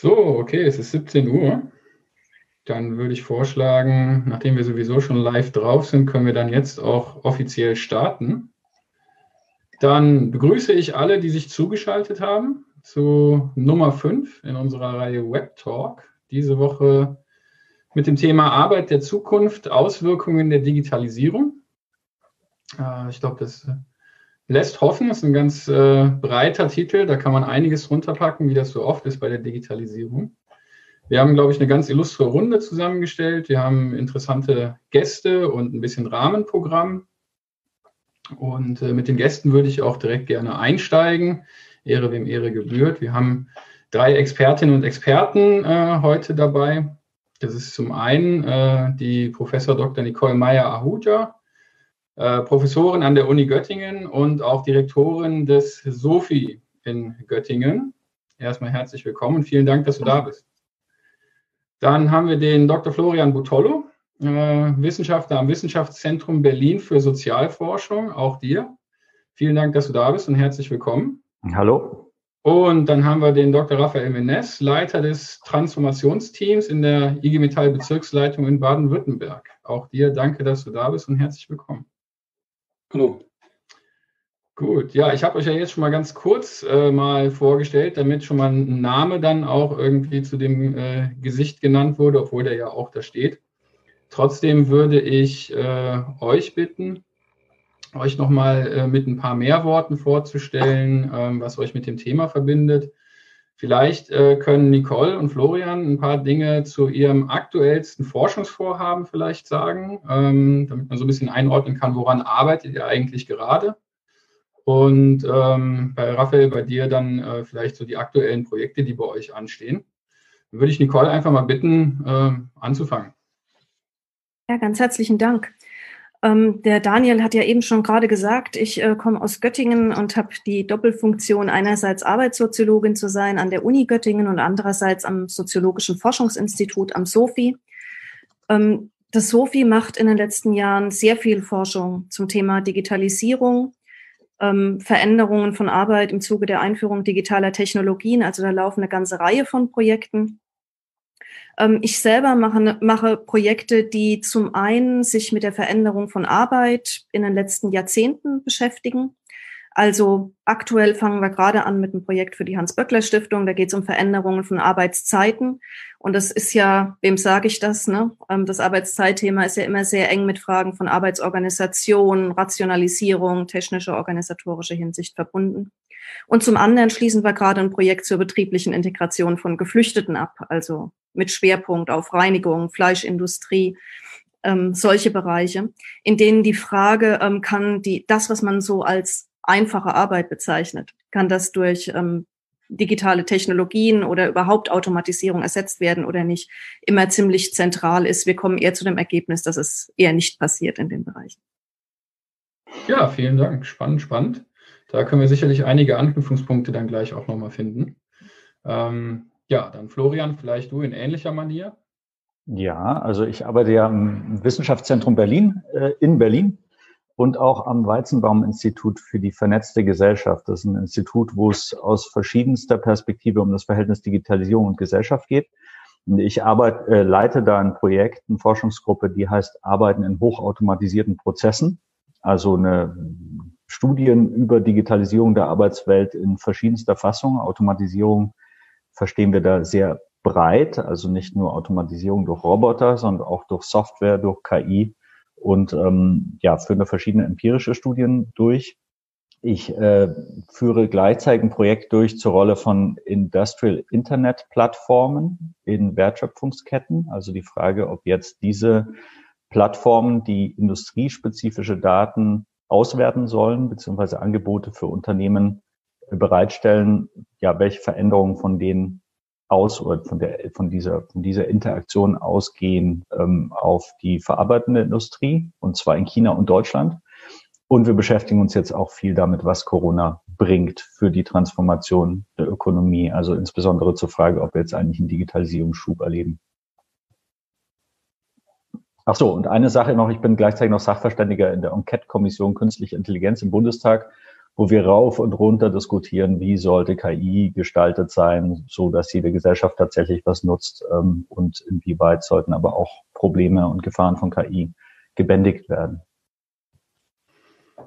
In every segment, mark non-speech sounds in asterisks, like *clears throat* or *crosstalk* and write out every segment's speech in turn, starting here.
So, okay, es ist 17 Uhr. Dann würde ich vorschlagen, nachdem wir sowieso schon live drauf sind, können wir dann jetzt auch offiziell starten. Dann begrüße ich alle, die sich zugeschaltet haben zu Nummer 5 in unserer Reihe Web Talk. Diese Woche mit dem Thema Arbeit der Zukunft, Auswirkungen der Digitalisierung. Äh, ich glaube, das lässt hoffen, ist ein ganz äh, breiter Titel, da kann man einiges runterpacken, wie das so oft ist bei der Digitalisierung. Wir haben, glaube ich, eine ganz illustre Runde zusammengestellt. Wir haben interessante Gäste und ein bisschen Rahmenprogramm. Und äh, mit den Gästen würde ich auch direkt gerne einsteigen. Ehre wem Ehre gebührt. Wir haben drei Expertinnen und Experten äh, heute dabei. Das ist zum einen äh, die Professor Dr. Nicole Meyer-Ahuja, Professorin an der Uni Göttingen und auch Direktorin des SOFI in Göttingen. Erstmal herzlich willkommen und vielen Dank, dass du da bist. Dann haben wir den Dr. Florian Butollo, äh, Wissenschaftler am Wissenschaftszentrum Berlin für Sozialforschung, auch dir. Vielen Dank, dass du da bist und herzlich willkommen. Hallo. Und dann haben wir den Dr. Raphael Menes, Leiter des Transformationsteams in der IG Metall Bezirksleitung in Baden-Württemberg. Auch dir danke, dass du da bist und herzlich willkommen. Hallo. Gut, ja, ich habe euch ja jetzt schon mal ganz kurz äh, mal vorgestellt, damit schon mal ein Name dann auch irgendwie zu dem äh, Gesicht genannt wurde, obwohl der ja auch da steht. Trotzdem würde ich äh, euch bitten, euch nochmal äh, mit ein paar mehr Worten vorzustellen, ähm, was euch mit dem Thema verbindet. Vielleicht äh, können Nicole und Florian ein paar Dinge zu ihrem aktuellsten Forschungsvorhaben vielleicht sagen, ähm, damit man so ein bisschen einordnen kann, woran arbeitet ihr eigentlich gerade. Und ähm, bei Raphael, bei dir dann äh, vielleicht so die aktuellen Projekte, die bei euch anstehen. Dann würde ich Nicole einfach mal bitten, äh, anzufangen. Ja, ganz herzlichen Dank. Ähm, der Daniel hat ja eben schon gerade gesagt, ich äh, komme aus Göttingen und habe die Doppelfunktion, einerseits Arbeitssoziologin zu sein an der Uni Göttingen und andererseits am Soziologischen Forschungsinstitut am SOFI. Ähm, das SOFI macht in den letzten Jahren sehr viel Forschung zum Thema Digitalisierung, ähm, Veränderungen von Arbeit im Zuge der Einführung digitaler Technologien. Also da laufen eine ganze Reihe von Projekten. Ähm, ich selber mache, ne, mache Projekte, die zum einen sich mit der Veränderung von Arbeit in den letzten Jahrzehnten beschäftigen. Also aktuell fangen wir gerade an mit einem Projekt für die Hans-Böckler-Stiftung. Da geht es um Veränderungen von Arbeitszeiten. Und das ist ja, wem sage ich das? Ne? Ähm, das Arbeitszeitthema ist ja immer sehr eng mit Fragen von Arbeitsorganisation, Rationalisierung, technische, organisatorische Hinsicht verbunden. Und zum anderen schließen wir gerade ein Projekt zur betrieblichen Integration von Geflüchteten ab, also mit Schwerpunkt auf Reinigung, Fleischindustrie, ähm, solche Bereiche, in denen die Frage, ähm, kann die, das, was man so als einfache Arbeit bezeichnet, kann das durch ähm, digitale Technologien oder überhaupt Automatisierung ersetzt werden oder nicht, immer ziemlich zentral ist. Wir kommen eher zu dem Ergebnis, dass es eher nicht passiert in den Bereichen. Ja, vielen Dank. Spannend, spannend. Da können wir sicherlich einige Anknüpfungspunkte dann gleich auch nochmal finden. Ähm, ja, dann Florian, vielleicht du in ähnlicher Manier. Ja, also ich arbeite ja im Wissenschaftszentrum Berlin, äh, in Berlin und auch am Weizenbaum-Institut für die vernetzte Gesellschaft. Das ist ein Institut, wo es aus verschiedenster Perspektive um das Verhältnis Digitalisierung und Gesellschaft geht. Und ich arbeite, äh, leite da ein Projekt, eine Forschungsgruppe, die heißt Arbeiten in hochautomatisierten Prozessen. Also eine Studien über Digitalisierung der Arbeitswelt in verschiedenster Fassung. Automatisierung verstehen wir da sehr breit, also nicht nur Automatisierung durch Roboter, sondern auch durch Software, durch KI und ähm, ja, führen da verschiedene empirische Studien durch. Ich äh, führe gleichzeitig ein Projekt durch zur Rolle von Industrial Internet Plattformen in Wertschöpfungsketten. Also die Frage, ob jetzt diese Plattformen, die industriespezifische Daten auswerten sollen, beziehungsweise Angebote für Unternehmen bereitstellen, ja, welche Veränderungen von denen aus oder von der von dieser von dieser Interaktion ausgehen ähm, auf die verarbeitende Industrie und zwar in China und Deutschland. Und wir beschäftigen uns jetzt auch viel damit, was Corona bringt für die Transformation der Ökonomie, also insbesondere zur Frage, ob wir jetzt eigentlich einen Digitalisierungsschub erleben. Ach so, und eine Sache noch, ich bin gleichzeitig noch Sachverständiger in der Enquete-Kommission Künstliche Intelligenz im Bundestag wo wir rauf und runter diskutieren, wie sollte KI gestaltet sein, so dass jede Gesellschaft tatsächlich was nutzt ähm, und inwieweit sollten aber auch Probleme und Gefahren von KI gebändigt werden.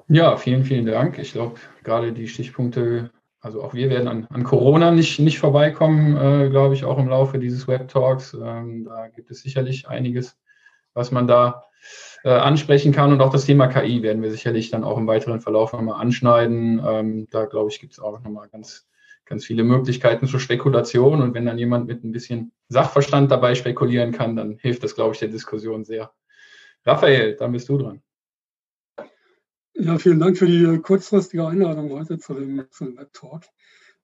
Ja, vielen, vielen Dank. Ich glaube, gerade die Stichpunkte, also auch wir werden an, an Corona nicht, nicht vorbeikommen, äh, glaube ich, auch im Laufe dieses Web-Talks. Ähm, da gibt es sicherlich einiges, was man da äh, ansprechen kann. Und auch das Thema KI werden wir sicherlich dann auch im weiteren Verlauf nochmal anschneiden. Ähm, da glaube ich, gibt es auch nochmal ganz, ganz viele Möglichkeiten zur Spekulation. Und wenn dann jemand mit ein bisschen Sachverstand dabei spekulieren kann, dann hilft das, glaube ich, der Diskussion sehr. Raphael, dann bist du dran. Ja, vielen Dank für die kurzfristige Einladung heute zu dem, zu dem Web-Talk.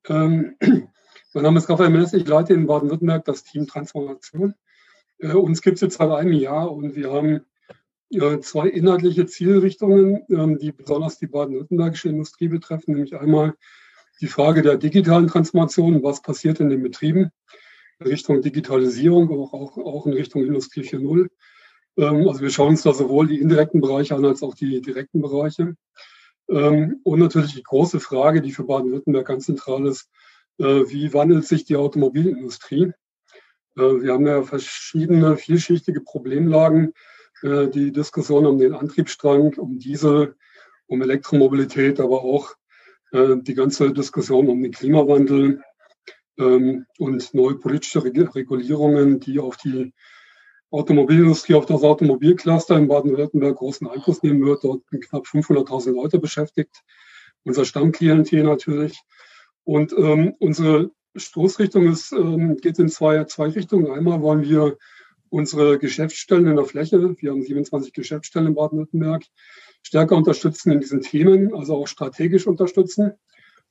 Ähm, *clears throat* mein Name ist Raphael Mess, ich leite in Baden-Württemberg das Team Transformation. Äh, uns gibt es jetzt seit einem Jahr und wir haben ja, zwei inhaltliche Zielrichtungen, ähm, die besonders die baden-württembergische Industrie betreffen, nämlich einmal die Frage der digitalen Transformation, was passiert in den Betrieben, Richtung Digitalisierung, auch, auch, auch in Richtung Industrie 4.0. Ähm, also wir schauen uns da sowohl die indirekten Bereiche an als auch die direkten Bereiche. Ähm, und natürlich die große Frage, die für Baden-Württemberg ganz zentral ist, äh, wie wandelt sich die Automobilindustrie? Äh, wir haben ja verschiedene vielschichtige Problemlagen, äh, die Diskussion um den Antriebsstrang, um Diesel, um Elektromobilität, aber auch äh, die ganze Diskussion um den Klimawandel ähm, und neue politische Regulierungen, die auf die Automobilindustrie, auf das Automobilcluster in Baden-Württemberg großen Einfluss nehmen wird. Dort sind knapp 500.000 Leute beschäftigt. Unser Stammklientel natürlich. Und ähm, unsere Stoßrichtung ist, ähm, geht in zwei, zwei Richtungen. Einmal wollen wir unsere Geschäftsstellen in der Fläche, wir haben 27 Geschäftsstellen in Baden-Württemberg, stärker unterstützen in diesen Themen, also auch strategisch unterstützen,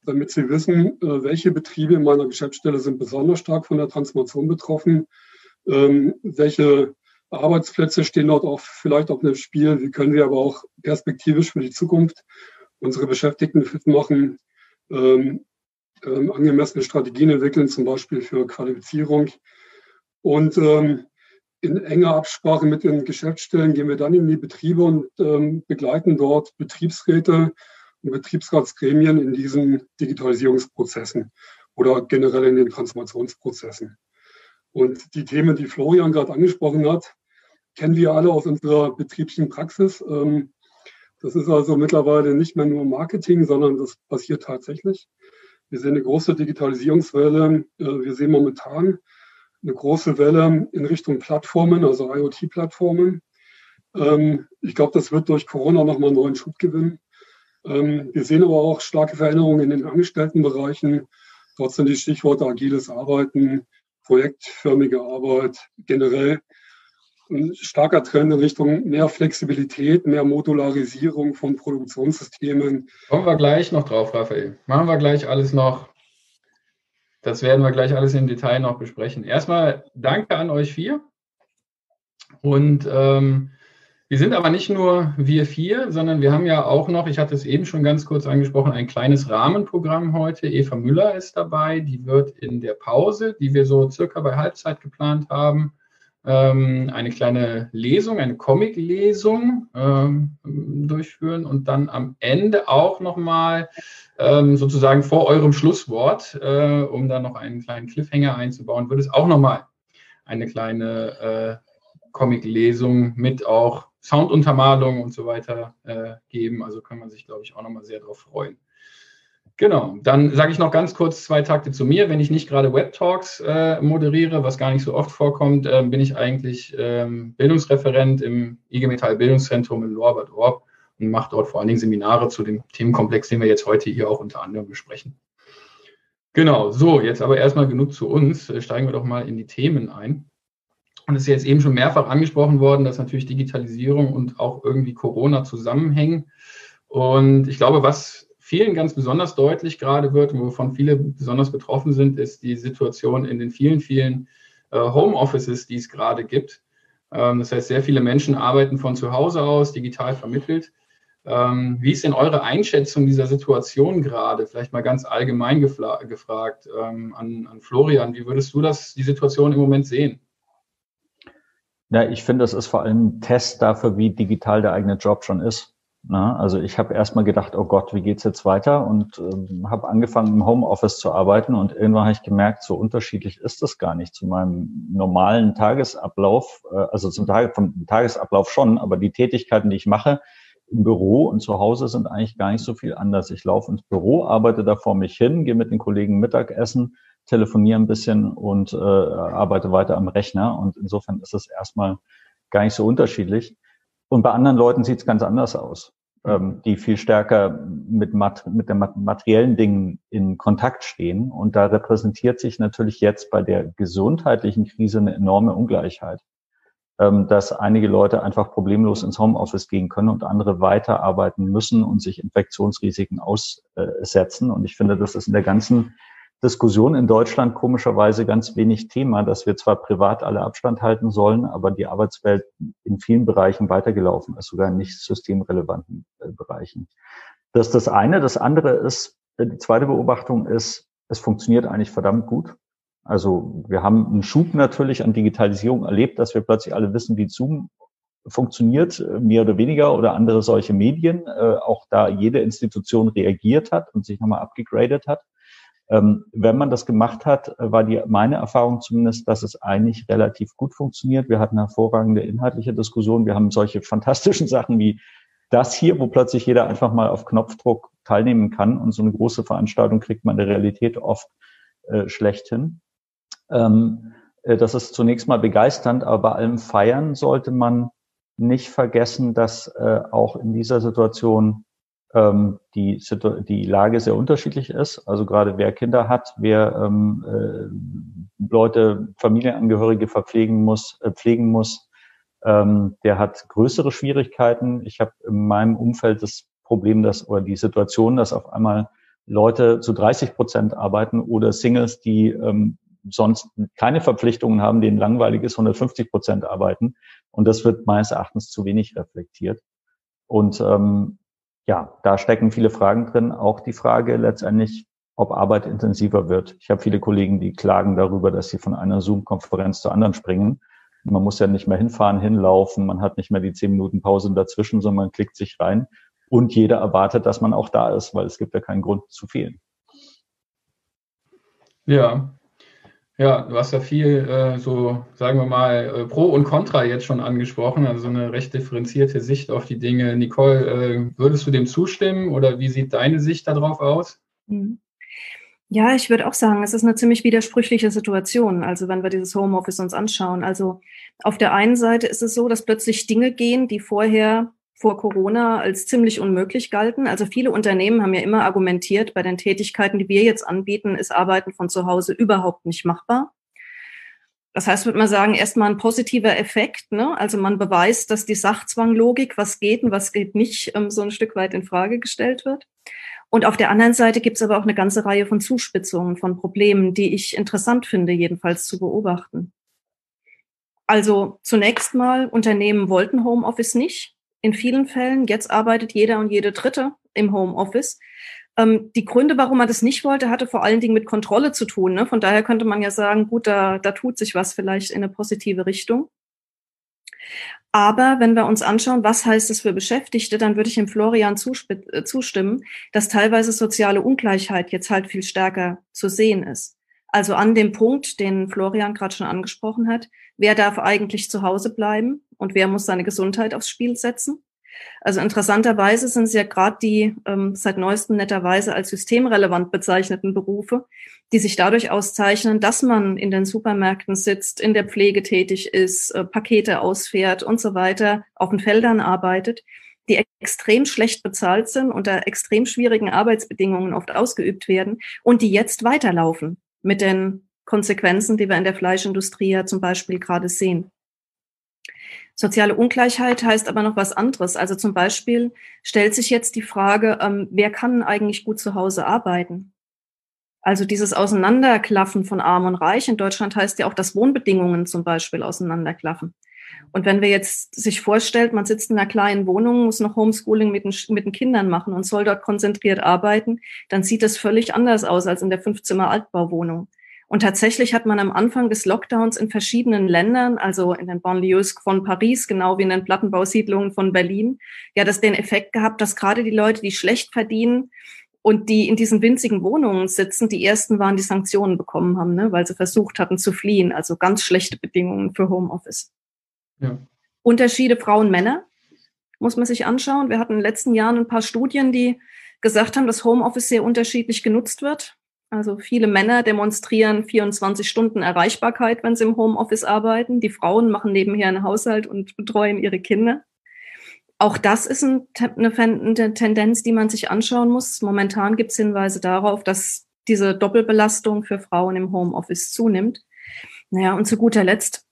damit sie wissen, äh, welche Betriebe in meiner Geschäftsstelle sind besonders stark von der Transformation betroffen, ähm, welche Arbeitsplätze stehen dort auch vielleicht auf dem Spiel, wie können wir aber auch perspektivisch für die Zukunft unsere Beschäftigten fit machen, ähm, ähm, angemessene Strategien entwickeln, zum Beispiel für Qualifizierung. Und ähm, in enger Absprache mit den Geschäftsstellen gehen wir dann in die Betriebe und ähm, begleiten dort Betriebsräte und Betriebsratsgremien in diesen Digitalisierungsprozessen oder generell in den Transformationsprozessen. Und die Themen, die Florian gerade angesprochen hat, kennen wir alle aus unserer betrieblichen Praxis. Ähm, das ist also mittlerweile nicht mehr nur Marketing, sondern das passiert tatsächlich. Wir sehen eine große Digitalisierungswelle. Äh, wir sehen momentan eine große Welle in Richtung Plattformen, also IoT-Plattformen. Ähm, ich glaube, das wird durch Corona nochmal einen neuen Schub gewinnen. Ähm, wir sehen aber auch starke Veränderungen in den Angestelltenbereichen. Dort sind die Stichworte agiles Arbeiten, projektförmige Arbeit, generell ein starker Trend in Richtung mehr Flexibilität, mehr Modularisierung von Produktionssystemen. Kommen wir gleich noch drauf, Raphael. Machen wir gleich alles noch das werden wir gleich alles im Detail noch besprechen. Erstmal danke an euch vier. Und ähm, wir sind aber nicht nur wir vier, sondern wir haben ja auch noch, ich hatte es eben schon ganz kurz angesprochen, ein kleines Rahmenprogramm heute. Eva Müller ist dabei, die wird in der Pause, die wir so circa bei Halbzeit geplant haben, ähm, eine kleine Lesung, eine Comic-Lesung ähm, durchführen und dann am Ende auch nochmal ähm, sozusagen vor eurem Schlusswort, äh, um da noch einen kleinen Cliffhanger einzubauen, wird es auch nochmal eine kleine äh, Comic-Lesung mit auch Sounduntermalung und so weiter äh, geben. Also kann man sich, glaube ich, auch nochmal sehr darauf freuen. Genau, dann sage ich noch ganz kurz zwei Takte zu mir. Wenn ich nicht gerade Web Talks äh, moderiere, was gar nicht so oft vorkommt, äh, bin ich eigentlich ähm, Bildungsreferent im IG Metall Bildungszentrum in Lorbert-Orb und mache dort vor allen Dingen Seminare zu dem Themenkomplex, den wir jetzt heute hier auch unter anderem besprechen. Genau, so, jetzt aber erstmal genug zu uns. Äh, steigen wir doch mal in die Themen ein. Und es ist jetzt eben schon mehrfach angesprochen worden, dass natürlich Digitalisierung und auch irgendwie Corona zusammenhängen. Und ich glaube, was vielen ganz besonders deutlich gerade wird und wovon viele besonders betroffen sind, ist die Situation in den vielen, vielen äh, Homeoffices, die es gerade gibt. Ähm, das heißt, sehr viele Menschen arbeiten von zu Hause aus, digital vermittelt. Ähm, wie ist denn eure Einschätzung dieser Situation gerade? Vielleicht mal ganz allgemein gefragt ähm, an, an Florian. Wie würdest du das, die Situation im Moment sehen? Ja, ich finde, das ist vor allem ein Test dafür, wie digital der eigene Job schon ist. Na, also ich habe erstmal gedacht, oh Gott, wie geht's jetzt weiter? Und ähm, habe angefangen im Homeoffice zu arbeiten und irgendwann habe ich gemerkt, so unterschiedlich ist das gar nicht zu meinem normalen Tagesablauf, äh, also zum Tag, vom Tagesablauf schon, aber die Tätigkeiten, die ich mache im Büro und zu Hause sind eigentlich gar nicht so viel anders. Ich laufe ins Büro, arbeite da vor mich hin, gehe mit den Kollegen Mittagessen, telefoniere ein bisschen und äh, arbeite weiter am Rechner. Und insofern ist es erstmal gar nicht so unterschiedlich. Und bei anderen Leuten sieht es ganz anders aus, ähm, die viel stärker mit, mat mit den materiellen Dingen in Kontakt stehen. Und da repräsentiert sich natürlich jetzt bei der gesundheitlichen Krise eine enorme Ungleichheit, ähm, dass einige Leute einfach problemlos ins Homeoffice gehen können und andere weiterarbeiten müssen und sich Infektionsrisiken aussetzen. Und ich finde, das ist in der ganzen Diskussion in Deutschland komischerweise ganz wenig Thema, dass wir zwar privat alle Abstand halten sollen, aber die Arbeitswelt in vielen Bereichen weitergelaufen ist, sogar in nicht systemrelevanten äh, Bereichen. Das ist das eine. Das andere ist, äh, die zweite Beobachtung ist, es funktioniert eigentlich verdammt gut. Also wir haben einen Schub natürlich an Digitalisierung erlebt, dass wir plötzlich alle wissen, wie Zoom funktioniert, äh, mehr oder weniger, oder andere solche Medien, auch da jede Institution reagiert hat und sich nochmal abgegradet hat. Ähm, wenn man das gemacht hat, äh, war die meine Erfahrung zumindest, dass es eigentlich relativ gut funktioniert. Wir hatten hervorragende inhaltliche Diskussionen. Wir haben solche fantastischen Sachen wie das hier, wo plötzlich jeder einfach mal auf Knopfdruck teilnehmen kann und so eine große Veranstaltung kriegt man in der Realität oft äh, schlecht hin. Ähm, äh, das ist zunächst mal begeisternd, aber bei allem Feiern sollte man nicht vergessen, dass äh, auch in dieser Situation ähm, die, die Lage sehr unterschiedlich ist. Also gerade wer Kinder hat, wer ähm, äh, Leute, Familienangehörige verpflegen muss, äh, pflegen muss, ähm, der hat größere Schwierigkeiten. Ich habe in meinem Umfeld das Problem, dass oder die Situation, dass auf einmal Leute zu 30 Prozent arbeiten oder Singles, die ähm, sonst keine Verpflichtungen haben, denen langweilig ist, 150 Prozent arbeiten. Und das wird meines Erachtens zu wenig reflektiert. Und ähm, ja, da stecken viele Fragen drin. Auch die Frage letztendlich, ob Arbeit intensiver wird. Ich habe viele Kollegen, die klagen darüber, dass sie von einer Zoom-Konferenz zur anderen springen. Man muss ja nicht mehr hinfahren, hinlaufen, man hat nicht mehr die zehn Minuten Pause dazwischen, sondern man klickt sich rein. Und jeder erwartet, dass man auch da ist, weil es gibt ja keinen Grund zu fehlen. Ja, ja, du hast ja viel äh, so, sagen wir mal, äh, Pro und Contra jetzt schon angesprochen, also so eine recht differenzierte Sicht auf die Dinge. Nicole, äh, würdest du dem zustimmen oder wie sieht deine Sicht darauf aus? Mhm. Ja, ich würde auch sagen, es ist eine ziemlich widersprüchliche Situation. Also wenn wir dieses Homeoffice uns anschauen. Also auf der einen Seite ist es so, dass plötzlich Dinge gehen, die vorher vor Corona als ziemlich unmöglich galten. Also viele Unternehmen haben ja immer argumentiert, bei den Tätigkeiten, die wir jetzt anbieten, ist Arbeiten von zu Hause überhaupt nicht machbar. Das heißt, würde man sagen, erstmal ein positiver Effekt. Ne? Also man beweist, dass die Sachzwanglogik, was geht und was geht nicht, ähm, so ein Stück weit in Frage gestellt wird. Und auf der anderen Seite gibt es aber auch eine ganze Reihe von Zuspitzungen, von Problemen, die ich interessant finde, jedenfalls zu beobachten. Also zunächst mal, Unternehmen wollten Homeoffice nicht in vielen Fällen. Jetzt arbeitet jeder und jede Dritte im Homeoffice. Ähm, die Gründe, warum man das nicht wollte, hatte vor allen Dingen mit Kontrolle zu tun. Ne? Von daher könnte man ja sagen, gut, da, da tut sich was vielleicht in eine positive Richtung. Aber wenn wir uns anschauen, was heißt es für Beschäftigte, dann würde ich dem Florian äh, zustimmen, dass teilweise soziale Ungleichheit jetzt halt viel stärker zu sehen ist. Also an dem Punkt, den Florian gerade schon angesprochen hat, wer darf eigentlich zu Hause bleiben und wer muss seine Gesundheit aufs Spiel setzen? Also interessanterweise sind es ja gerade die ähm, seit neuestem netterweise als systemrelevant bezeichneten Berufe, die sich dadurch auszeichnen, dass man in den Supermärkten sitzt, in der Pflege tätig ist, äh, Pakete ausfährt und so weiter, auf den Feldern arbeitet, die extrem schlecht bezahlt sind, unter extrem schwierigen Arbeitsbedingungen oft ausgeübt werden und die jetzt weiterlaufen mit den Konsequenzen, die wir in der Fleischindustrie ja zum Beispiel gerade sehen. Soziale Ungleichheit heißt aber noch was anderes. Also zum Beispiel stellt sich jetzt die Frage, ähm, wer kann eigentlich gut zu Hause arbeiten? Also dieses Auseinanderklaffen von Arm und Reich in Deutschland heißt ja auch, dass Wohnbedingungen zum Beispiel auseinanderklaffen. Und wenn wir jetzt sich vorstellt, man sitzt in einer kleinen Wohnung, muss noch Homeschooling mit den, mit den Kindern machen und soll dort konzentriert arbeiten, dann sieht das völlig anders aus als in der Fünfzimmer Altbauwohnung. Und tatsächlich hat man am Anfang des Lockdowns in verschiedenen Ländern, also in den Banlieues von Paris, genau wie in den Plattenbausiedlungen von Berlin, ja, das den Effekt gehabt, dass gerade die Leute, die schlecht verdienen und die in diesen winzigen Wohnungen sitzen, die ersten waren, die Sanktionen bekommen haben, ne, weil sie versucht hatten zu fliehen. Also ganz schlechte Bedingungen für Homeoffice. Ja. Unterschiede Frauen, Männer muss man sich anschauen. Wir hatten in den letzten Jahren ein paar Studien, die gesagt haben, dass Homeoffice sehr unterschiedlich genutzt wird. Also viele Männer demonstrieren 24 Stunden Erreichbarkeit, wenn sie im Homeoffice arbeiten. Die Frauen machen nebenher einen Haushalt und betreuen ihre Kinder. Auch das ist eine Tendenz, die man sich anschauen muss. Momentan gibt es Hinweise darauf, dass diese Doppelbelastung für Frauen im Homeoffice zunimmt. Naja, und zu guter Letzt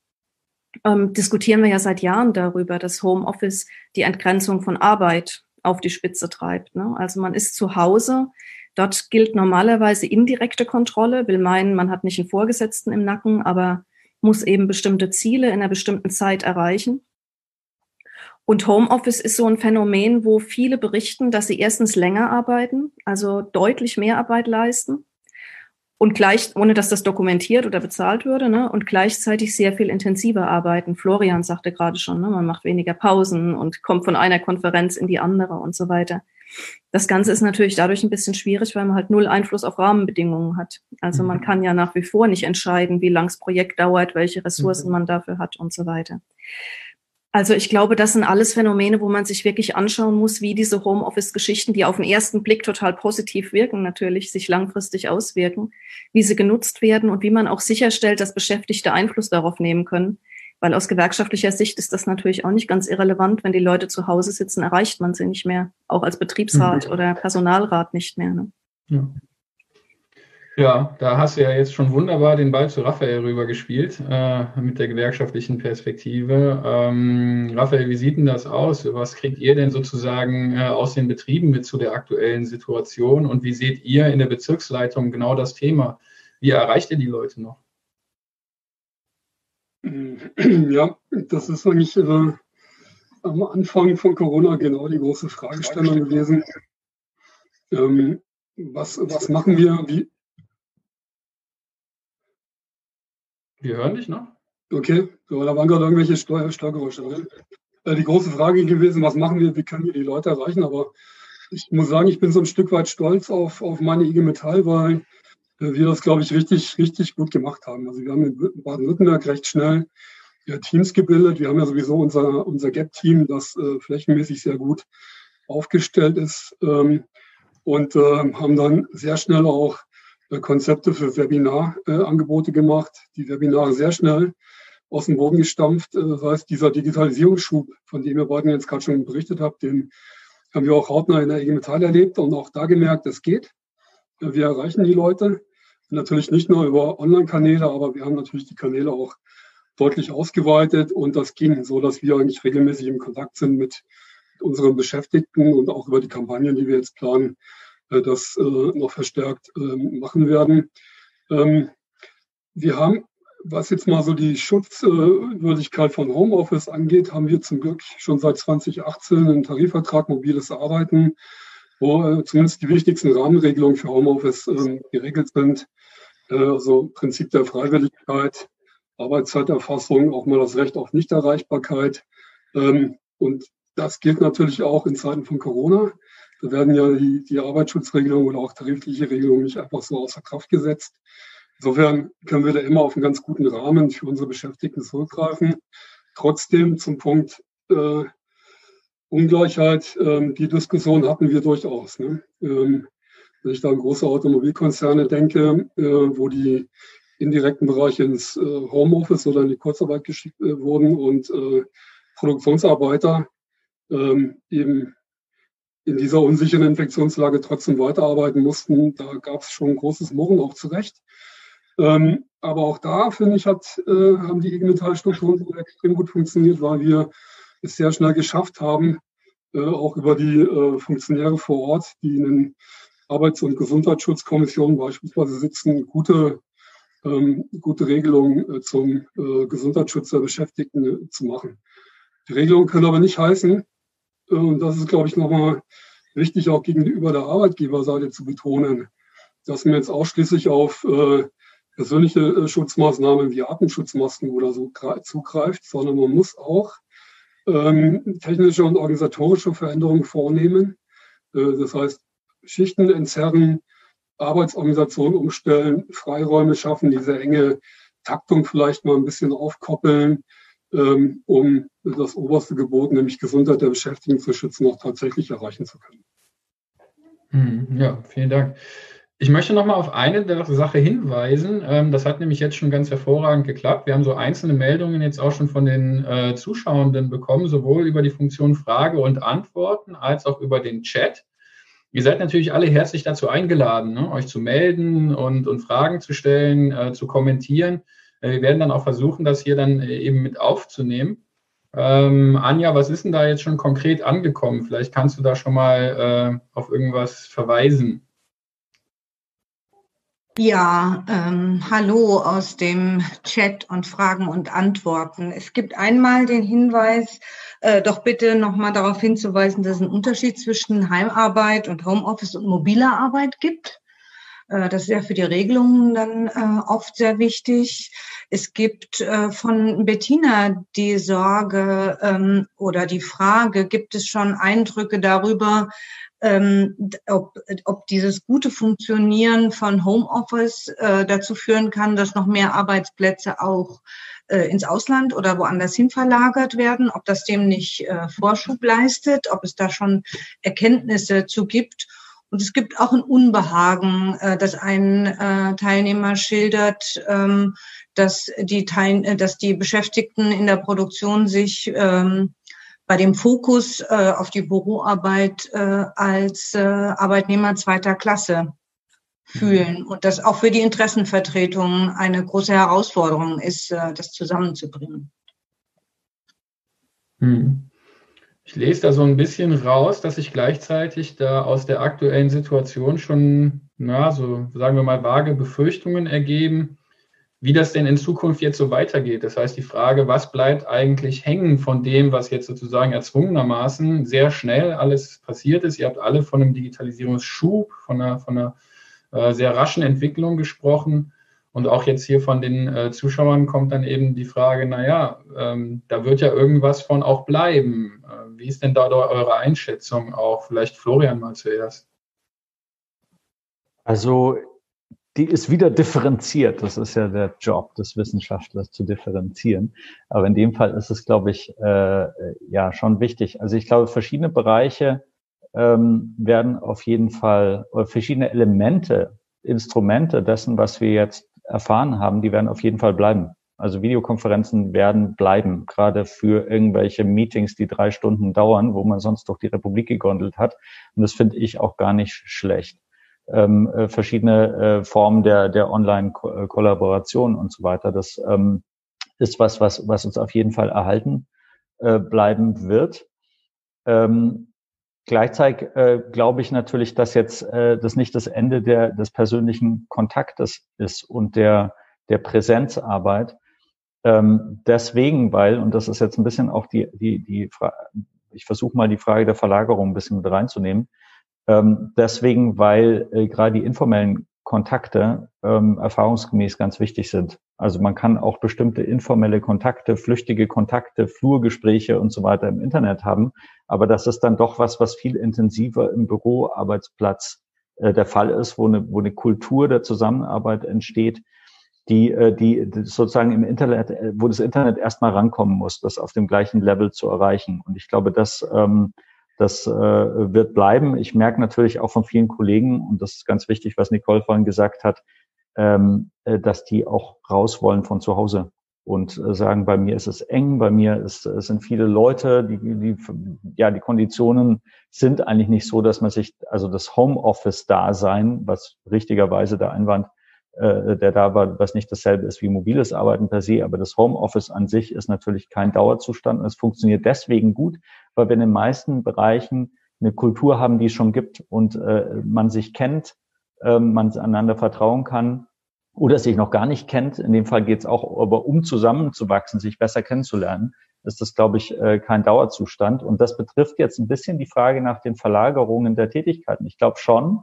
ähm, diskutieren wir ja seit Jahren darüber, dass Homeoffice die Entgrenzung von Arbeit auf die Spitze treibt. Ne? Also man ist zu Hause, dort gilt normalerweise indirekte Kontrolle, will meinen, man hat nicht einen Vorgesetzten im Nacken, aber muss eben bestimmte Ziele in einer bestimmten Zeit erreichen. Und Homeoffice ist so ein Phänomen, wo viele berichten, dass sie erstens länger arbeiten, also deutlich mehr Arbeit leisten und gleich, ohne dass das dokumentiert oder bezahlt würde, ne, und gleichzeitig sehr viel intensiver arbeiten. Florian sagte gerade schon, ne, man macht weniger Pausen und kommt von einer Konferenz in die andere und so weiter. Das Ganze ist natürlich dadurch ein bisschen schwierig, weil man halt null Einfluss auf Rahmenbedingungen hat. Also man mhm. kann ja nach wie vor nicht entscheiden, wie lang das Projekt dauert, welche Ressourcen mhm. man dafür hat und so weiter. Also ich glaube, das sind alles Phänomene, wo man sich wirklich anschauen muss, wie diese Homeoffice-Geschichten, die auf den ersten Blick total positiv wirken, natürlich sich langfristig auswirken, wie sie genutzt werden und wie man auch sicherstellt, dass Beschäftigte Einfluss darauf nehmen können. Weil aus gewerkschaftlicher Sicht ist das natürlich auch nicht ganz irrelevant. Wenn die Leute zu Hause sitzen, erreicht man sie nicht mehr, auch als Betriebsrat mhm. oder Personalrat nicht mehr. Ne? Ja. Ja, da hast du ja jetzt schon wunderbar den Ball zu Raphael rübergespielt äh, mit der gewerkschaftlichen Perspektive. Ähm, Raphael, wie sieht denn das aus? Was kriegt ihr denn sozusagen äh, aus den Betrieben mit zu der aktuellen Situation? Und wie seht ihr in der Bezirksleitung genau das Thema? Wie erreicht ihr die Leute noch? *clears throat* Ja, das ist eigentlich äh, am Anfang von Corona genau die große Fragestellung gewesen. Ähm, was, was machen wir? Wie, Wir hören dich noch. Okay, so, da waren gerade irgendwelche Steuergeräusche drin. Äh, die große Frage gewesen, was machen wir, wie können wir die Leute erreichen? Aber ich muss sagen, ich bin so ein Stück weit stolz auf, auf meine IG Metall, weil äh, wir das, glaube ich, richtig, richtig gut gemacht haben. Also wir haben in Baden-Württemberg recht schnell Teams gebildet. Wir haben ja sowieso unser, unser Gap-Team, das äh, flächenmäßig sehr gut aufgestellt ist ähm, und äh, haben dann sehr schnell auch Konzepte für Webinarangebote gemacht, die Webinare sehr schnell aus dem Boden gestampft. Äh, das heißt, dieser Digitalisierungsschub, von dem ihr beiden jetzt gerade schon berichtet habt, den haben wir auch hautnah in der IG Metall erlebt und auch da gemerkt, es geht. Äh, wir erreichen die Leute. Natürlich nicht nur über Online-Kanäle, aber wir haben natürlich die Kanäle auch deutlich ausgeweitet und das ging so, dass wir eigentlich regelmäßig im Kontakt sind mit unseren Beschäftigten und auch über die Kampagnen, die wir jetzt planen, äh, das äh, noch verstärkt ähm, machen werden. Ähm, wir haben, was jetzt mal so die Schutzwürdigkeit von Homeoffice angeht, haben wir zum Glück schon seit 2018 einen Tarifvertrag mobiles Arbeiten, wo äh, zumindest die wichtigsten Rahmenregelungen für Homeoffice ähm, geregelt sind. Also Prinzip der Freiwilligkeit, Arbeitszeiterfassung, auch mal das Recht auf Nichterreichbarkeit. Und das gilt natürlich auch in Zeiten von Corona. Da werden ja die, die Arbeitsschutzregelungen oder auch tarifliche Regelungen nicht einfach so außer Kraft gesetzt. Insofern können wir da immer auf einen ganz guten Rahmen für unsere Beschäftigten zurückgreifen. Trotzdem zum Punkt äh, Ungleichheit, ähm, die Diskussion hatten wir durchaus. Ne? Ähm, wenn ich da an große Automobilkonzerne denke, äh, wo die indirekten Bereiche ins äh, Homeoffice oder in die Kurzarbeit geschickt äh, wurden und äh, Produktionsarbeiter ähm, eben in dieser unsicheren Infektionslage trotzdem weiterarbeiten mussten. Da gab es schon großes Murren, auch zu Recht. Ähm, aber auch da, finde ich, hat, äh, haben die IG Metall-Strukturen extrem gut funktioniert, weil wir es sehr schnell geschafft haben, äh, auch über die äh, Funktionäre vor Ort, die in den Arbeits- und Gesundheitsschutzkommissionen beispielsweise sitzen, gute, ähm, gute Regelungen äh, zum äh, Gesundheitsschutz der Beschäftigten äh, zu machen. Die Regelungen können aber nicht heißen, und das ist, glaube ich, nochmal wichtig auch gegenüber der Arbeitgeberseite zu betonen, dass man jetzt ausschließlich auf äh, persönliche äh, Schutzmaßnahmen wie Atemschutzmasken oder so zugreift, sondern man muss auch ähm, technische und organisatorische Veränderungen vornehmen. Äh, das heißt, Schichten entzerren, Arbeitsorganisation umstellen, Freiräume schaffen, diese enge Taktung vielleicht mal ein bisschen aufkoppeln, ähm, um das oberste Gebot, nämlich Gesundheit der Beschäftigten zu schützen, auch tatsächlich erreichen zu können. Hm, ja, vielen Dank. Ich möchte noch mal auf eine Sache hinweisen. Ähm, das hat nämlich jetzt schon ganz hervorragend geklappt. Wir haben so einzelne Meldungen jetzt auch schon von den äh, Zuschauenden bekommen, sowohl über die Funktion Frage und Antworten als auch über den Chat. Ihr seid natürlich alle herzlich dazu eingeladen, ne, euch zu melden und, und Fragen zu stellen, äh, zu kommentieren. Äh, wir werden dann auch versuchen, das hier dann äh, eben mit aufzunehmen. Ähm, Anja, was ist denn da jetzt schon konkret angekommen? Vielleicht kannst du da schon mal äh, auf irgendwas verweisen. Ja, ähm, hallo aus dem Chat und Fragen und Antworten. Es gibt einmal den Hinweis, äh, doch bitte nochmal darauf hinzuweisen, dass es einen Unterschied zwischen Heimarbeit und Homeoffice und mobiler Arbeit gibt. Äh, das ist ja für die Regelungen dann äh, oft sehr wichtig. Es gibt äh, von Bettina die Sorge ähm, oder die Frage, gibt es schon Eindrücke darüber, ähm, ob, ob dieses gute Funktionieren von Homeoffice dazu führen kann, dass noch mehr Arbeitsplätze auch ins Ausland oder woanders hin verlagert werden, ob das dem nicht Vorschub leistet, ob es da schon Erkenntnisse zu gibt. Und es gibt auch ein Unbehagen, äh, dass ein äh, Teilnehmer schildert, ähm, dass die, Teil äh, dass die Beschäftigten in der Produktion sich ähm, bei dem Fokus äh, auf die Büroarbeit äh, als äh, Arbeitnehmer zweiter Klasse fühlen und das auch für die Interessenvertretung eine große Herausforderung ist, äh, das zusammenzubringen. Hm. Ich lese da so ein bisschen raus, dass sich gleichzeitig da aus der aktuellen Situation schon, na, so sagen wir mal, vage Befürchtungen ergeben, wie das denn in Zukunft jetzt so weitergeht. Das heißt, die Frage, was bleibt eigentlich hängen von dem, was jetzt sozusagen erzwungenermaßen sehr schnell alles passiert ist. Ihr habt alle von einem Digitalisierungsschub, von einer, von einer äh, sehr raschen Entwicklung gesprochen. Und auch jetzt hier von den äh, Zuschauern kommt dann eben die Frage, naja, ähm, da wird ja irgendwas von auch bleiben. Äh, wie ist denn da eure Einschätzung auch? Vielleicht Florian mal zuerst. Also die ist wieder differenziert. Das ist ja der Job des Wissenschaftlers zu differenzieren. Aber in dem Fall ist es, glaube ich, äh, ja schon wichtig. Also ich glaube, verschiedene Bereiche ähm, werden auf jeden Fall, oder verschiedene Elemente, Instrumente dessen, was wir jetzt erfahren haben, die werden auf jeden Fall bleiben. Also Videokonferenzen werden bleiben, gerade für irgendwelche Meetings, die drei Stunden dauern, wo man sonst doch die Republik gegondelt hat. Und das finde ich auch gar nicht schlecht ähm, äh, verschiedene äh, Formen der, der Online-Kollaboration und so weiter. Das ähm, ist was, was, was uns auf jeden Fall erhalten äh, bleiben wird. Ähm, gleichzeitig äh, glaube ich natürlich, dass jetzt äh, das nicht das Ende der, des persönlichen Kontaktes ist und der, der Präsenzarbeit. Ähm, deswegen, weil, und das ist jetzt ein bisschen auch die, die, die ich versuche mal die Frage der Verlagerung ein bisschen mit reinzunehmen, ähm, deswegen, weil äh, gerade die informellen Kontakte ähm, erfahrungsgemäß ganz wichtig sind. Also man kann auch bestimmte informelle Kontakte, flüchtige Kontakte, Flurgespräche und so weiter im Internet haben. Aber das ist dann doch was, was viel intensiver im Büroarbeitsplatz äh, der Fall ist, wo eine, wo eine Kultur der Zusammenarbeit entsteht, die, äh, die sozusagen im Internet, äh, wo das Internet erstmal rankommen muss, das auf dem gleichen Level zu erreichen. Und ich glaube, das ähm, das äh, wird bleiben. Ich merke natürlich auch von vielen Kollegen, und das ist ganz wichtig, was Nicole vorhin gesagt hat, ähm, äh, dass die auch raus wollen von zu Hause und sagen, bei mir ist es eng, bei mir ist, es sind viele Leute, die, die, ja, die Konditionen sind eigentlich nicht so, dass man sich, also das Homeoffice-Dasein, was richtigerweise der Einwand der da war, was nicht dasselbe ist wie mobiles Arbeiten per se, aber das Homeoffice an sich ist natürlich kein Dauerzustand. Es funktioniert deswegen gut, weil wir in den meisten Bereichen eine Kultur haben, die es schon gibt und äh, man sich kennt, äh, man einander vertrauen kann oder sich noch gar nicht kennt. In dem Fall geht es auch aber um zusammenzuwachsen, sich besser kennenzulernen, ist das, glaube ich, äh, kein Dauerzustand. Und das betrifft jetzt ein bisschen die Frage nach den Verlagerungen der Tätigkeiten. Ich glaube schon,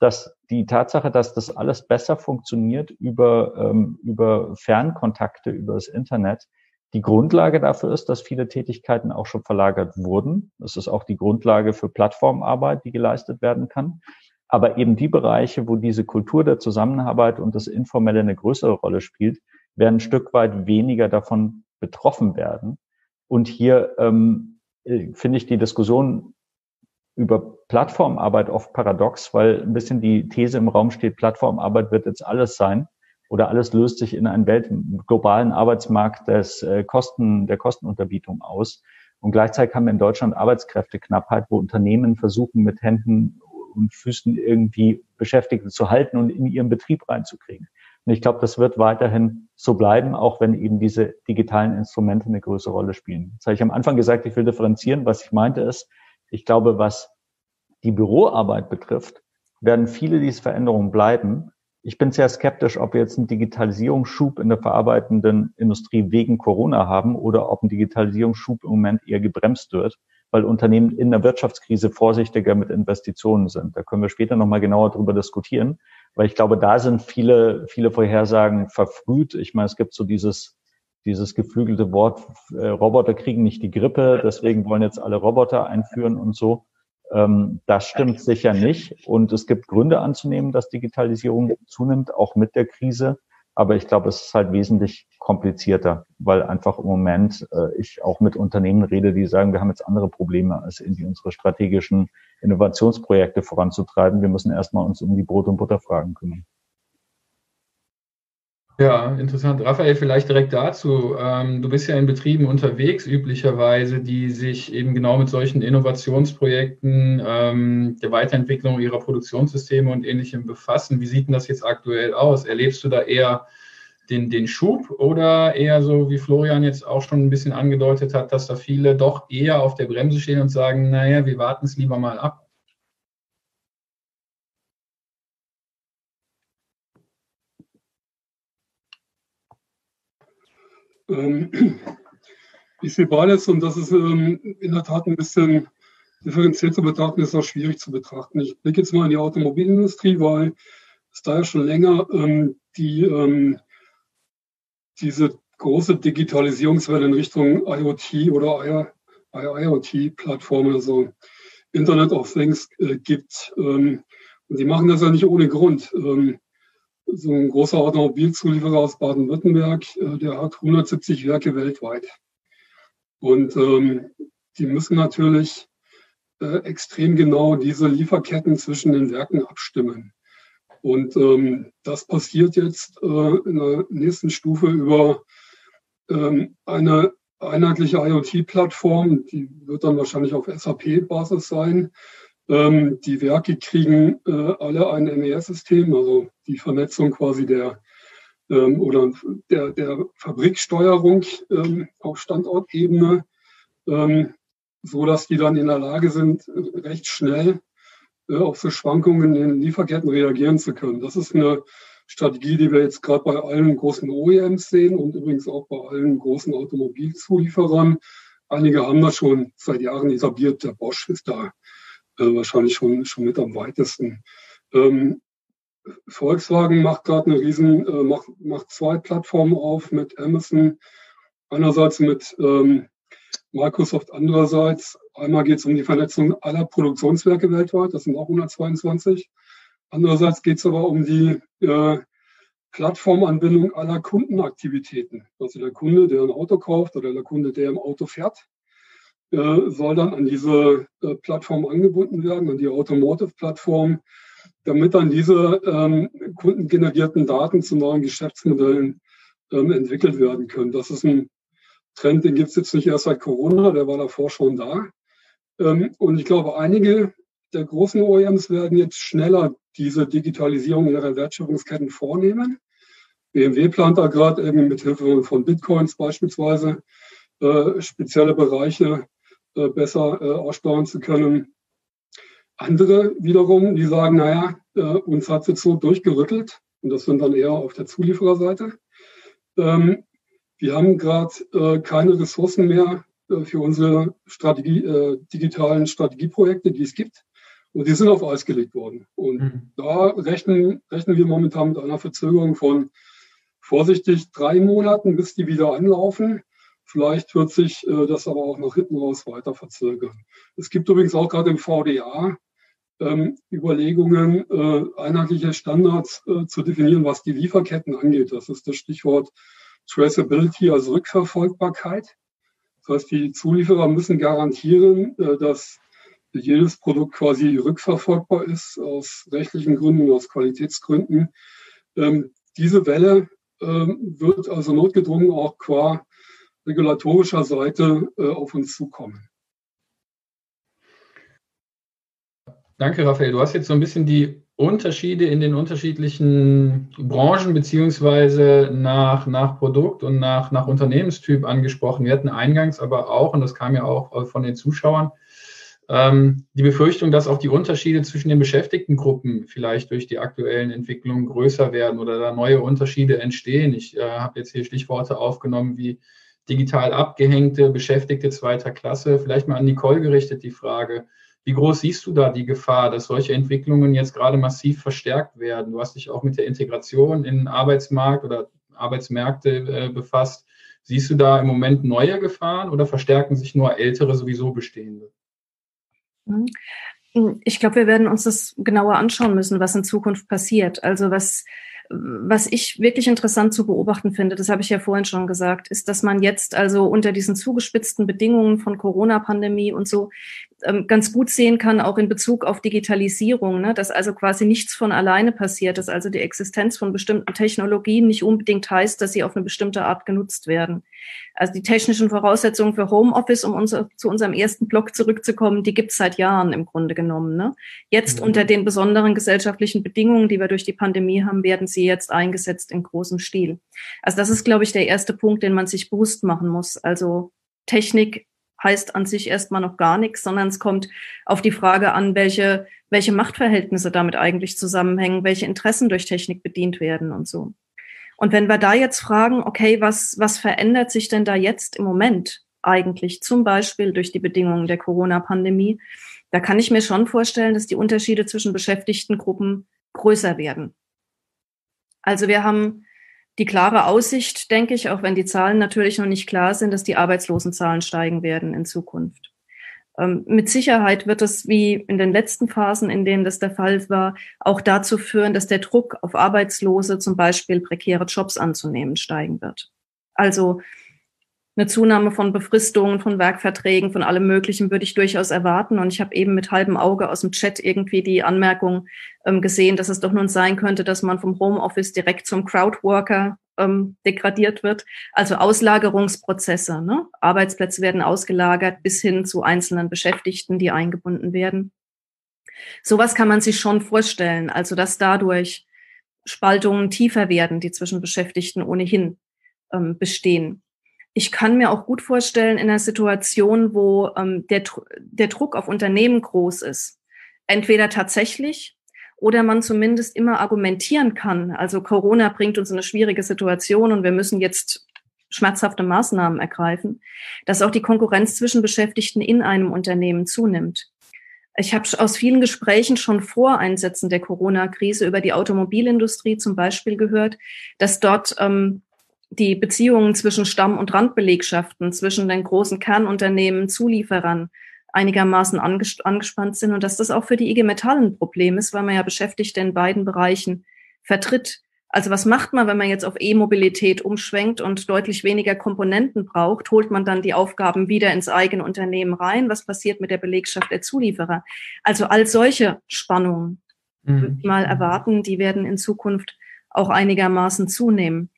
dass die Tatsache, dass das alles besser funktioniert über, ähm, über Fernkontakte, über das Internet, die Grundlage dafür ist, dass viele Tätigkeiten auch schon verlagert wurden. Das ist auch die Grundlage für Plattformarbeit, die geleistet werden kann. Aber eben die Bereiche, wo diese Kultur der Zusammenarbeit und das Informelle eine größere Rolle spielt, werden ein Stück weit weniger davon betroffen werden. Und hier ähm, äh, finde ich die Diskussion über Plattformarbeit oft paradox, weil ein bisschen die These im Raum steht, Plattformarbeit wird jetzt alles sein oder alles löst sich in einen Welt, globalen Arbeitsmarkt des äh, Kosten, der Kostenunterbietung aus. Und gleichzeitig haben wir in Deutschland Arbeitskräfteknappheit, wo Unternehmen versuchen, mit Händen und Füßen irgendwie Beschäftigte zu halten und in ihren Betrieb reinzukriegen. Und ich glaube, das wird weiterhin so bleiben, auch wenn eben diese digitalen Instrumente eine größere Rolle spielen. Das habe ich am Anfang gesagt, ich will differenzieren. Was ich meinte ist, ich glaube, was die Büroarbeit betrifft, werden viele dieser Veränderungen bleiben. Ich bin sehr skeptisch, ob wir jetzt einen Digitalisierungsschub in der verarbeitenden Industrie wegen Corona haben oder ob ein Digitalisierungsschub im Moment eher gebremst wird, weil Unternehmen in der Wirtschaftskrise vorsichtiger mit Investitionen sind. Da können wir später nochmal genauer drüber diskutieren, weil ich glaube, da sind viele, viele Vorhersagen verfrüht. Ich meine, es gibt so dieses, dieses geflügelte Wort, äh, Roboter kriegen nicht die Grippe, deswegen wollen jetzt alle Roboter einführen und so. Ähm, das stimmt sicher nicht. Und es gibt Gründe anzunehmen, dass Digitalisierung zunimmt, auch mit der Krise. Aber ich glaube, es ist halt wesentlich komplizierter, weil einfach im Moment äh, ich auch mit Unternehmen rede, die sagen, wir haben jetzt andere Probleme, als irgendwie unsere strategischen Innovationsprojekte voranzutreiben. Wir müssen erstmal uns um die Brot- und Butterfragen kümmern. Ja, interessant. Raphael, vielleicht direkt dazu. Ähm, du bist ja in Betrieben unterwegs, üblicherweise, die sich eben genau mit solchen Innovationsprojekten, ähm, der Weiterentwicklung ihrer Produktionssysteme und ähnlichem befassen. Wie sieht denn das jetzt aktuell aus? Erlebst du da eher den, den Schub oder eher so, wie Florian jetzt auch schon ein bisschen angedeutet hat, dass da viele doch eher auf der Bremse stehen und sagen, naja, wir warten es lieber mal ab? Ähm, *clears throat* ich sehe beides und das ist ähm, in der Tat ein bisschen differenziert zu betrachten, ist auch schwierig zu betrachten. Ich blicke jetzt mal in die Automobilindustrie, weil es da ja schon länger ähm, die, ähm, diese große Digitalisierungswelle in Richtung IoT oder IoT-Plattformen, also Internet of Things äh, gibt. Ähm, und die machen das ja nicht ohne Grund. Ähm, so ein großer Automobilzulieferer aus Baden-Württemberg, äh, der hat 170 Werke weltweit. Und ähm, die müssen natürlich äh, extrem genau diese Lieferketten zwischen den Werken abstimmen. Und ähm, das passiert jetzt äh, in der nächsten Stufe über ähm, eine einheitliche IoT-Plattform, die wird dann wahrscheinlich auf SAP-Basis sein, ähm, die Werke kriegen äh, alle ein MES-System, also die Vernetzung quasi der ähm, oder der, der Fabriksteuerung ähm, auf Standortebene, ähm, so dass die dann in der Lage sind, recht schnell äh, auf so Schwankungen in den Lieferketten reagieren zu können. Das ist eine Strategie, die wir jetzt gerade bei allen großen OEMs sehen und übrigens auch bei allen großen Automobilzulieferern. Einige haben das schon seit Jahren etabliert. Der Bosch ist da wahrscheinlich schon, schon mit am weitesten. Ähm, Volkswagen macht gerade eine riesen, äh, macht, macht zwei Plattformen auf mit Amazon. Einerseits mit ähm, Microsoft, andererseits. Einmal geht es um die Vernetzung aller Produktionswerke weltweit, das sind auch 122. Andererseits geht es aber um die äh, Plattformanbindung aller Kundenaktivitäten. Also der Kunde, der ein Auto kauft oder der Kunde, der im Auto fährt, äh, soll dann an diese äh, Plattform angebunden werden, an die Automotive-Plattform, damit dann diese ähm, kundengenerierten Daten zu neuen Geschäftsmodellen ähm, entwickelt werden können. Das ist ein Trend, den gibt es jetzt nicht erst seit Corona, der war davor schon da. Ähm, und ich glaube, einige der großen OEMs werden jetzt schneller diese Digitalisierung ihrer Wertschöpfungsketten vornehmen. BMW plant da gerade irgendwie mit Hilfe von Bitcoins beispielsweise äh, spezielle Bereiche äh, besser äh, aussteuern zu können. Andere wiederum, die sagen, naja, äh, uns hat es jetzt so durchgerüttelt, und das sind dann eher auf der Zuliefererseite. Ähm, wir haben gerade äh, keine Ressourcen mehr äh, für unsere Strategie, äh, digitalen Strategieprojekte, die es gibt. Und die sind auf Eis gelegt worden. Und mhm. da rechnen, rechnen wir momentan mit einer Verzögerung von vorsichtig drei Monaten, bis die wieder anlaufen. Vielleicht wird sich äh, das aber auch nach hinten raus weiter verzögern. Es gibt übrigens auch gerade im VDA ähm, Überlegungen, äh, einheitliche Standards äh, zu definieren, was die Lieferketten angeht. Das ist das Stichwort Traceability, also Rückverfolgbarkeit. Das heißt, die Zulieferer müssen garantieren, äh, dass jedes Produkt quasi rückverfolgbar ist, aus rechtlichen Gründen, aus Qualitätsgründen. Ähm, diese Welle ähm, wird also notgedrungen auch qua regulatorischer Seite äh, auf uns zukommen. Danke, Raphael. Du hast jetzt so ein bisschen die Unterschiede in den unterschiedlichen Branchen beziehungsweise nach, nach Produkt und nach, nach Unternehmenstyp angesprochen. Wir hatten eingangs aber auch, und das kam ja auch von den Zuschauern, ähm, die Befürchtung, dass auch die Unterschiede zwischen den Beschäftigtengruppen vielleicht durch die aktuellen Entwicklungen größer werden oder da neue Unterschiede entstehen. Ich äh, habe jetzt hier Stichworte aufgenommen wie digital abgehängte Beschäftigte zweiter Klasse. Vielleicht mal an Nicole gerichtet die Frage, wie groß siehst du da die Gefahr, dass solche Entwicklungen jetzt gerade massiv verstärkt werden? Du hast dich auch mit der Integration in den Arbeitsmarkt oder Arbeitsmärkte äh, befasst. Siehst du da im Moment neue Gefahren oder verstärken sich nur ältere, sowieso bestehende? Mhm. Ich glaube, wir werden uns das genauer anschauen müssen, was in Zukunft passiert. Also was was ich wirklich interessant zu beobachten finde, das habe ich ja vorhin schon gesagt, ist, dass man jetzt also unter diesen zugespitzten Bedingungen von Corona-Pandemie und so ganz gut sehen kann, auch in Bezug auf Digitalisierung, ne, dass also quasi nichts von alleine passiert, dass also die Existenz von bestimmten Technologien nicht unbedingt heißt, dass sie auf eine bestimmte Art genutzt werden. Also die technischen Voraussetzungen für Homeoffice, um unser, zu unserem ersten Block zurückzukommen, die gibt es seit Jahren im Grunde genommen. Ne? Jetzt mhm. unter den besonderen gesellschaftlichen Bedingungen, die wir durch die Pandemie haben, werden sie jetzt eingesetzt in großem Stil. Also das ist, glaube ich, der erste Punkt, den man sich bewusst machen muss. Also Technik heißt an sich erstmal noch gar nichts, sondern es kommt auf die Frage an, welche, welche Machtverhältnisse damit eigentlich zusammenhängen, welche Interessen durch Technik bedient werden und so. Und wenn wir da jetzt fragen, okay, was, was verändert sich denn da jetzt im Moment eigentlich, zum Beispiel durch die Bedingungen der Corona-Pandemie, da kann ich mir schon vorstellen, dass die Unterschiede zwischen Beschäftigtengruppen größer werden. Also wir haben die klare Aussicht, denke ich, auch wenn die Zahlen natürlich noch nicht klar sind, dass die Arbeitslosenzahlen steigen werden in Zukunft. Ähm, mit Sicherheit wird es, wie in den letzten Phasen, in denen das der Fall war, auch dazu führen, dass der Druck auf Arbeitslose, zum Beispiel prekäre Jobs anzunehmen, steigen wird. Also eine Zunahme von Befristungen, von Werkverträgen, von allem Möglichen würde ich durchaus erwarten. Und ich habe eben mit halbem Auge aus dem Chat irgendwie die Anmerkung ähm, gesehen, dass es doch nun sein könnte, dass man vom Homeoffice direkt zum Crowdworker ähm, degradiert wird. Also Auslagerungsprozesse. Ne? Arbeitsplätze werden ausgelagert bis hin zu einzelnen Beschäftigten, die eingebunden werden. Sowas kann man sich schon vorstellen. Also dass dadurch Spaltungen tiefer werden, die zwischen Beschäftigten ohnehin ähm, bestehen ich kann mir auch gut vorstellen, in einer Situation, wo ähm, der, der Druck auf Unternehmen groß ist, entweder tatsächlich oder man zumindest immer argumentieren kann. Also Corona bringt uns in eine schwierige Situation und wir müssen jetzt schmerzhafte Maßnahmen ergreifen, dass auch die Konkurrenz zwischen Beschäftigten in einem Unternehmen zunimmt. Ich habe aus vielen Gesprächen schon vor Einsätzen der Corona-Krise über die Automobilindustrie zum Beispiel gehört, dass dort ähm, die Beziehungen zwischen Stamm- und Randbelegschaften, zwischen den großen Kernunternehmen, Zulieferern einigermaßen angespannt sind und dass das auch für die IG Metall ein Problem ist, weil man ja Beschäftigte in beiden Bereichen vertritt. Also was macht man, wenn man jetzt auf E-Mobilität umschwenkt und deutlich weniger Komponenten braucht? Holt man dann die Aufgaben wieder ins eigene Unternehmen rein? Was passiert mit der Belegschaft der Zulieferer? Also all solche Spannungen, mhm. mal erwarten, die werden in Zukunft auch einigermaßen zunehmen.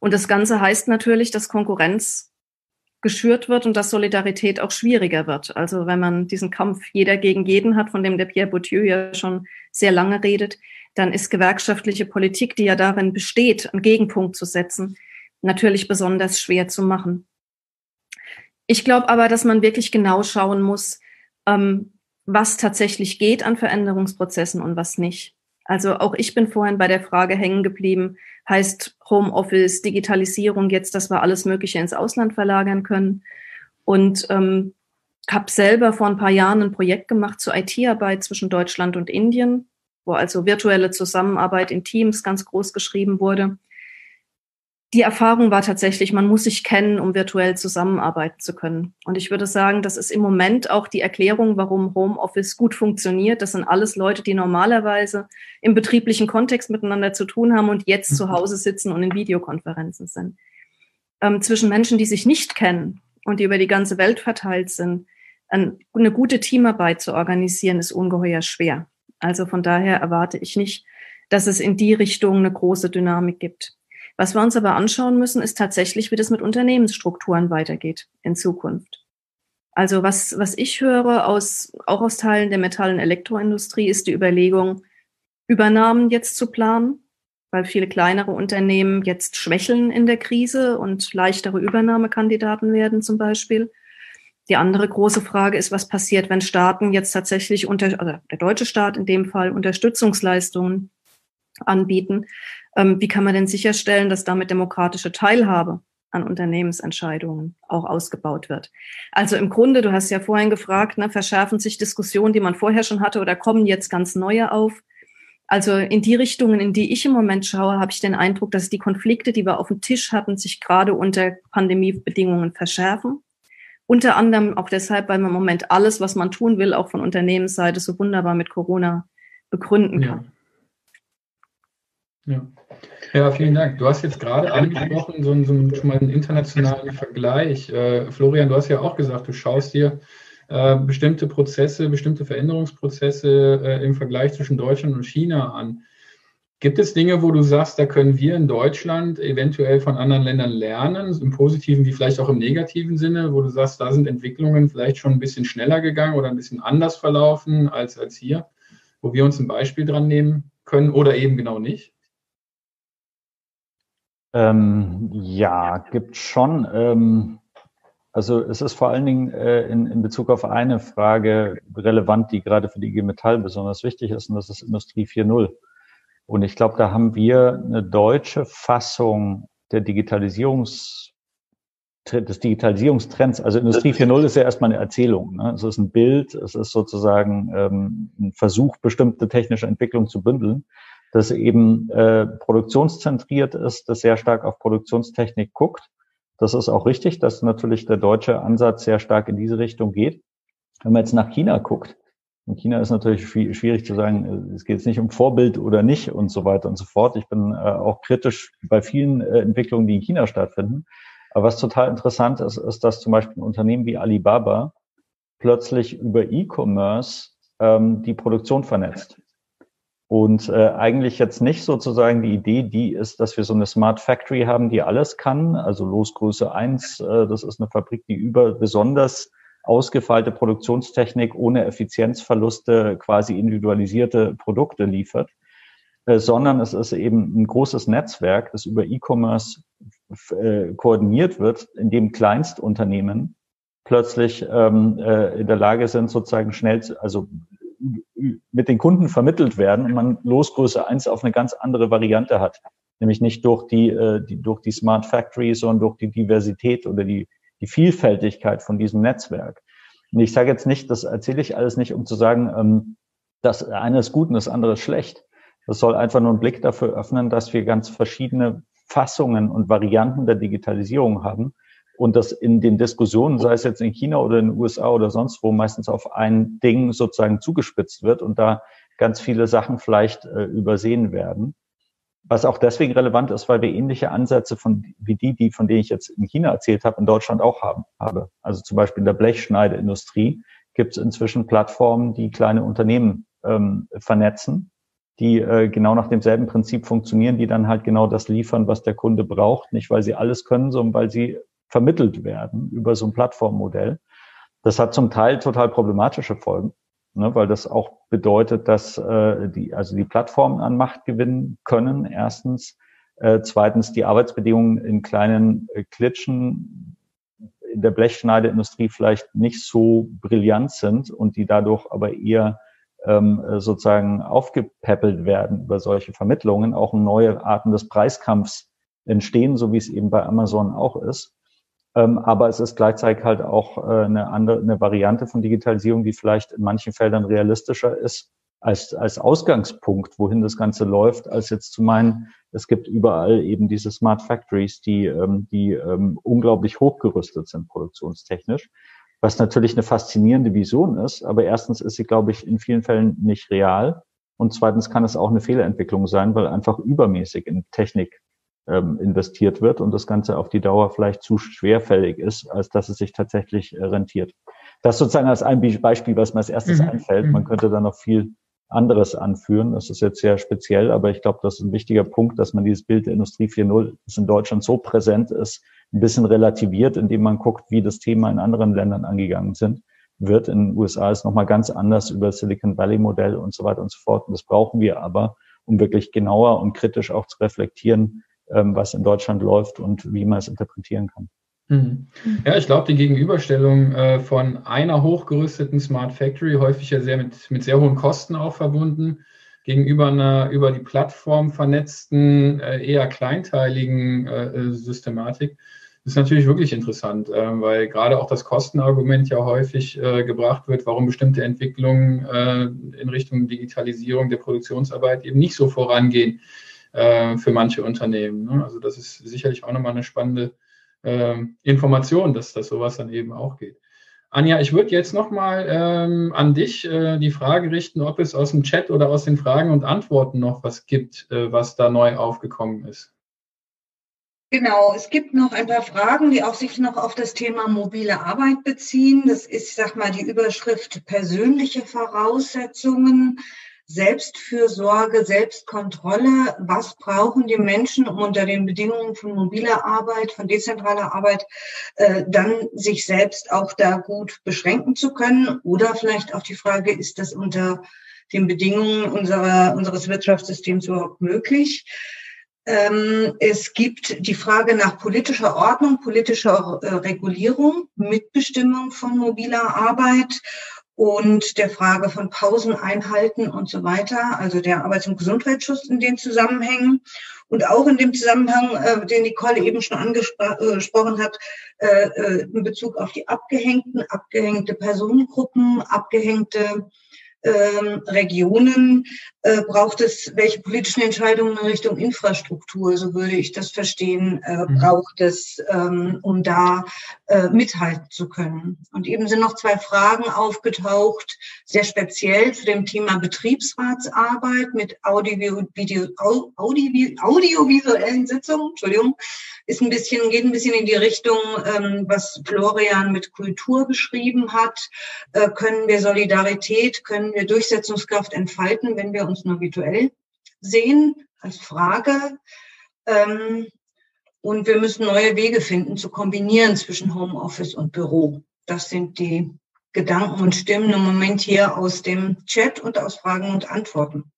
Und das Ganze heißt natürlich, dass Konkurrenz geschürt wird und dass Solidarität auch schwieriger wird. Also wenn man diesen Kampf jeder gegen jeden hat, von dem der Pierre Bourdieu ja schon sehr lange redet, dann ist gewerkschaftliche Politik, die ja darin besteht, einen Gegenpunkt zu setzen, natürlich besonders schwer zu machen. Ich glaube aber, dass man wirklich genau schauen muss, ähm, was tatsächlich geht an Veränderungsprozessen und was nicht. Also auch ich bin vorhin bei der Frage hängen geblieben, heißt Homeoffice, Digitalisierung jetzt, dass wir alles Mögliche ins Ausland verlagern können. Und ähm, habe selber vor ein paar Jahren ein Projekt gemacht zur IT-Arbeit zwischen Deutschland und Indien, wo also virtuelle Zusammenarbeit in Teams ganz groß geschrieben wurde. Die Erfahrung war tatsächlich, man muss sich kennen, um virtuell zusammenarbeiten zu können. Und ich würde sagen, das ist im Moment auch die Erklärung, warum Homeoffice gut funktioniert. Das sind alles Leute, die normalerweise im betrieblichen Kontext miteinander zu tun haben und jetzt zu Hause sitzen und in Videokonferenzen sind. Ähm, zwischen Menschen, die sich nicht kennen und die über die ganze Welt verteilt sind, eine gute Teamarbeit zu organisieren, ist ungeheuer schwer. Also von daher erwarte ich nicht, dass es in die Richtung eine große Dynamik gibt. Was wir uns aber anschauen müssen, ist tatsächlich, wie das mit Unternehmensstrukturen weitergeht in Zukunft. Also was, was ich höre aus, auch aus Teilen der Metall- und Elektroindustrie, ist die Überlegung, Übernahmen jetzt zu planen, weil viele kleinere Unternehmen jetzt schwächeln in der Krise und leichtere Übernahmekandidaten werden zum Beispiel. Die andere große Frage ist, was passiert, wenn Staaten jetzt tatsächlich unter, also der deutsche Staat in dem Fall Unterstützungsleistungen anbieten. Ähm, wie kann man denn sicherstellen, dass damit demokratische Teilhabe an Unternehmensentscheidungen auch ausgebaut wird? Also im Grunde, du hast ja vorhin gefragt, ne, verschärfen sich Diskussionen, die man vorher schon hatte oder kommen jetzt ganz neue auf? Also in die Richtungen, in die ich im Moment schaue, habe ich den Eindruck, dass die Konflikte, die wir auf dem Tisch hatten, sich gerade unter Pandemiebedingungen verschärfen. Unter anderem auch deshalb, weil man im Moment alles, was man tun will, auch von Unternehmensseite so wunderbar mit Corona begründen kann. Ja. ja. Ja vielen Dank. Du hast jetzt gerade angesprochen, so, so schon mal einen internationalen Vergleich. Äh, Florian, du hast ja auch gesagt, du schaust dir äh, bestimmte Prozesse, bestimmte Veränderungsprozesse äh, im Vergleich zwischen Deutschland und China an. Gibt es Dinge, wo du sagst, da können wir in Deutschland eventuell von anderen Ländern lernen, im positiven wie vielleicht auch im negativen Sinne, wo du sagst, da sind Entwicklungen vielleicht schon ein bisschen schneller gegangen oder ein bisschen anders verlaufen als, als hier, wo wir uns ein Beispiel dran nehmen können oder eben genau nicht? Ähm, ja, gibt schon. Ähm, also es ist vor allen Dingen äh, in, in Bezug auf eine Frage relevant, die gerade für die IG Metall besonders wichtig ist, und das ist Industrie 4.0. Und ich glaube, da haben wir eine deutsche Fassung der Digitalisierungs des Digitalisierungstrends. Also Industrie 4.0 ist ja erstmal eine Erzählung. Ne? Es ist ein Bild, es ist sozusagen ähm, ein Versuch, bestimmte technische Entwicklungen zu bündeln, das eben äh, produktionszentriert ist, das sehr stark auf Produktionstechnik guckt. Das ist auch richtig, dass natürlich der deutsche Ansatz sehr stark in diese Richtung geht. Wenn man jetzt nach China guckt, in China ist natürlich schwierig zu sagen, es geht jetzt nicht um Vorbild oder nicht und so weiter und so fort. Ich bin äh, auch kritisch bei vielen äh, Entwicklungen, die in China stattfinden. Aber was total interessant ist, ist, dass zum Beispiel ein Unternehmen wie Alibaba plötzlich über E-Commerce ähm, die Produktion vernetzt. Und äh, eigentlich jetzt nicht sozusagen die Idee, die ist, dass wir so eine Smart Factory haben, die alles kann. Also Losgröße eins, äh, das ist eine Fabrik, die über besonders ausgefeilte Produktionstechnik ohne Effizienzverluste quasi individualisierte Produkte liefert, äh, sondern es ist eben ein großes Netzwerk, das über E-Commerce äh, koordiniert wird, in dem Kleinstunternehmen plötzlich ähm, äh, in der Lage sind, sozusagen schnell, also mit den Kunden vermittelt werden und man Losgröße eins auf eine ganz andere Variante hat. Nämlich nicht durch die, äh, die, durch die Smart Factory, sondern durch die Diversität oder die die Vielfältigkeit von diesem Netzwerk. Und ich sage jetzt nicht, das erzähle ich alles nicht, um zu sagen, ähm, das eine ist gut und das andere ist schlecht. Das soll einfach nur einen Blick dafür öffnen, dass wir ganz verschiedene Fassungen und Varianten der Digitalisierung haben und das in den Diskussionen, sei es jetzt in China oder in den USA oder sonst wo, meistens auf ein Ding sozusagen zugespitzt wird und da ganz viele Sachen vielleicht äh, übersehen werden. Was auch deswegen relevant ist, weil wir ähnliche Ansätze von, wie die, die, von denen ich jetzt in China erzählt habe, in Deutschland auch haben, habe. Also zum Beispiel in der Blechschneideindustrie gibt es inzwischen Plattformen, die kleine Unternehmen ähm, vernetzen, die äh, genau nach demselben Prinzip funktionieren, die dann halt genau das liefern, was der Kunde braucht, nicht weil sie alles können, sondern weil sie vermittelt werden über so ein Plattformmodell. Das hat zum Teil total problematische Folgen ne, weil das auch bedeutet, dass äh, die, also die Plattformen an Macht gewinnen können, erstens. Äh, zweitens, die Arbeitsbedingungen in kleinen äh, Klitschen in der Blechschneideindustrie vielleicht nicht so brillant sind und die dadurch aber eher ähm, sozusagen aufgepäppelt werden über solche Vermittlungen, auch neue Arten des Preiskampfs entstehen, so wie es eben bei Amazon auch ist. Ähm, aber es ist gleichzeitig halt auch äh, eine andere, eine Variante von Digitalisierung, die vielleicht in manchen Feldern realistischer ist als, als Ausgangspunkt, wohin das Ganze läuft, als jetzt zu meinen, es gibt überall eben diese Smart Factories, die, ähm, die ähm, unglaublich hochgerüstet sind produktionstechnisch, was natürlich eine faszinierende Vision ist. Aber erstens ist sie, glaube ich, in vielen Fällen nicht real. Und zweitens kann es auch eine Fehlentwicklung sein, weil einfach übermäßig in Technik ähm, investiert wird und das Ganze auf die Dauer vielleicht zu schwerfällig ist, als dass es sich tatsächlich äh, rentiert. Das sozusagen als ein Beispiel, was mir als erstes mhm. einfällt. Man mhm. könnte da noch viel anderes anführen. Das ist jetzt sehr speziell, aber ich glaube, das ist ein wichtiger Punkt, dass man dieses Bild der Industrie 4.0, das in Deutschland so präsent ist, ein bisschen relativiert, indem man guckt, wie das Thema in anderen Ländern angegangen sind, wird. In den USA ist nochmal ganz anders über Silicon Valley Modell und so weiter und so fort. Und das brauchen wir aber, um wirklich genauer und kritisch auch zu reflektieren, was in Deutschland läuft und wie man es interpretieren kann. Mhm. Ja, ich glaube, die Gegenüberstellung äh, von einer hochgerüsteten Smart Factory, häufig ja sehr mit, mit sehr hohen Kosten auch verbunden, gegenüber einer über die Plattform vernetzten, äh, eher kleinteiligen äh, Systematik, ist natürlich wirklich interessant, äh, weil gerade auch das Kostenargument ja häufig äh, gebracht wird, warum bestimmte Entwicklungen äh, in Richtung Digitalisierung der Produktionsarbeit eben nicht so vorangehen für manche Unternehmen. Ne? Also das ist sicherlich auch nochmal eine spannende äh, Information, dass das sowas dann eben auch geht. Anja, ich würde jetzt nochmal ähm, an dich äh, die Frage richten, ob es aus dem Chat oder aus den Fragen und Antworten noch was gibt, äh, was da neu aufgekommen ist. Genau, es gibt noch ein paar Fragen, die auch sich noch auf das Thema mobile Arbeit beziehen. Das ist, sag mal, die Überschrift persönliche Voraussetzungen Selbstfürsorge, Selbstkontrolle. Was brauchen die Menschen, um unter den Bedingungen von mobiler Arbeit, von dezentraler Arbeit, äh, dann sich selbst auch da gut beschränken zu können? Oder vielleicht auch die Frage, ist das unter den Bedingungen unserer, unseres Wirtschaftssystems überhaupt möglich? Ähm, es gibt die Frage nach politischer Ordnung, politischer äh, Regulierung, Mitbestimmung von mobiler Arbeit und der Frage von Pausen einhalten und so weiter, also der Arbeits- und Gesundheitsschutz in den Zusammenhängen. Und auch in dem Zusammenhang, äh, den Nicole eben schon angesprochen äh, hat, äh, äh, in Bezug auf die Abgehängten, abgehängte Personengruppen, abgehängte ähm, Regionen äh, braucht es, welche politischen Entscheidungen in Richtung Infrastruktur, so würde ich das verstehen, äh, mhm. braucht es, ähm, um da äh, mithalten zu können. Und eben sind noch zwei Fragen aufgetaucht, sehr speziell zu dem Thema Betriebsratsarbeit mit Audio, Video, Audio, audiovisuellen Sitzungen, Entschuldigung, ist ein bisschen, geht ein bisschen in die Richtung, ähm, was Florian mit Kultur beschrieben hat. Äh, können wir Solidarität, können wir Durchsetzungskraft entfalten, wenn wir uns nur virtuell sehen, als Frage. Ähm, und wir müssen neue Wege finden, zu kombinieren zwischen Homeoffice und Büro. Das sind die Gedanken und Stimmen im Moment hier aus dem Chat und aus Fragen und Antworten.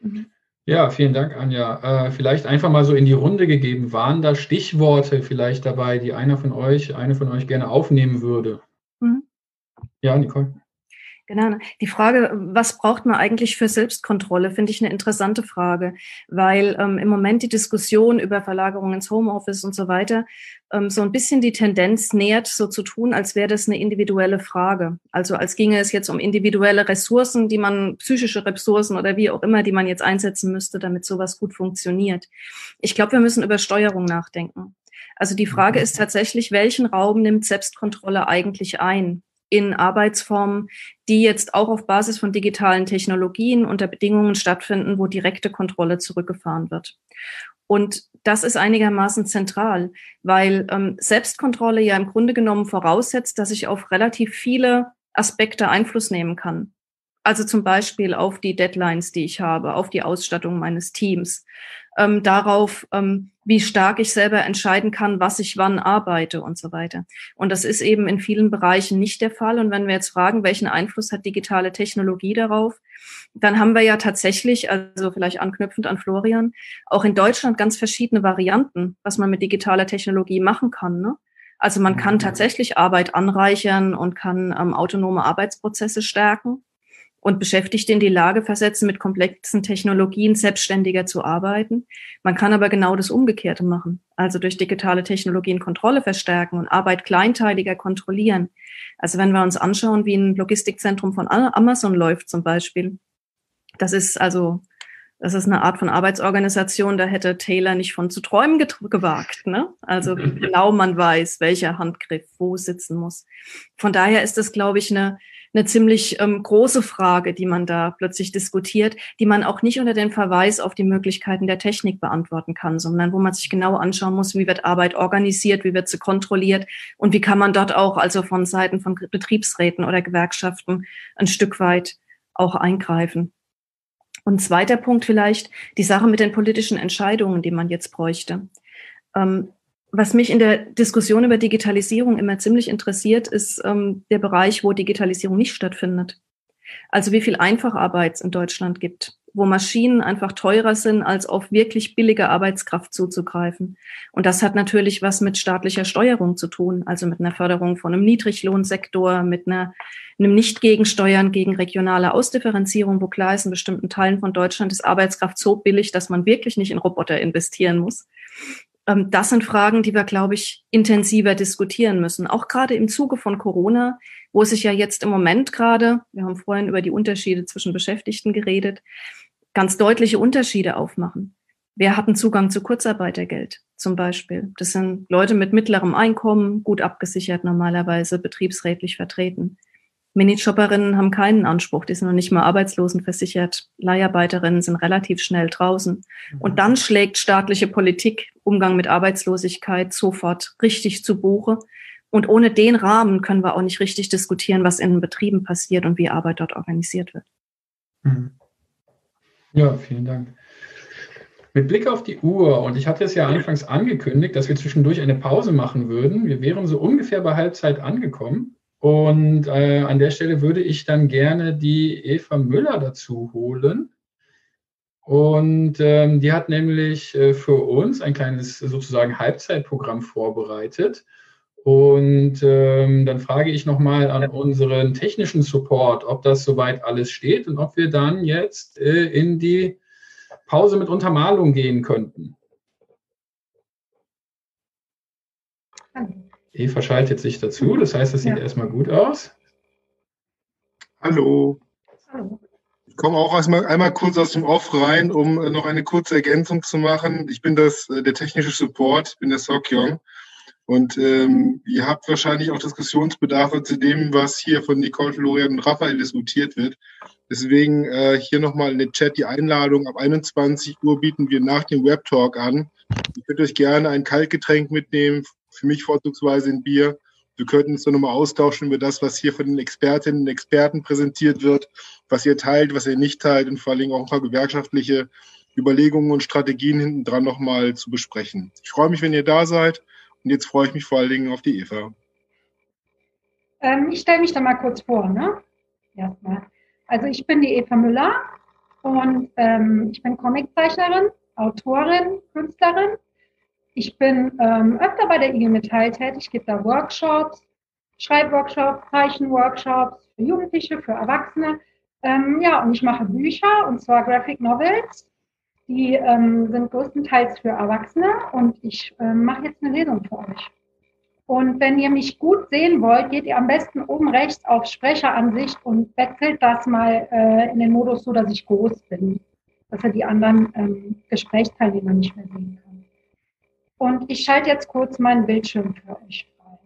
Mhm. Ja, vielen Dank, Anja. Äh, vielleicht einfach mal so in die Runde gegeben. Waren da Stichworte vielleicht dabei, die einer von euch, eine von euch gerne aufnehmen würde? Mhm. Ja, Nicole. Genau. Die Frage, was braucht man eigentlich für Selbstkontrolle, finde ich eine interessante Frage, weil ähm, im Moment die Diskussion über Verlagerung ins Homeoffice und so weiter ähm, so ein bisschen die Tendenz nähert, so zu tun, als wäre das eine individuelle Frage. Also als ginge es jetzt um individuelle Ressourcen, die man, psychische Ressourcen oder wie auch immer, die man jetzt einsetzen müsste, damit sowas gut funktioniert. Ich glaube, wir müssen über Steuerung nachdenken. Also die Frage mhm. ist tatsächlich, welchen Raum nimmt Selbstkontrolle eigentlich ein? In Arbeitsformen, die jetzt auch auf Basis von digitalen Technologien unter Bedingungen stattfinden, wo direkte Kontrolle zurückgefahren wird. Und das ist einigermaßen zentral, weil ähm, Selbstkontrolle ja im Grunde genommen voraussetzt, dass ich auf relativ viele Aspekte Einfluss nehmen kann. Also zum Beispiel auf die Deadlines, die ich habe, auf die Ausstattung meines Teams, ähm, darauf, ähm, wie stark ich selber entscheiden kann, was ich wann arbeite und so weiter. Und das ist eben in vielen Bereichen nicht der Fall. Und wenn wir jetzt fragen, welchen Einfluss hat digitale Technologie darauf, dann haben wir ja tatsächlich, also vielleicht anknüpfend an Florian, auch in Deutschland ganz verschiedene Varianten, was man mit digitaler Technologie machen kann. Ne? Also man kann mhm. tatsächlich Arbeit anreichern und kann ähm, autonome Arbeitsprozesse stärken. Und Beschäftigte in die Lage versetzen, mit komplexen Technologien selbstständiger zu arbeiten. Man kann aber genau das Umgekehrte machen, also durch digitale Technologien Kontrolle verstärken und Arbeit kleinteiliger kontrollieren. Also wenn wir uns anschauen, wie ein Logistikzentrum von Amazon läuft zum Beispiel, das ist also das ist eine Art von Arbeitsorganisation, da hätte Taylor nicht von zu träumen gewagt. Ne? Also *laughs* genau man weiß, welcher Handgriff wo sitzen muss. Von daher ist das, glaube ich, eine, eine ziemlich ähm, große Frage, die man da plötzlich diskutiert, die man auch nicht unter den Verweis auf die Möglichkeiten der Technik beantworten kann, sondern wo man sich genau anschauen muss, wie wird Arbeit organisiert, wie wird sie kontrolliert und wie kann man dort auch also von Seiten von Betriebsräten oder Gewerkschaften ein Stück weit auch eingreifen. Und zweiter Punkt vielleicht, die Sache mit den politischen Entscheidungen, die man jetzt bräuchte. Ähm, was mich in der Diskussion über Digitalisierung immer ziemlich interessiert, ist ähm, der Bereich, wo Digitalisierung nicht stattfindet. Also wie viel Einfacharbeit es in Deutschland gibt, wo Maschinen einfach teurer sind, als auf wirklich billige Arbeitskraft zuzugreifen. Und das hat natürlich was mit staatlicher Steuerung zu tun, also mit einer Förderung von einem Niedriglohnsektor, mit einer, einem Nicht-Gegensteuern gegen regionale Ausdifferenzierung, wo klar ist, in bestimmten Teilen von Deutschland ist Arbeitskraft so billig, dass man wirklich nicht in Roboter investieren muss. Ähm, das sind Fragen, die wir, glaube ich, intensiver diskutieren müssen. Auch gerade im Zuge von Corona, wo sich ja jetzt im Moment gerade, wir haben vorhin über die Unterschiede zwischen Beschäftigten geredet, ganz deutliche Unterschiede aufmachen. Wer hat einen Zugang zu Kurzarbeitergeld zum Beispiel? Das sind Leute mit mittlerem Einkommen, gut abgesichert normalerweise, betriebsrätlich vertreten. Minishopperinnen haben keinen Anspruch, die sind noch nicht mal arbeitslosenversichert. Leiharbeiterinnen sind relativ schnell draußen. Und mhm. dann schlägt staatliche Politik Umgang mit Arbeitslosigkeit sofort richtig zu Buche. Und ohne den Rahmen können wir auch nicht richtig diskutieren, was in den Betrieben passiert und wie Arbeit dort organisiert wird. Mhm. Ja, vielen Dank. Mit Blick auf die Uhr, und ich hatte es ja anfangs angekündigt, dass wir zwischendurch eine Pause machen würden. Wir wären so ungefähr bei Halbzeit angekommen. Und äh, an der Stelle würde ich dann gerne die Eva Müller dazu holen. Und ähm, die hat nämlich äh, für uns ein kleines sozusagen Halbzeitprogramm vorbereitet. Und ähm, dann frage ich nochmal an unseren technischen Support, ob das soweit alles steht und ob wir dann jetzt äh, in die Pause mit Untermalung gehen könnten. Eva schaltet sich dazu, das heißt, es sieht ja. erstmal gut aus. Hallo. Hallo. Ich komme auch erstmal einmal kurz aus dem Off rein, um noch eine kurze Ergänzung zu machen. Ich bin das, äh, der technische Support, bin der Sokyong. Und ähm, ihr habt wahrscheinlich auch Diskussionsbedarfe zu dem, was hier von Nicole, Florian und Raphael diskutiert wird. Deswegen äh, hier nochmal in den Chat die Einladung. Ab 21 Uhr bieten wir nach dem Webtalk an. Ihr könnt euch gerne ein Kaltgetränk mitnehmen, für mich vorzugsweise ein Bier. Wir könnten uns dann nochmal austauschen über das, was hier von den Expertinnen und Experten präsentiert wird, was ihr teilt, was ihr nicht teilt und vor allen Dingen auch ein paar gewerkschaftliche Überlegungen und Strategien hinten dran nochmal zu besprechen. Ich freue mich, wenn ihr da seid und jetzt freue ich mich vor allen Dingen auf die Eva. Ähm, ich stelle mich da mal kurz vor. Ne? Erstmal. Also ich bin die Eva Müller und ähm, ich bin Comiczeichnerin, Autorin, Künstlerin ich bin ähm, öfter bei der IG Metall tätig, gebe da Workshops, Schreibworkshops, Zeichenworkshops für Jugendliche, für Erwachsene. Ähm, ja, und ich mache Bücher, und zwar Graphic Novels. Die ähm, sind größtenteils für Erwachsene und ich ähm, mache jetzt eine Lesung für euch. Und wenn ihr mich gut sehen wollt, geht ihr am besten oben rechts auf Sprecheransicht und wechselt das mal äh, in den Modus so, dass ich groß bin, dass ihr die anderen ähm, Gesprächsteilnehmer nicht mehr sehen könnt. Und ich schalte jetzt kurz meinen Bildschirm für euch frei.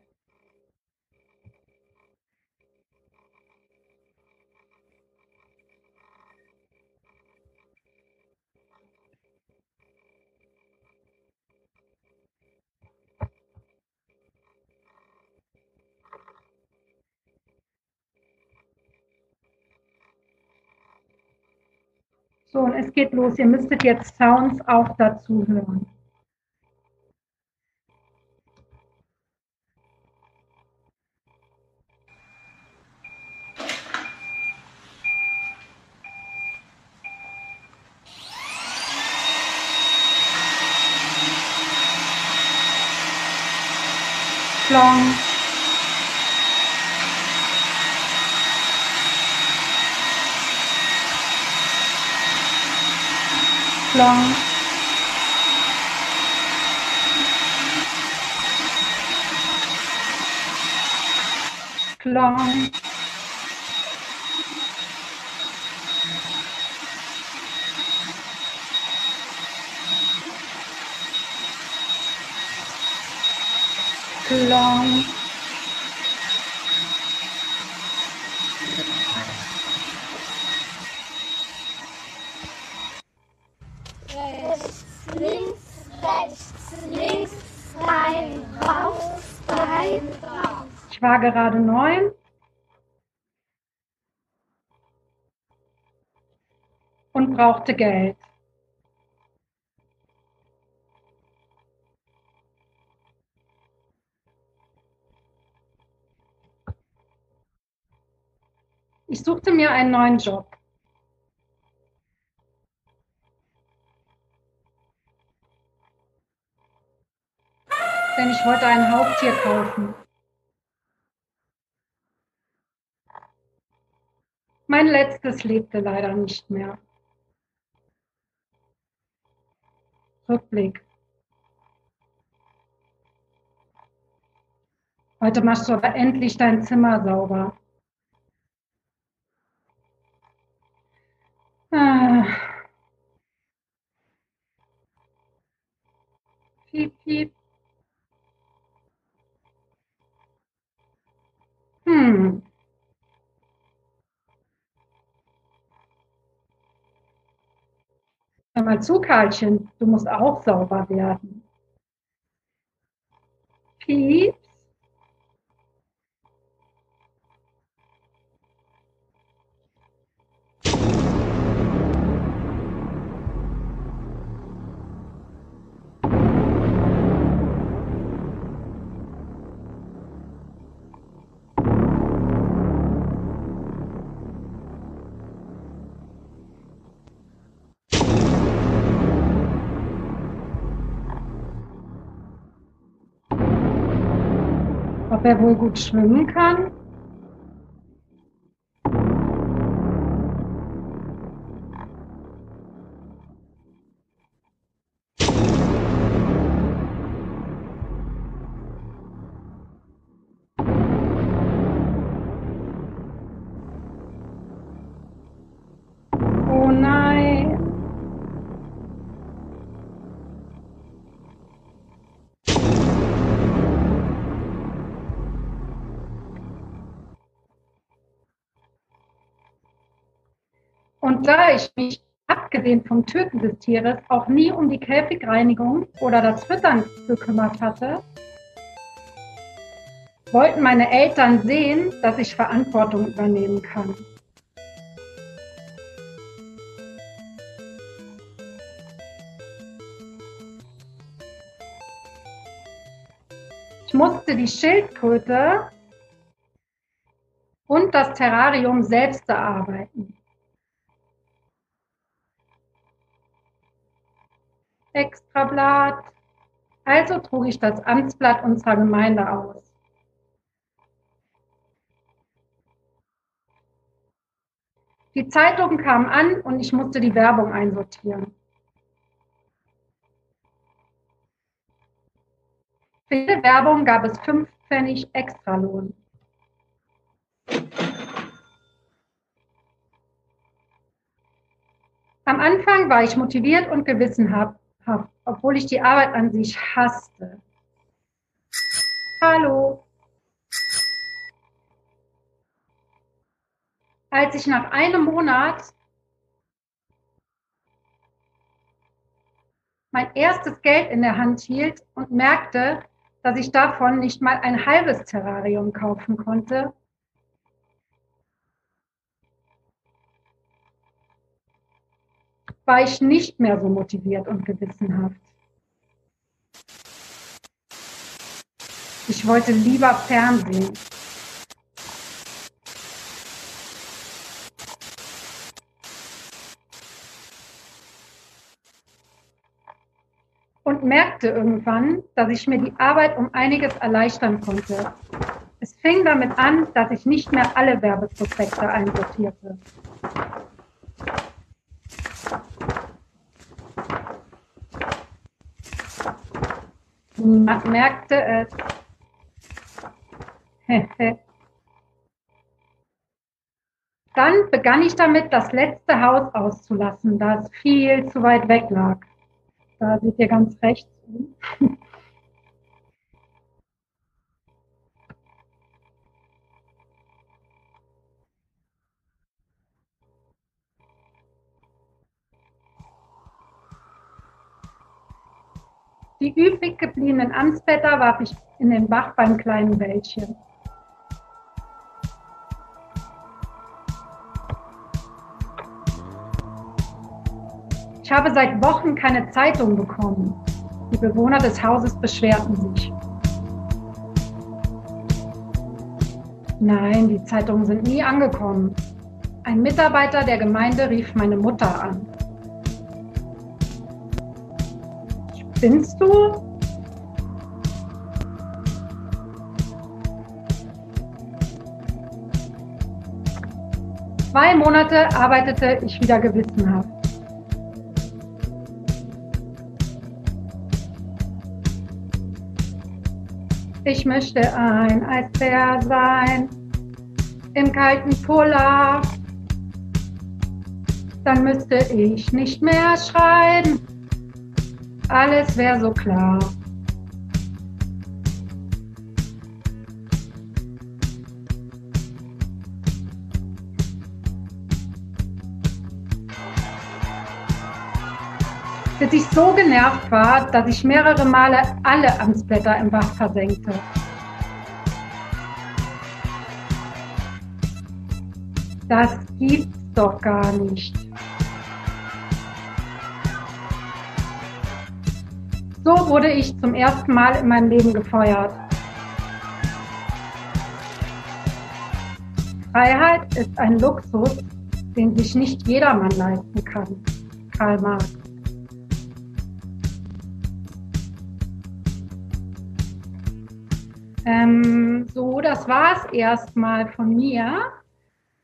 So, und es geht los. Ihr müsstet jetzt Sounds auch dazu hören. long. Long. Long. Klong. Rechts, links, rechts, links, rein, raus, rein, raus. Ich war gerade neun. Und brauchte Geld. Ich suchte mir einen neuen Job. Denn ich wollte ein Haustier kaufen. Mein letztes lebte leider nicht mehr. Rückblick. Heute machst du aber endlich dein Zimmer sauber. Ah. Piep, piep. Hm. Hör mal zu, Karlchen, du musst auch sauber werden. Pieps. Ob er wohl gut schwimmen kann? Und da ich mich, abgesehen vom Töten des Tieres, auch nie um die Käfigreinigung oder das Füttern gekümmert hatte, wollten meine Eltern sehen, dass ich Verantwortung übernehmen kann. Ich musste die Schildkröte und das Terrarium selbst erarbeiten. Extrablatt. Also trug ich das Amtsblatt unserer Gemeinde aus. Die Zeitungen kamen an und ich musste die Werbung einsortieren. Für jede Werbung gab es fünf Pfennig Extralohn. Am Anfang war ich motiviert und gewissenhaft, obwohl ich die Arbeit an sich hasste. Hallo. Als ich nach einem Monat mein erstes Geld in der Hand hielt und merkte, dass ich davon nicht mal ein halbes Terrarium kaufen konnte, war ich nicht mehr so motiviert und gewissenhaft. Ich wollte lieber Fernsehen. Und merkte irgendwann, dass ich mir die Arbeit um einiges erleichtern konnte. Es fing damit an, dass ich nicht mehr alle Werbeprospekte einsortierte. Niemand merkte es. *laughs* Dann begann ich damit, das letzte Haus auszulassen, da es viel zu weit weg lag. Da seht ihr ganz rechts. Die übrig gebliebenen Amtsblätter warf ich in den Bach beim kleinen Wäldchen. Ich habe seit Wochen keine Zeitung bekommen. Die Bewohner des Hauses beschwerten sich. Nein, die Zeitungen sind nie angekommen. Ein Mitarbeiter der Gemeinde rief meine Mutter an. Spinnst du? Zwei Monate arbeitete ich wieder gewissenhaft. Ich möchte ein Eisbär sein im kalten Polar. Dann müsste ich nicht mehr schreiben alles wäre so klar. Bis ich so genervt war, dass ich mehrere Male alle Amtsblätter im Bach versenkte. Das gibt's doch gar nicht. So wurde ich zum ersten Mal in meinem Leben gefeuert. Freiheit ist ein Luxus, den sich nicht jedermann leisten kann. Karl Marx. Ähm, so, das war es erstmal von mir.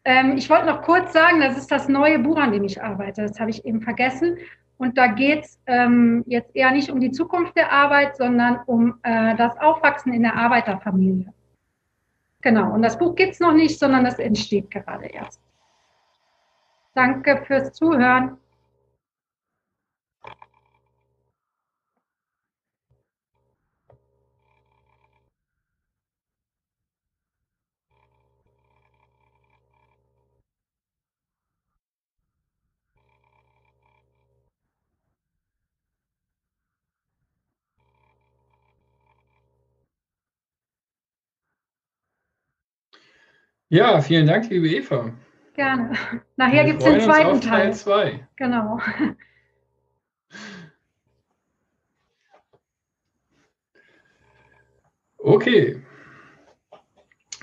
Ähm, ich wollte noch kurz sagen, das ist das neue Buch, an dem ich arbeite. Das habe ich eben vergessen. Und da geht es ähm, jetzt eher nicht um die Zukunft der Arbeit, sondern um äh, das Aufwachsen in der Arbeiterfamilie. Genau, und das Buch gibt es noch nicht, sondern es entsteht gerade erst. Danke fürs Zuhören. Ja, vielen Dank, liebe Eva. Gerne. Nachher gibt es den zweiten Teil. Teil 2. Genau. Okay.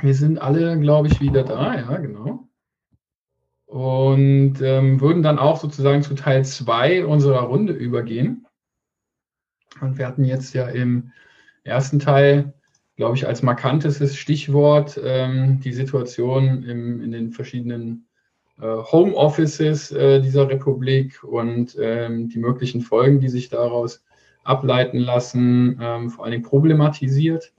Wir sind alle, glaube ich, wieder da, ja, genau. Und ähm, würden dann auch sozusagen zu Teil 2 unserer Runde übergehen. Und wir hatten jetzt ja im ersten Teil glaube ich, als markantestes Stichwort ähm, die Situation im, in den verschiedenen äh, Homeoffices äh, dieser Republik und ähm, die möglichen Folgen, die sich daraus ableiten lassen, ähm, vor allen Dingen problematisiert.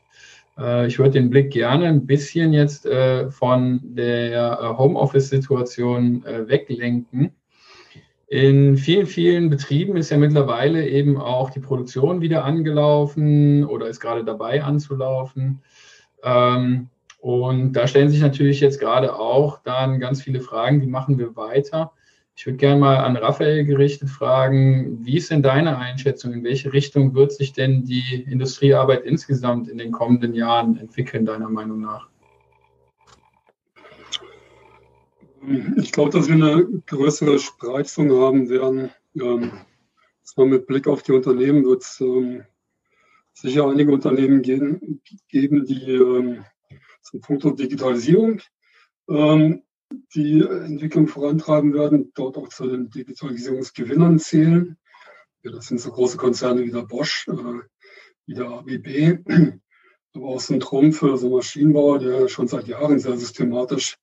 Äh, ich würde den Blick gerne ein bisschen jetzt äh, von der äh, Homeoffice-Situation äh, weglenken in vielen, vielen Betrieben ist ja mittlerweile eben auch die Produktion wieder angelaufen oder ist gerade dabei anzulaufen. Ähm, und da stellen sich natürlich jetzt gerade auch dann ganz viele Fragen, wie machen wir weiter? Ich würde gerne mal an Raphael gerichtet fragen, wie ist denn deine Einschätzung? In welche Richtung wird sich denn die Industriearbeit insgesamt in den kommenden Jahren entwickeln, deiner Meinung nach? Ich glaube, dass wir eine größere Spreizung haben werden. Ähm, zwar mit Blick auf die Unternehmen wird es ähm, sicher einige Unternehmen geben, geben die ähm, zum Punkt der Digitalisierung ähm, die Entwicklung vorantreiben werden, dort auch zu den Digitalisierungsgewinnern zählen. Ja, das sind so große Konzerne wie der Bosch, äh, wie der ABB, *clears throat* aber auch so ein Trumpf für so Maschinenbauer, der schon seit Jahren sehr systematisch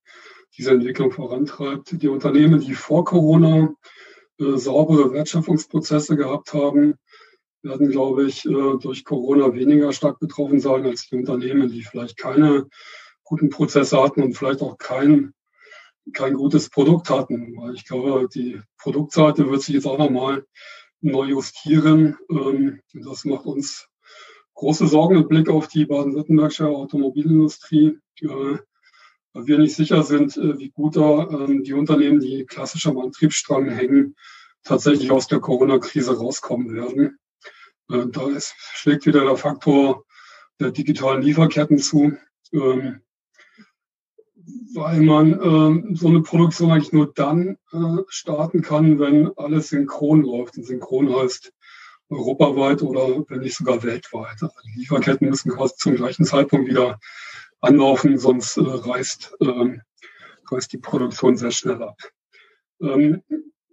diese Entwicklung vorantreibt. Die Unternehmen, die vor Corona äh, saubere Wertschöpfungsprozesse gehabt haben, werden, glaube ich, äh, durch Corona weniger stark betroffen sein als die Unternehmen, die vielleicht keine guten Prozesse hatten und vielleicht auch kein, kein gutes Produkt hatten. Weil ich glaube, die Produktseite wird sich jetzt auch nochmal neu justieren. Ähm, das macht uns große Sorgen mit Blick auf die baden-württembergische Automobilindustrie, äh, weil wir nicht sicher sind, äh, wie gut da ähm, die Unternehmen, die klassisch am Antriebsstrang hängen, tatsächlich aus der Corona-Krise rauskommen werden. Äh, da ist, schlägt wieder der Faktor der digitalen Lieferketten zu, ähm, weil man äh, so eine Produktion eigentlich nur dann äh, starten kann, wenn alles synchron läuft. Und synchron heißt europaweit oder wenn nicht sogar weltweit. Also die Lieferketten müssen quasi zum gleichen Zeitpunkt wieder anlaufen, sonst äh, reißt, äh, reißt die Produktion sehr schnell ab. Ähm,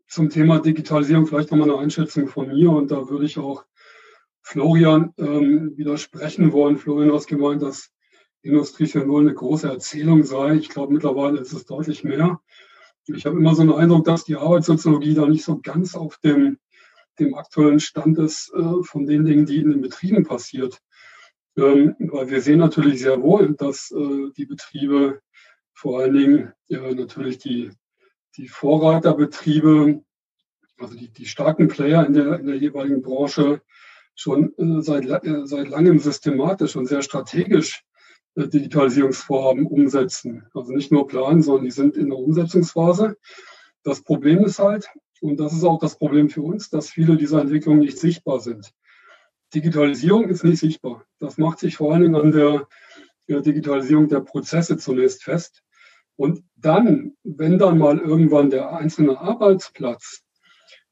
zum Thema Digitalisierung vielleicht nochmal eine Einschätzung von mir und da würde ich auch Florian ähm, widersprechen wollen. Florian hat gemeint, dass Industrie 4.0 eine große Erzählung sei. Ich glaube, mittlerweile ist es deutlich mehr. Ich habe immer so einen Eindruck, dass die Arbeitssoziologie da nicht so ganz auf dem, dem aktuellen Stand ist äh, von den Dingen, die in den Betrieben passiert. Ähm, weil wir sehen natürlich sehr wohl, dass äh, die Betriebe, vor allen Dingen äh, natürlich die, die Vorreiterbetriebe, also die, die starken Player in der, in der jeweiligen Branche, schon äh, seit, äh, seit langem systematisch und sehr strategisch äh, Digitalisierungsvorhaben umsetzen. Also nicht nur planen, sondern die sind in der Umsetzungsphase. Das Problem ist halt, und das ist auch das Problem für uns, dass viele dieser Entwicklungen nicht sichtbar sind. Digitalisierung ist nicht sichtbar. Das macht sich vor allen Dingen an der, der Digitalisierung der Prozesse zunächst fest. Und dann, wenn dann mal irgendwann der einzelne Arbeitsplatz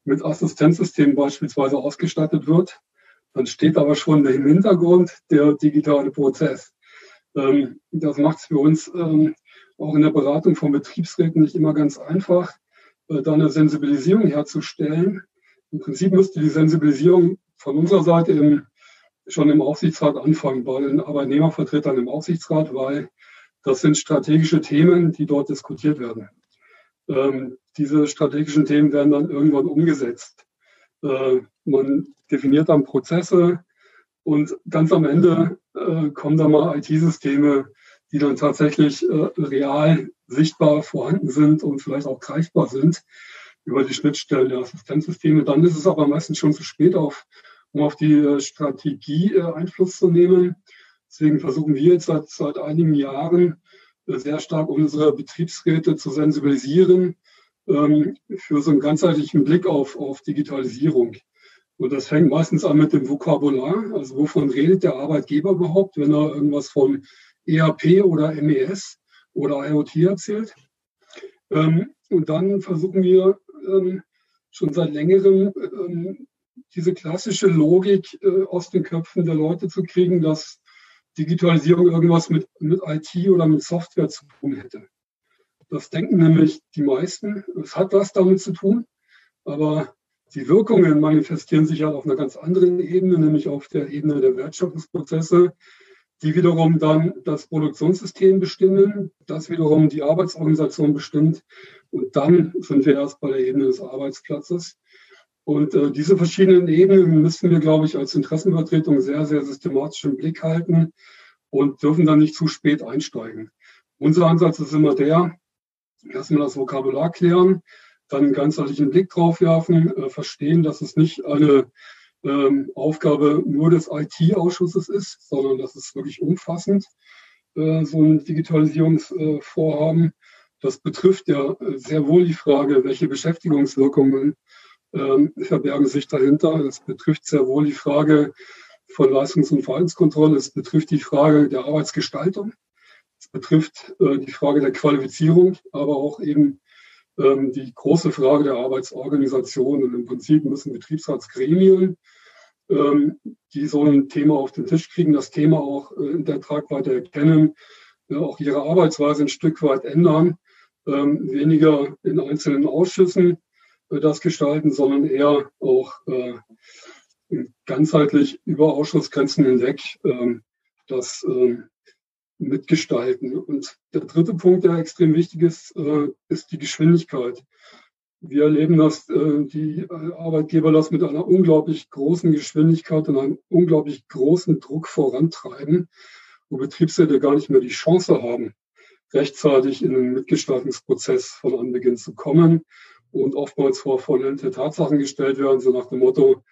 mit Assistenzsystemen beispielsweise ausgestattet wird, dann steht aber schon im Hintergrund der digitale Prozess. Ähm, das macht es für uns ähm, auch in der Beratung von Betriebsräten nicht immer ganz einfach, äh, da eine Sensibilisierung herzustellen. Im Prinzip müsste die Sensibilisierung von unserer Seite im, schon im Aufsichtsrat anfangen, bei den Arbeitnehmervertretern im Aufsichtsrat, weil das sind strategische Themen, die dort diskutiert werden. Ähm, diese strategischen Themen werden dann irgendwann umgesetzt. Äh, man definiert dann Prozesse und ganz am Ende äh, kommen da mal IT-Systeme, die dann tatsächlich äh, real sichtbar vorhanden sind und vielleicht auch greifbar sind über die Schnittstellen der Assistenzsysteme. Dann ist es aber meistens schon zu spät, auf, um auf die äh, Strategie äh, Einfluss zu nehmen. Deswegen versuchen wir jetzt seit, seit einigen Jahren äh, sehr stark unsere Betriebsräte zu sensibilisieren ähm, für so einen ganzheitlichen Blick auf, auf Digitalisierung. Und das fängt meistens an mit dem Vokabular. Also wovon redet der Arbeitgeber überhaupt, wenn er irgendwas von ERP oder MES oder IoT erzählt? Ähm, und dann versuchen wir ähm, schon seit längerem ähm, diese klassische Logik äh, aus den Köpfen der Leute zu kriegen, dass Digitalisierung irgendwas mit, mit IT oder mit Software zu tun hätte. Das denken nämlich die meisten. Es hat was damit zu tun, aber die Wirkungen manifestieren sich halt auf einer ganz anderen Ebene, nämlich auf der Ebene der Wertschöpfungsprozesse, die wiederum dann das Produktionssystem bestimmen, das wiederum die Arbeitsorganisation bestimmt. Und dann sind wir erst bei der Ebene des Arbeitsplatzes. Und äh, diese verschiedenen Ebenen müssen wir, glaube ich, als Interessenvertretung sehr, sehr systematisch im Blick halten und dürfen dann nicht zu spät einsteigen. Unser Ansatz ist immer der, erstmal das Vokabular klären, dann ganzheitlichen Blick drauf werfen, äh, verstehen, dass es nicht eine ähm, Aufgabe nur des IT-Ausschusses ist, sondern dass es wirklich umfassend äh, so ein Digitalisierungsvorhaben. das betrifft ja äh, sehr wohl die Frage, welche Beschäftigungswirkungen ähm, verbergen sich dahinter. Es betrifft sehr wohl die Frage von Leistungs- und Verhaltenskontrolle. Es betrifft die Frage der Arbeitsgestaltung. Es betrifft äh, die Frage der Qualifizierung, aber auch eben ähm, die große Frage der Arbeitsorganisation. Und im Prinzip müssen Betriebsratsgremien, ähm, die so ein Thema auf den Tisch kriegen, das Thema auch äh, in der Tragweite erkennen, äh, auch ihre Arbeitsweise ein Stück weit ändern, ähm, weniger in einzelnen Ausschüssen äh, das gestalten, sondern eher auch ganzheitlich über Ausschussgrenzen hinweg das mitgestalten. Und der dritte Punkt, der extrem wichtig ist, äh, ist die Geschwindigkeit. wir erleben, dass äh, die Arbeitgeber das mit einer unglaublich großen Geschwindigkeit und einem unglaublich großen Druck vorantreiben, wo Betriebsräte gar nicht mehr die Chance haben, rechtzeitig in den Mitgestaltungsprozess von Anbeginn zu kommen und oftmals vor vollendete Tatsachen gestellt werden, so nach dem Motto,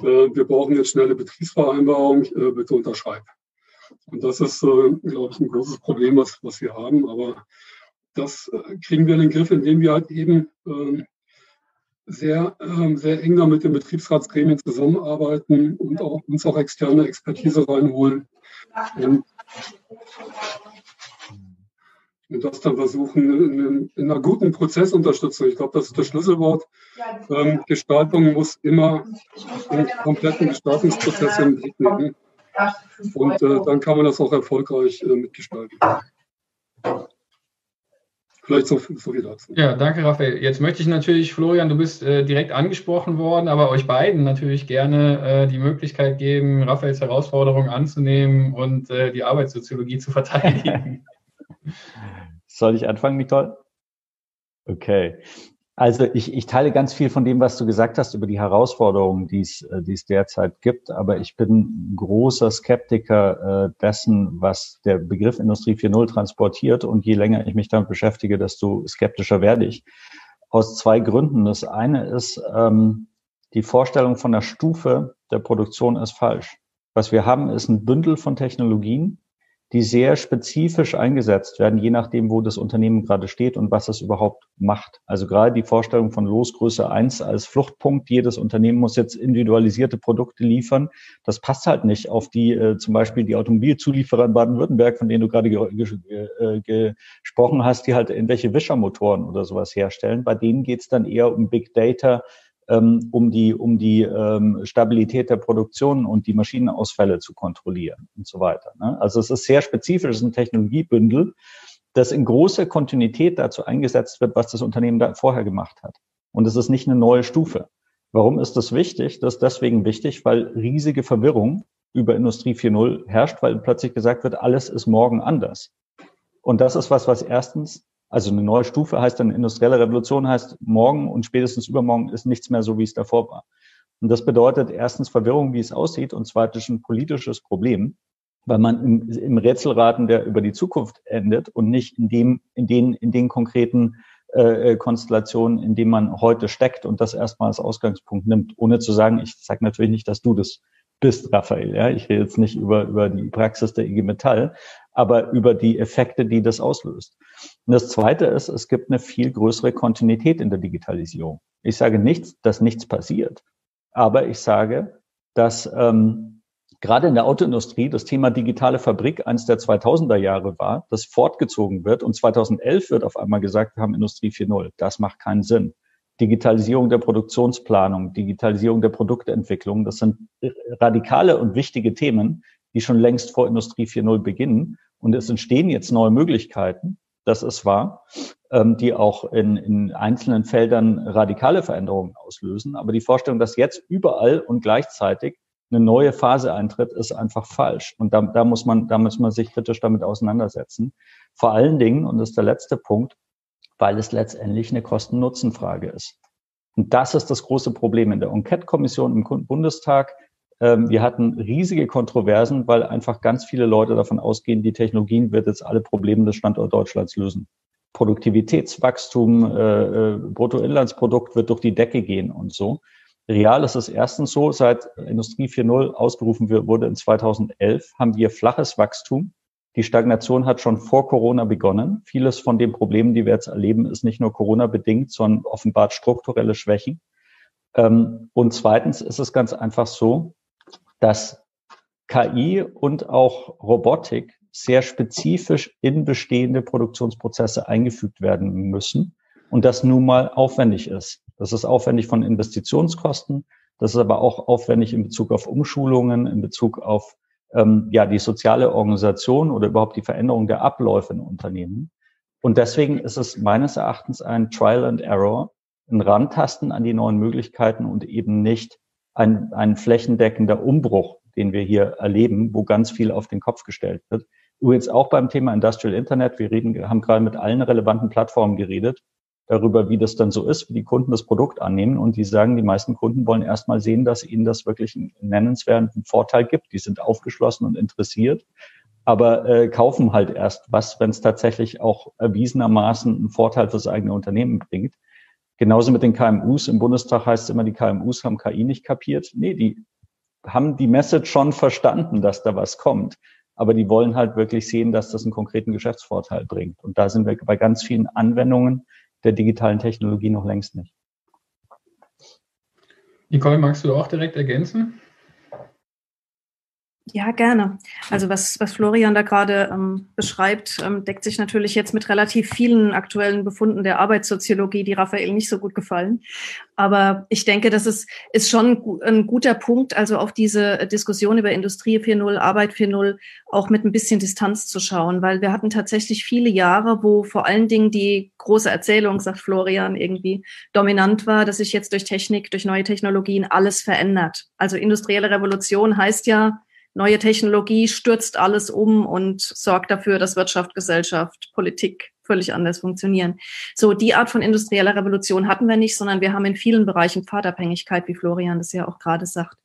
äh, wir brauchen jetzt schnelle Betriebsvereinbarung, bitte unterschreib. Und das ist, äh, glaube ich, ein großes Problem, was, was wir haben. Aber das äh, kriegen wir in den Griff, indem wir halt eben ähm, sehr, ähm, sehr eng mit den Betriebsratsgremien zusammenarbeiten und auch uns auch externe Expertise reinholen. Und und das dann versuchen in, in einer guten Prozessunterstützung. Ich glaube, das ist das Schlüsselwort. Ähm, Gestaltung muss immer den kompletten Gestaltungsprozess im Blick nehmen. Und äh, dann kann man das auch erfolgreich äh, mitgestalten. Vielleicht so, so viel dazu. Ja, danke, Raphael. Jetzt möchte ich natürlich, Florian, du bist äh, direkt angesprochen worden, aber euch beiden natürlich gerne äh, die Möglichkeit geben, Raphaels Herausforderungen anzunehmen und äh, die Arbeitssoziologie zu verteidigen. *laughs* Soll ich anfangen, Nicole? Okay. Also ich, ich teile ganz viel von dem, was du gesagt hast über die Herausforderungen, die es, äh, die es derzeit gibt. Aber ich bin großer Skeptiker äh, dessen, was der Begriff Industrie 4.0 transportiert. Und je länger ich mich damit beschäftige, desto skeptischer werde ich. Aus zwei Gründen. Das eine ist, ähm, die Vorstellung von der Stufe der Produktion ist falsch. Was wir haben, ist ein Bündel von Technologien, die sehr spezifisch eingesetzt werden, je nachdem, wo das Unternehmen gerade steht und was es überhaupt macht. Also gerade die Vorstellung von Losgröße eins als Fluchtpunkt, jedes Unternehmen muss jetzt individualisierte Produkte liefern, das passt halt nicht auf die äh, zum Beispiel die Automobilzulieferer in Baden-Württemberg, von denen du gerade ge ge äh, gesprochen hast, die halt irgendwelche Wischermotoren oder sowas herstellen. Bei denen geht es dann eher um Big Data, ähm, um die, um die ähm, Stabilität der Produktion und die Maschinenausfälle zu kontrollieren und so weiter. Ne? Also es ist sehr spezifisch, es ist ein Technologiebündel, das in großer Kontinuität dazu eingesetzt wird, was das Unternehmen da vorher gemacht hat. Und es ist nicht eine neue Stufe. Warum ist das wichtig? Das ist deswegen wichtig, weil riesige Verwirrung über Industrie 4.0 herrscht, weil plötzlich gesagt wird, alles ist morgen anders. Und das ist was, was erstens also eine neue Stufe heißt dann industrielle Revolution heißt morgen und spätestens übermorgen ist nichts mehr so, wie es davor war. Und das bedeutet erstens Verwirrung, wie es aussieht und zweitens ein politisches Problem, weil man im, im Rätselraten, der über die Zukunft endet und nicht in dem, in den, in den konkreten äh, äh Konstellationen, in denen man heute steckt und das erstmal als Ausgangspunkt nimmt, ohne zu sagen, ich sage natürlich nicht, dass du das bist, Raphael. Ja, ich rede jetzt nicht über, über die Praxis der IG Metall, aber über die Effekte, die das auslöst. Und das Zweite ist, es gibt eine viel größere Kontinuität in der Digitalisierung. Ich sage nicht, dass nichts passiert, aber ich sage, dass ähm, gerade in der Autoindustrie das Thema digitale Fabrik eines der 2000er Jahre war, das fortgezogen wird und 2011 wird auf einmal gesagt, wir haben Industrie 4.0. Das macht keinen Sinn. Digitalisierung der Produktionsplanung, Digitalisierung der Produktentwicklung, das sind radikale und wichtige Themen, die schon längst vor Industrie 4.0 beginnen. Und es entstehen jetzt neue Möglichkeiten, das ist wahr, ähm, die auch in, in einzelnen Feldern radikale Veränderungen auslösen. Aber die Vorstellung, dass jetzt überall und gleichzeitig eine neue Phase eintritt, ist einfach falsch. Und da, da, muss man, da muss man sich kritisch damit auseinandersetzen. Vor allen Dingen, und das ist der letzte Punkt, weil es letztendlich eine Kosten-Nutzen-Frage ist. Und das ist das große Problem in der Enquete-Kommission im Bundestag wir hatten riesige Kontroversen, weil einfach ganz viele Leute davon ausgehen, die Technologien wird jetzt alle Probleme des Standorts Deutschlands lösen. Produktivitätswachstum, äh, äh, Bruttoinlandsprodukt wird durch die Decke gehen und so. Real ist es erstens so, seit Industrie 4.0 ausgerufen wurde in 2011, haben wir flaches Wachstum. Die Stagnation hat schon vor Corona begonnen. Vieles von den Problemen, die wir jetzt erleben, ist nicht nur Corona bedingt, sondern offenbart strukturelle Schwächen. Ähm, und zweitens ist es ganz einfach so, dass KI und auch Robotik sehr spezifisch in bestehende Produktionsprozesse eingefügt werden müssen und das nun mal aufwendig ist. Das ist aufwendig von Investitionskosten, das ist aber auch aufwendig in Bezug auf Umschulungen, in Bezug auf ähm, ja die soziale Organisation oder überhaupt die Veränderung der Abläufe in Unternehmen. Und deswegen ist es meines Erachtens ein Trial and Error, ein Rantasten an die neuen Möglichkeiten und eben nicht ein, ein flächendeckender Umbruch, den wir hier erleben, wo ganz viel auf den Kopf gestellt wird. Übrigens auch beim Thema Industrial Internet. Wir reden, haben gerade mit allen relevanten Plattformen geredet. darüber, wie das dann so ist, wie die Kunden das Produkt annehmen. Und die sagen, die meisten Kunden wollen erstmal sehen, dass ihnen das wirklich einen nennenswerten Vorteil gibt. Die sind aufgeschlossen und interessiert, aber äh, kaufen halt erst was, wenn es tatsächlich auch erwiesenermaßen einen Vorteil fürs eigene Unternehmen bringt. Genauso mit den KMUs. Im Bundestag heißt es immer, die KMUs haben KI nicht kapiert. Nee, die haben die Message schon verstanden, dass da was kommt. Aber die wollen halt wirklich sehen, dass das einen konkreten Geschäftsvorteil bringt. Und da sind wir bei ganz vielen Anwendungen der digitalen Technologie noch längst nicht. Nicole, magst du auch direkt ergänzen? Ja, gerne. Also was, was Florian da gerade ähm, beschreibt, ähm, deckt sich natürlich jetzt mit relativ vielen aktuellen Befunden der Arbeitssoziologie, die Raphael nicht so gut gefallen. Aber ich denke, das ist, ist schon ein guter Punkt, also auf diese Diskussion über Industrie 4.0, Arbeit 4.0 auch mit ein bisschen Distanz zu schauen, weil wir hatten tatsächlich viele Jahre, wo vor allen Dingen die große Erzählung, sagt Florian, irgendwie dominant war, dass sich jetzt durch Technik, durch neue Technologien alles verändert. Also industrielle Revolution heißt ja, neue Technologie stürzt alles um und sorgt dafür, dass Wirtschaft, Gesellschaft, Politik völlig anders funktionieren. So, die Art von industrieller Revolution hatten wir nicht, sondern wir haben in vielen Bereichen Pfadabhängigkeit, wie Florian das ja auch gerade sagt.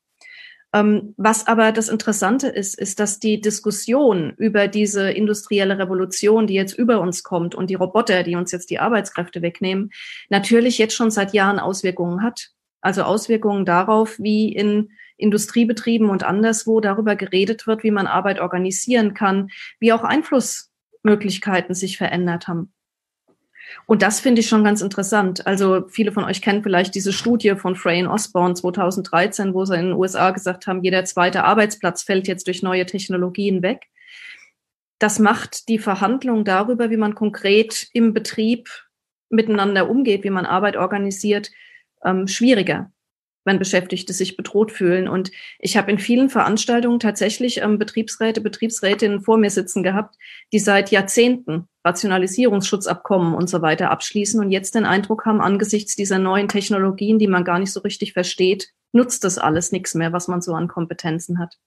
Ähm, was aber das Interessante ist, ist, dass die Diskussion über diese industrielle Revolution, die jetzt über uns kommt und die Roboter, die uns jetzt die Arbeitskräfte wegnehmen, natürlich jetzt schon seit Jahren Auswirkungen hat. Also Auswirkungen darauf, wie in Industriebetrieben und anderswo darüber geredet wird, wie man Arbeit organisieren kann, wie auch Einflussmöglichkeiten sich verändert haben. Und das finde ich schon ganz interessant. Also viele von euch kennen vielleicht diese Studie von Frey und Osborne 2013, wo sie in den USA gesagt haben, jeder zweite Arbeitsplatz fällt jetzt durch neue Technologien weg. Das macht die Verhandlung darüber, wie man konkret im Betrieb miteinander umgeht, wie man Arbeit organisiert, ähm, schwieriger wenn Beschäftigte sich bedroht fühlen. Und ich habe in vielen Veranstaltungen tatsächlich ähm, Betriebsräte, Betriebsrätinnen vor mir sitzen gehabt, die seit Jahrzehnten Rationalisierungsschutzabkommen und so weiter abschließen und jetzt den Eindruck haben, angesichts dieser neuen Technologien, die man gar nicht so richtig versteht, nutzt das alles nichts mehr, was man so an Kompetenzen hat.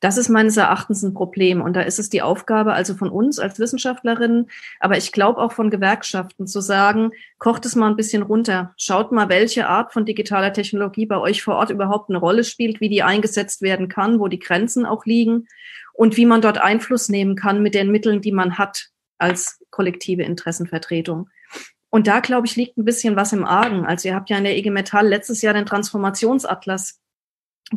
Das ist meines Erachtens ein Problem. Und da ist es die Aufgabe also von uns als Wissenschaftlerinnen, aber ich glaube auch von Gewerkschaften zu sagen, kocht es mal ein bisschen runter. Schaut mal, welche Art von digitaler Technologie bei euch vor Ort überhaupt eine Rolle spielt, wie die eingesetzt werden kann, wo die Grenzen auch liegen und wie man dort Einfluss nehmen kann mit den Mitteln, die man hat als kollektive Interessenvertretung. Und da, glaube ich, liegt ein bisschen was im Argen. Also ihr habt ja in der IG Metall letztes Jahr den Transformationsatlas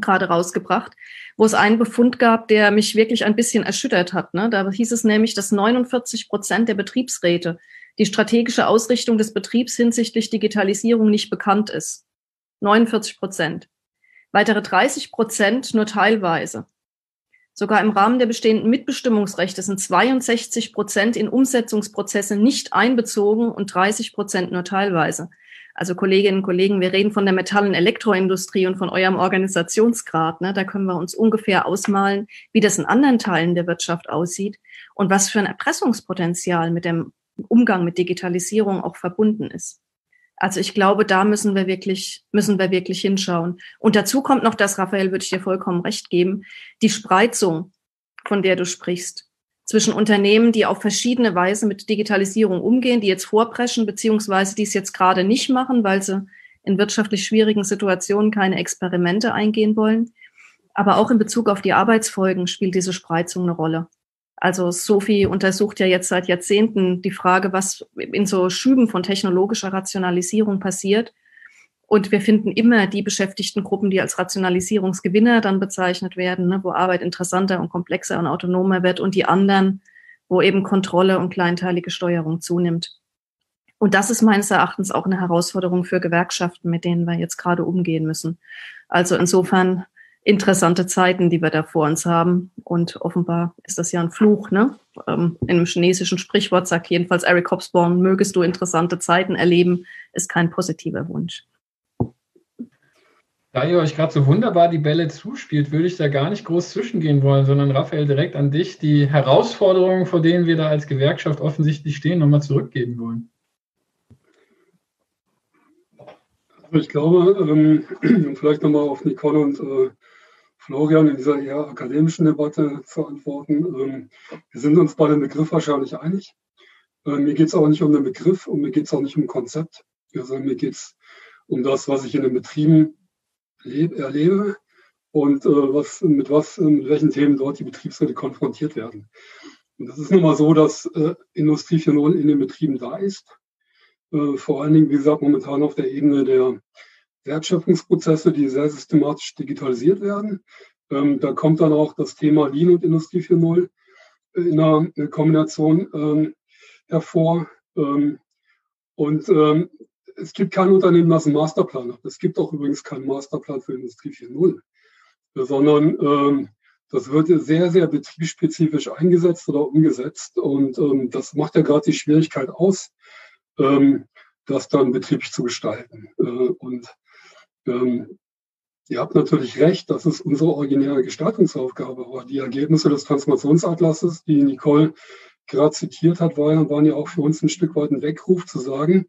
gerade rausgebracht, wo es einen Befund gab, der mich wirklich ein bisschen erschüttert hat. Ne? Da hieß es nämlich, dass 49 Prozent der Betriebsräte die strategische Ausrichtung des Betriebs hinsichtlich Digitalisierung nicht bekannt ist. 49 Prozent. Weitere 30 Prozent nur teilweise. Sogar im Rahmen der bestehenden Mitbestimmungsrechte sind 62 Prozent in Umsetzungsprozesse nicht einbezogen und 30 Prozent nur teilweise. Also Kolleginnen und Kollegen, wir reden von der Metall- und Elektroindustrie und von eurem Organisationsgrad. Ne? Da können wir uns ungefähr ausmalen, wie das in anderen Teilen der Wirtschaft aussieht und was für ein Erpressungspotenzial mit dem Umgang mit Digitalisierung auch verbunden ist. Also ich glaube, da müssen wir wirklich, müssen wir wirklich hinschauen. Und dazu kommt noch das, Raphael, würde ich dir vollkommen recht geben, die Spreizung, von der du sprichst zwischen Unternehmen, die auf verschiedene Weise mit Digitalisierung umgehen, die jetzt vorpreschen, beziehungsweise die es jetzt gerade nicht machen, weil sie in wirtschaftlich schwierigen Situationen keine Experimente eingehen wollen. Aber auch in Bezug auf die Arbeitsfolgen spielt diese Spreizung eine Rolle. Also Sophie untersucht ja jetzt seit Jahrzehnten die Frage, was in so Schüben von technologischer Rationalisierung passiert und wir finden immer die Beschäftigtengruppen, die als Rationalisierungsgewinner dann bezeichnet werden, ne, wo Arbeit interessanter und komplexer und autonomer wird und die anderen, wo eben Kontrolle und kleinteilige Steuerung zunimmt. Und das ist meines Erachtens auch eine Herausforderung für Gewerkschaften, mit denen wir jetzt gerade umgehen müssen. Also insofern interessante Zeiten, die wir da vor uns haben. Und offenbar ist das ja ein Fluch. Ne? Ähm, in einem chinesischen Sprichwort sagt jedenfalls Eric Hobsbawm, mögest du interessante Zeiten erleben, ist kein positiver Wunsch. Da ihr euch gerade so wunderbar die Bälle zuspielt, würde ich da gar nicht groß zwischengehen wollen, sondern Raphael direkt an dich die Herausforderungen, vor denen wir da als Gewerkschaft offensichtlich stehen, nochmal zurückgeben wollen. Also ich glaube, ähm, *clears throat* um vielleicht nochmal auf Nicole und äh, Florian in dieser eher akademischen Debatte zu antworten, ähm, wir sind uns bei dem Begriff wahrscheinlich einig. Äh, mir geht es aber nicht um den Begriff und mir geht es auch nicht um Konzept. Also mir geht es um das, was ich in den Betrieben erlebe und äh, was, mit was, mit welchen Themen dort die Betriebsräte konfrontiert werden. Und das ist nun mal so, dass äh, Industrie 4.0 in den Betrieben da ist. Äh, vor allen Dingen, wie gesagt, momentan auf der Ebene der Wertschöpfungsprozesse, die sehr systematisch digitalisiert werden. Ähm, da kommt dann auch das Thema Lean und Industrie 4.0 in einer Kombination ähm, hervor. Ähm, und ähm, es gibt kein Unternehmen, das einen Masterplan hat. Es gibt auch übrigens keinen Masterplan für Industrie 4.0, sondern ähm, das wird sehr, sehr betriebsspezifisch eingesetzt oder umgesetzt. Und ähm, das macht ja gerade die Schwierigkeit aus, ähm, das dann betrieblich zu gestalten. Äh, und ähm, ihr habt natürlich recht, das ist unsere originäre Gestaltungsaufgabe. Aber die Ergebnisse des Transformationsatlases, die Nicole gerade zitiert hat, waren ja auch für uns ein Stück weit ein Weckruf zu sagen,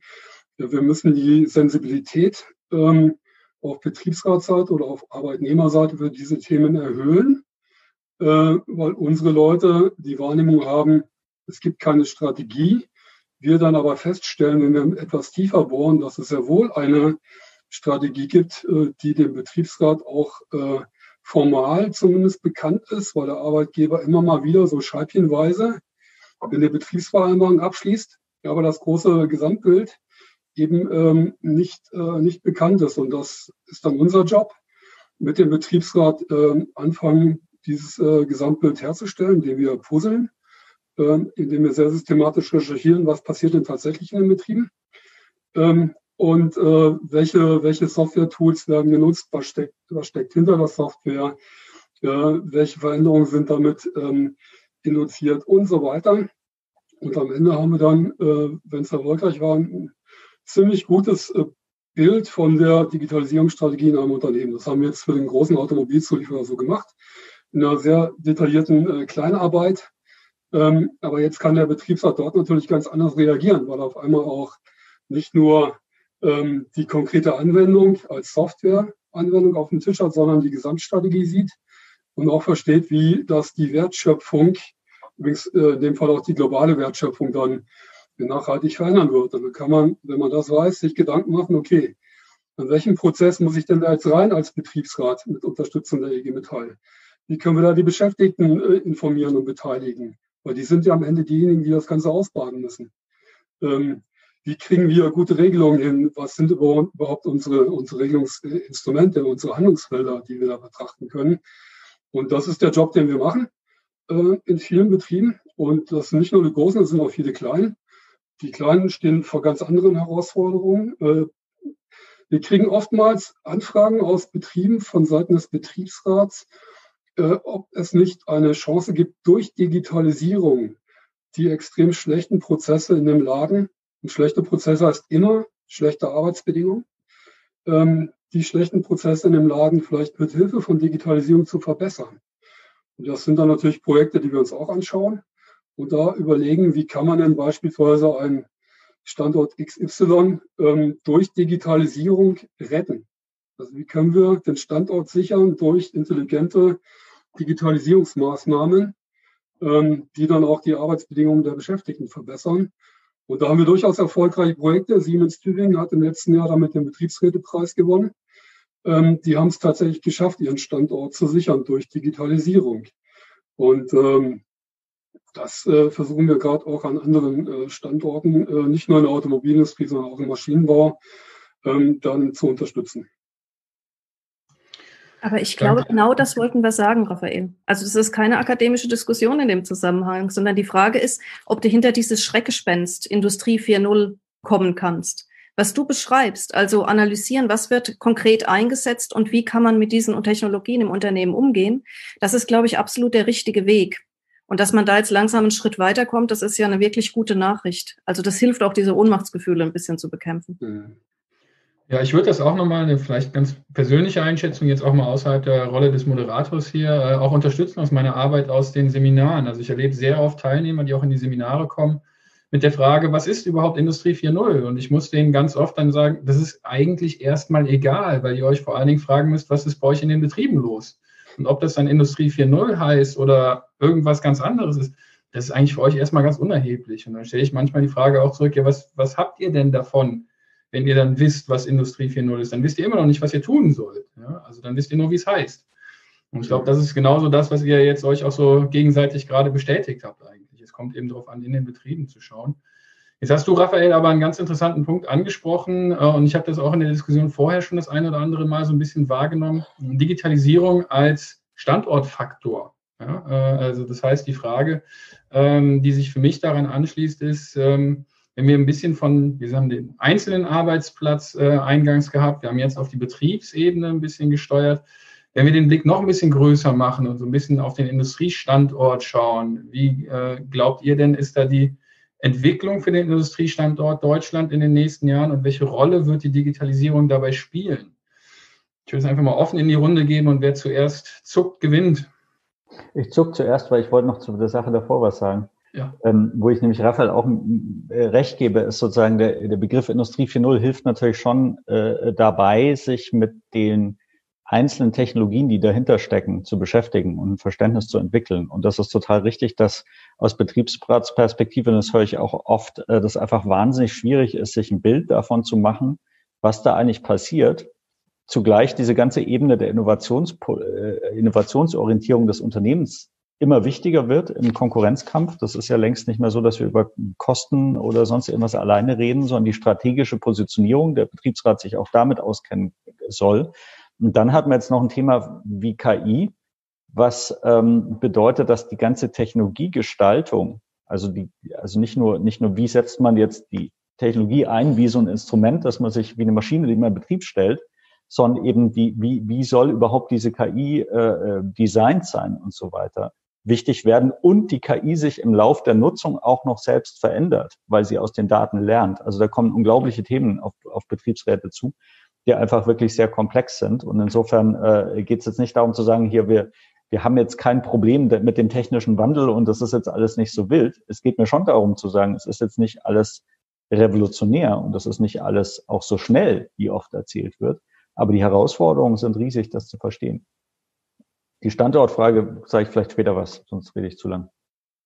wir müssen die Sensibilität ähm, auf Betriebsratsseite oder auf Arbeitnehmerseite für diese Themen erhöhen, äh, weil unsere Leute die Wahrnehmung haben, es gibt keine Strategie. Wir dann aber feststellen, wenn wir etwas tiefer bohren, dass es sehr wohl eine Strategie gibt, äh, die dem Betriebsrat auch äh, formal zumindest bekannt ist, weil der Arbeitgeber immer mal wieder so scheibchenweise in der Betriebsvereinbarung abschließt, aber das große Gesamtbild eben ähm, nicht, äh, nicht bekannt ist. Und das ist dann unser Job, mit dem Betriebsrat äh, anfangen, dieses äh, Gesamtbild herzustellen, indem wir puzzeln, äh, indem wir sehr systematisch recherchieren, was passiert denn tatsächlich in den Betrieben ähm, und äh, welche, welche Software-Tools werden genutzt, was steckt, was steckt hinter der Software, äh, welche Veränderungen sind damit ähm, induziert und so weiter. Und am Ende haben wir dann, äh, wenn es erfolgreich war, ziemlich gutes äh, Bild von der Digitalisierungsstrategie in einem Unternehmen. Das haben wir jetzt für den großen Automobilzulieferer so gemacht, in einer sehr detaillierten äh, Kleinarbeit. Ähm, aber jetzt kann der Betriebsrat dort natürlich ganz anders reagieren, weil er auf einmal auch nicht nur ähm, die konkrete Anwendung als Softwareanwendung auf dem Tisch hat, sondern die Gesamtstrategie sieht und auch versteht, wie das die Wertschöpfung, übrigens äh, in dem Fall auch die globale Wertschöpfung dann nachhaltig verändern wird. Und dann kann man, wenn man das weiß, sich Gedanken machen, okay, an welchem Prozess muss ich denn da jetzt rein als Betriebsrat mit Unterstützung der EG Metall? Wie können wir da die Beschäftigten äh, informieren und beteiligen? Weil die sind ja am Ende diejenigen, die das Ganze ausbaden müssen. Ähm, wie kriegen wir gute Regelungen hin? Was sind überhaupt unsere, unsere Regelungsinstrumente, unsere Handlungsfelder, die wir da betrachten können? Und das ist der Job, den wir machen äh, in vielen Betrieben. Und das sind nicht nur die großen, das sind auch viele kleine. Die Kleinen stehen vor ganz anderen Herausforderungen. Äh, wir kriegen oftmals Anfragen aus Betrieben von Seiten des Betriebsrats, äh, ob es nicht eine Chance gibt, durch Digitalisierung die extrem schlechten Prozesse in dem Laden, und schlechte Prozesse heißt immer schlechte Arbeitsbedingungen, ähm, die schlechten Prozesse in dem Laden vielleicht mit Hilfe von Digitalisierung zu verbessern. Und das sind dann natürlich Projekte, die wir uns auch anschauen und da überlegen, wie kann man denn beispielsweise einen Standort XY ähm, durch Digitalisierung retten. Also wie können wir den Standort sichern durch intelligente Digitalisierungsmaßnahmen, ähm, die dann auch die Arbeitsbedingungen der Beschäftigten verbessern. Und da haben wir durchaus erfolgreiche Projekte. Siemens Tübingen hat im letzten Jahr damit den Betriebsrätepreis gewonnen. Ähm, die haben es tatsächlich geschafft, ihren Standort zu sichern durch Digitalisierung. Und ähm, das äh, versuchen wir gerade auch an anderen äh, Standorten, äh, nicht nur in der Automobilindustrie, sondern auch im Maschinenbau, ähm, dann zu unterstützen. Aber ich glaube, Danke. genau das wollten wir sagen, Raphael. Also das ist keine akademische Diskussion in dem Zusammenhang, sondern die Frage ist, ob du hinter dieses Schreckgespenst Industrie 4.0 kommen kannst. Was du beschreibst, also analysieren, was wird konkret eingesetzt und wie kann man mit diesen Technologien im Unternehmen umgehen, das ist, glaube ich, absolut der richtige Weg. Und dass man da jetzt langsam einen Schritt weiterkommt, das ist ja eine wirklich gute Nachricht. Also das hilft auch, diese Ohnmachtsgefühle ein bisschen zu bekämpfen. Mhm. Ja, ich würde das auch nochmal, eine vielleicht ganz persönliche Einschätzung, jetzt auch mal außerhalb der Rolle des Moderators hier, äh, auch unterstützen aus meiner Arbeit aus den Seminaren. Also ich erlebe sehr oft Teilnehmer, die auch in die Seminare kommen, mit der Frage, was ist überhaupt Industrie 4.0? Und ich muss denen ganz oft dann sagen, das ist eigentlich erstmal egal, weil ihr euch vor allen Dingen fragen müsst, was ist bei euch in den Betrieben los? Und ob das dann Industrie 4.0 heißt oder irgendwas ganz anderes ist, das ist eigentlich für euch erstmal ganz unerheblich. Und dann stelle ich manchmal die Frage auch zurück, ja, was, was habt ihr denn davon, wenn ihr dann wisst, was Industrie 4.0 ist? Dann wisst ihr immer noch nicht, was ihr tun sollt. Ja? Also dann wisst ihr nur, wie es heißt. Und ich glaube, das ist genauso das, was ihr jetzt euch auch so gegenseitig gerade bestätigt habt eigentlich. Es kommt eben darauf an, in den Betrieben zu schauen. Jetzt hast du, Raphael, aber einen ganz interessanten Punkt angesprochen äh, und ich habe das auch in der Diskussion vorher schon das eine oder andere Mal so ein bisschen wahrgenommen. Digitalisierung als Standortfaktor. Ja, äh, also das heißt, die Frage, ähm, die sich für mich daran anschließt, ist, ähm, wenn wir ein bisschen von, wir haben den einzelnen Arbeitsplatz äh, eingangs gehabt, wir haben jetzt auf die Betriebsebene ein bisschen gesteuert. Wenn wir den Blick noch ein bisschen größer machen und so ein bisschen auf den Industriestandort schauen, wie äh, glaubt ihr denn, ist da die Entwicklung für den Industriestandort Deutschland in den nächsten Jahren und welche Rolle wird die Digitalisierung dabei spielen? Ich würde es einfach mal offen in die Runde geben und wer zuerst zuckt, gewinnt. Ich zuck zuerst, weil ich wollte noch zu der Sache davor was sagen. Ja. Ähm, wo ich nämlich Raphael auch äh, recht gebe, ist sozusagen der, der Begriff Industrie 4.0 hilft natürlich schon äh, dabei, sich mit den einzelnen Technologien, die dahinter stecken, zu beschäftigen und ein Verständnis zu entwickeln. Und das ist total richtig, dass aus Betriebsratsperspektive, das höre ich auch oft, äh, dass einfach wahnsinnig schwierig ist, sich ein Bild davon zu machen, was da eigentlich passiert zugleich diese ganze Ebene der Innovations, äh, Innovationsorientierung des Unternehmens immer wichtiger wird im Konkurrenzkampf. Das ist ja längst nicht mehr so, dass wir über Kosten oder sonst irgendwas alleine reden, sondern die strategische Positionierung der Betriebsrat sich auch damit auskennen soll. Und dann hat man jetzt noch ein Thema wie KI, was ähm, bedeutet, dass die ganze Technologiegestaltung, also die, also nicht nur, nicht nur, wie setzt man jetzt die Technologie ein, wie so ein Instrument, dass man sich wie eine Maschine, die man in Betrieb stellt, sondern eben die, wie, wie soll überhaupt diese KI äh, äh, designt sein und so weiter wichtig werden und die KI sich im Lauf der Nutzung auch noch selbst verändert, weil sie aus den Daten lernt. Also da kommen unglaubliche Themen auf, auf Betriebsräte zu, die einfach wirklich sehr komplex sind. Und insofern äh, geht es jetzt nicht darum zu sagen, hier wir wir haben jetzt kein Problem mit dem technischen Wandel und das ist jetzt alles nicht so wild. Es geht mir schon darum zu sagen, es ist jetzt nicht alles revolutionär und das ist nicht alles auch so schnell, wie oft erzählt wird. Aber die Herausforderungen sind riesig, das zu verstehen. Die Standortfrage sage ich vielleicht später was, sonst rede ich zu lang.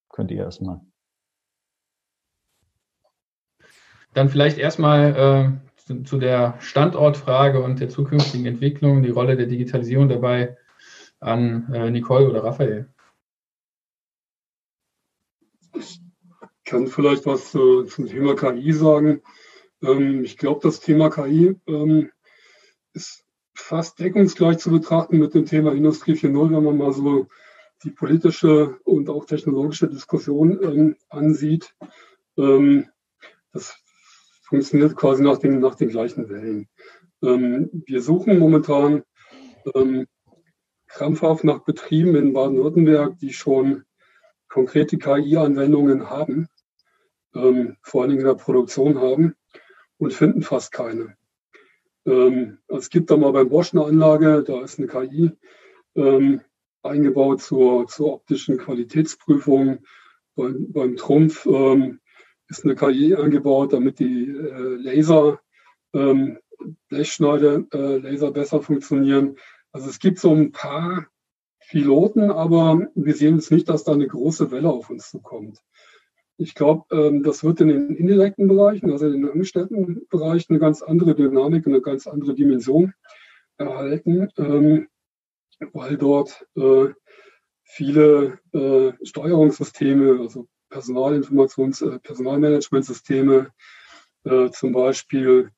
Könnt ihr erstmal. Dann vielleicht erstmal äh, zu, zu, der Standortfrage und der zukünftigen Entwicklung, die Rolle der Digitalisierung dabei an äh, Nicole oder Raphael. Ich kann vielleicht was äh, zum Thema KI sagen. Ähm, ich glaube, das Thema KI ähm, ist fast deckungsgleich zu betrachten mit dem Thema Industrie 4.0, wenn man mal so die politische und auch technologische Diskussion ähm, ansieht. Ähm, das funktioniert quasi nach den, nach den gleichen Wellen. Ähm, wir suchen momentan ähm, krampfhaft nach Betrieben in Baden-Württemberg, die schon konkrete KI-Anwendungen haben, ähm, vor allen Dingen in der Produktion haben und finden fast keine. Ähm, es gibt da mal beim Bosch eine Anlage, da ist eine KI ähm, eingebaut zur, zur optischen Qualitätsprüfung. Beim, beim Trumpf ähm, ist eine KI eingebaut, damit die äh, Laser, ähm, Blechschneide, äh, Laser besser funktionieren. Also es gibt so ein paar Piloten, aber wir sehen jetzt nicht, dass da eine große Welle auf uns zukommt. Ich glaube, ähm, das wird in den indirekten Bereichen, also in den Angestelltenbereichen, eine ganz andere Dynamik, eine ganz andere Dimension erhalten, ähm, weil dort äh, viele äh, Steuerungssysteme, also Personalinformations-, äh, Personalmanagementsysteme äh, zum Beispiel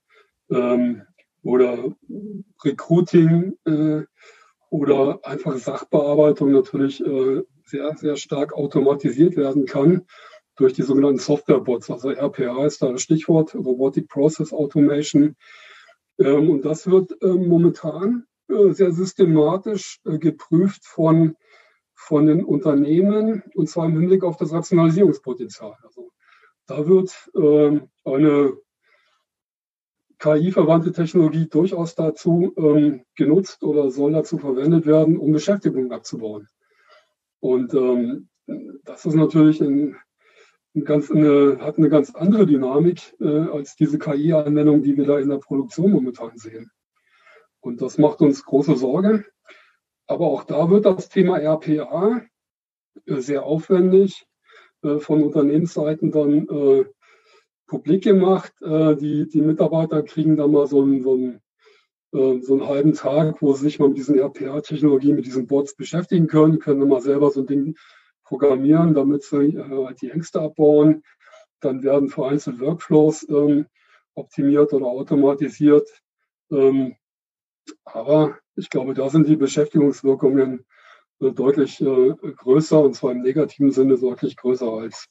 ähm, oder Recruiting äh, oder einfache Sachbearbeitung natürlich äh, sehr, sehr stark automatisiert werden kann durch die sogenannten Softwarebots. Also RPA ist da das Stichwort, Robotic Process Automation. Ähm, und das wird ähm, momentan äh, sehr systematisch äh, geprüft von, von den Unternehmen und zwar im Hinblick auf das Rationalisierungspotenzial. Also da wird ähm, eine KI-verwandte Technologie durchaus dazu ähm, genutzt oder soll dazu verwendet werden, um Beschäftigung abzubauen. Und ähm, das ist natürlich ein ganz eine, hat eine ganz andere Dynamik äh, als diese KI-Anwendung, die wir da in der Produktion momentan sehen. Und das macht uns große Sorge. Aber auch da wird das Thema RPA äh, sehr aufwendig äh, von Unternehmensseiten dann äh, publik gemacht. Die, die Mitarbeiter kriegen dann mal so einen, so, einen, so einen halben Tag, wo sie sich mal mit diesen RPA-Technologien, mit diesen Bots beschäftigen können, können dann mal selber so ein Ding programmieren, damit sie äh, die Ängste abbauen. Dann werden vereinzelt Workflows ähm, optimiert oder automatisiert. Ähm, aber ich glaube, da sind die Beschäftigungswirkungen äh, deutlich äh, größer und zwar im negativen Sinne deutlich größer als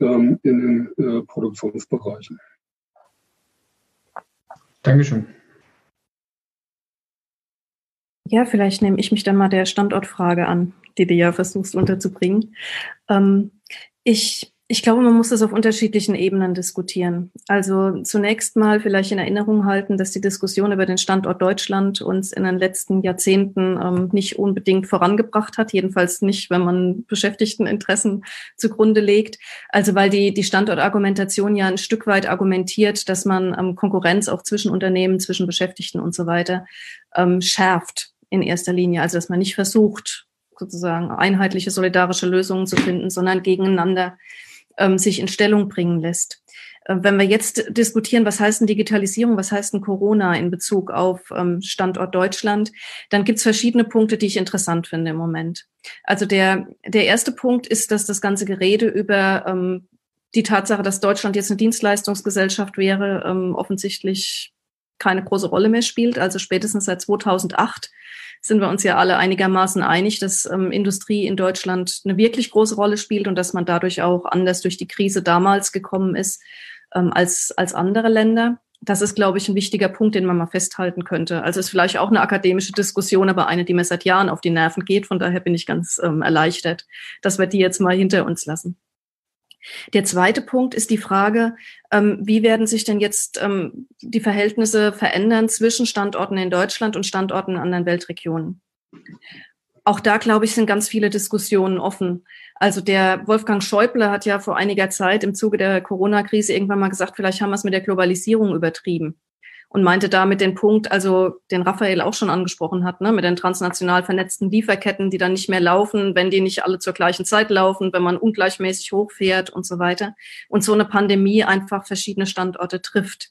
ähm, in den äh, Produktionsbereichen. Dankeschön. Ja, vielleicht nehme ich mich dann mal der Standortfrage an, die du ja versuchst unterzubringen. Ähm, ich ich glaube, man muss das auf unterschiedlichen Ebenen diskutieren. Also zunächst mal vielleicht in Erinnerung halten, dass die Diskussion über den Standort Deutschland uns in den letzten Jahrzehnten ähm, nicht unbedingt vorangebracht hat, jedenfalls nicht, wenn man Beschäftigteninteressen zugrunde legt. Also weil die, die Standortargumentation ja ein Stück weit argumentiert, dass man ähm, Konkurrenz auch zwischen Unternehmen, zwischen Beschäftigten und so weiter ähm, schärft in erster Linie. Also dass man nicht versucht, sozusagen einheitliche solidarische Lösungen zu finden, sondern gegeneinander ähm, sich in Stellung bringen lässt. Äh, wenn wir jetzt diskutieren, was heißt denn Digitalisierung, was heißt denn Corona in Bezug auf ähm, Standort Deutschland, dann gibt es verschiedene Punkte, die ich interessant finde im Moment. Also der, der erste Punkt ist, dass das ganze Gerede über ähm, die Tatsache, dass Deutschland jetzt eine Dienstleistungsgesellschaft wäre, ähm, offensichtlich keine große Rolle mehr spielt. Also spätestens seit 2008 sind wir uns ja alle einigermaßen einig, dass ähm, Industrie in Deutschland eine wirklich große Rolle spielt und dass man dadurch auch anders durch die Krise damals gekommen ist ähm, als, als andere Länder. Das ist, glaube ich, ein wichtiger Punkt, den man mal festhalten könnte. Also ist vielleicht auch eine akademische Diskussion, aber eine, die mir seit Jahren auf die Nerven geht. Von daher bin ich ganz ähm, erleichtert, dass wir die jetzt mal hinter uns lassen. Der zweite Punkt ist die Frage, ähm, wie werden sich denn jetzt ähm, die Verhältnisse verändern zwischen Standorten in Deutschland und Standorten in anderen Weltregionen? Auch da, glaube ich, sind ganz viele Diskussionen offen. Also der Wolfgang Schäuble hat ja vor einiger Zeit im Zuge der Corona-Krise irgendwann mal gesagt, vielleicht haben wir es mit der Globalisierung übertrieben und meinte damit den Punkt, also den Raphael auch schon angesprochen hat, ne, mit den transnational vernetzten Lieferketten, die dann nicht mehr laufen, wenn die nicht alle zur gleichen Zeit laufen, wenn man ungleichmäßig hochfährt und so weiter. Und so eine Pandemie einfach verschiedene Standorte trifft.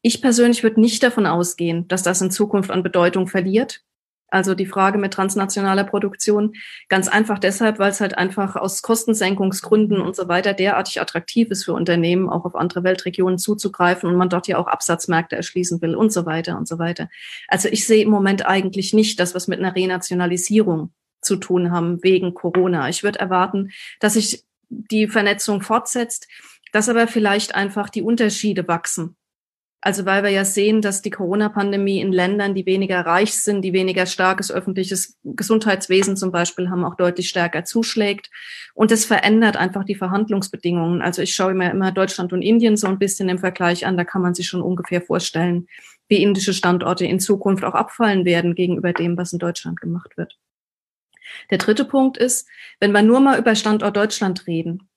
Ich persönlich würde nicht davon ausgehen, dass das in Zukunft an Bedeutung verliert. Also die Frage mit transnationaler Produktion. Ganz einfach deshalb, weil es halt einfach aus Kostensenkungsgründen und so weiter derartig attraktiv ist für Unternehmen, auch auf andere Weltregionen zuzugreifen und man dort ja auch Absatzmärkte erschließen will und so weiter und so weiter. Also ich sehe im Moment eigentlich nicht das, was mit einer Renationalisierung zu tun haben wegen Corona. Ich würde erwarten, dass sich die Vernetzung fortsetzt, dass aber vielleicht einfach die Unterschiede wachsen also weil wir ja sehen, dass die Corona-Pandemie in Ländern, die weniger reich sind, die weniger starkes öffentliches Gesundheitswesen zum Beispiel haben, auch deutlich stärker zuschlägt. Und das verändert einfach die Verhandlungsbedingungen. Also ich schaue mir immer Deutschland und Indien so ein bisschen im Vergleich an. Da kann man sich schon ungefähr vorstellen, wie indische Standorte in Zukunft auch abfallen werden gegenüber dem, was in Deutschland gemacht wird. Der dritte Punkt ist, wenn wir nur mal über Standort Deutschland reden,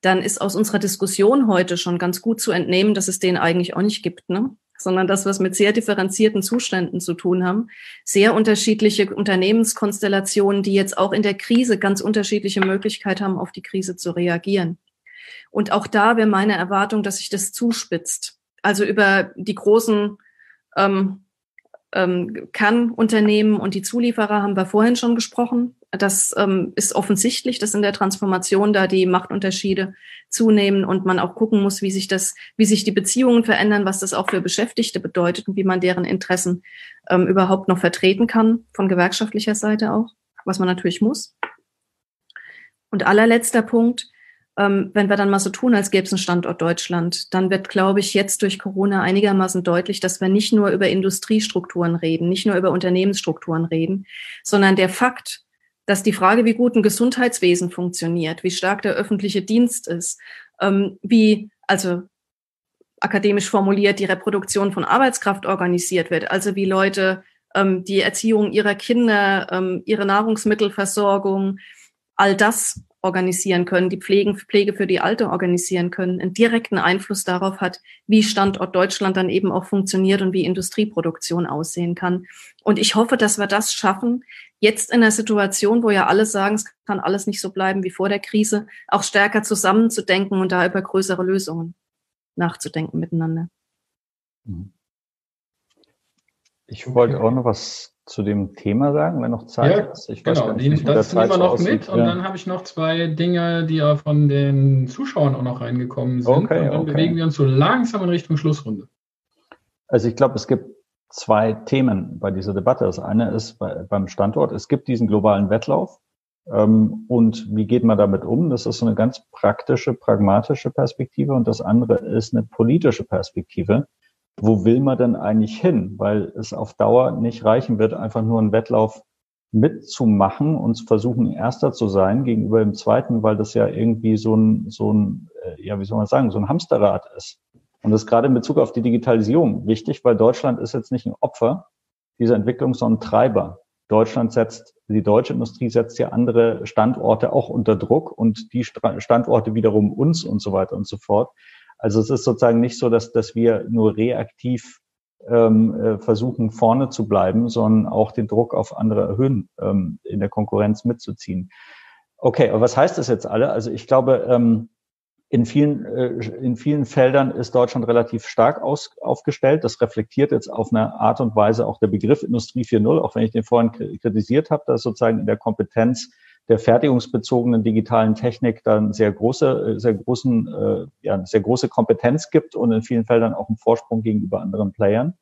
dann ist aus unserer Diskussion heute schon ganz gut zu entnehmen, dass es den eigentlich auch nicht gibt, ne? sondern dass wir es mit sehr differenzierten Zuständen zu tun haben. Sehr unterschiedliche Unternehmenskonstellationen, die jetzt auch in der Krise ganz unterschiedliche Möglichkeiten haben, auf die Krise zu reagieren. Und auch da wäre meine Erwartung, dass sich das zuspitzt. Also über die großen ähm, ähm, Kernunternehmen und die Zulieferer haben wir vorhin schon gesprochen. Das ähm, ist offensichtlich, dass in der Transformation da die Machtunterschiede zunehmen und man auch gucken muss, wie sich das, wie sich die Beziehungen verändern, was das auch für Beschäftigte bedeutet und wie man deren Interessen ähm, überhaupt noch vertreten kann, von gewerkschaftlicher Seite auch, was man natürlich muss. Und allerletzter Punkt, ähm, wenn wir dann mal so tun, als gäbe es einen Standort Deutschland, dann wird, glaube ich, jetzt durch Corona einigermaßen deutlich, dass wir nicht nur über Industriestrukturen reden, nicht nur über Unternehmensstrukturen reden, sondern der Fakt, dass die Frage, wie gut ein Gesundheitswesen funktioniert, wie stark der öffentliche Dienst ist, ähm, wie, also akademisch formuliert, die Reproduktion von Arbeitskraft organisiert wird, also wie Leute ähm, die Erziehung ihrer Kinder, ähm, ihre Nahrungsmittelversorgung, all das organisieren können, die Pflegen, Pflege für die Alte organisieren können, einen direkten Einfluss darauf hat, wie Standort Deutschland dann eben auch funktioniert und wie Industrieproduktion aussehen kann. Und ich hoffe, dass wir das schaffen, jetzt in der Situation, wo ja alle sagen, es kann alles nicht so bleiben wie vor der Krise, auch stärker zusammenzudenken und da über größere Lösungen nachzudenken miteinander. Ich wollte auch noch was zu dem Thema sagen, wenn noch Zeit ja, ist. Ich genau, nicht, die, das nehmen wir noch aussieht. mit und ja. dann habe ich noch zwei Dinge, die ja von den Zuschauern auch noch reingekommen sind. Okay, und dann okay. bewegen wir uns so langsam in Richtung Schlussrunde. Also ich glaube, es gibt zwei Themen bei dieser Debatte. Das eine ist bei, beim Standort, es gibt diesen globalen Wettlauf. Ähm, und wie geht man damit um? Das ist so eine ganz praktische, pragmatische Perspektive. Und das andere ist eine politische Perspektive wo will man denn eigentlich hin? Weil es auf Dauer nicht reichen wird, einfach nur einen Wettlauf mitzumachen und zu versuchen, Erster zu sein gegenüber dem Zweiten, weil das ja irgendwie so ein, so ein, äh, ja, wie soll man sagen, so ein Hamsterrad ist. Und das ist gerade in Bezug auf die Digitalisierung wichtig, weil Deutschland ist jetzt nicht ein Opfer dieser Entwicklung, sondern Treiber. Deutschland setzt, die deutsche Industrie setzt ja andere Standorte auch unter Druck und die Standorte wiederum uns und so weiter und so fort. Also es ist sozusagen nicht so, dass, dass wir nur reaktiv ähm, äh, versuchen, vorne zu bleiben, sondern auch den Druck auf andere erhöhen, ähm, in der Konkurrenz mitzuziehen. Okay, aber was heißt das jetzt alle? Also ich glaube, ähm, in vielen, äh, in vielen Feldern ist Deutschland relativ stark aus, aufgestellt. Das reflektiert jetzt auf eine Art und Weise auch der Begriff Industrie 4.0, auch wenn ich den vorhin kritisiert habe, dass sozusagen in der Kompetenz der fertigungsbezogenen digitalen Technik dann sehr große, äh, sehr großen, äh, ja, sehr große Kompetenz gibt und in vielen Feldern auch einen Vorsprung gegenüber anderen Playern.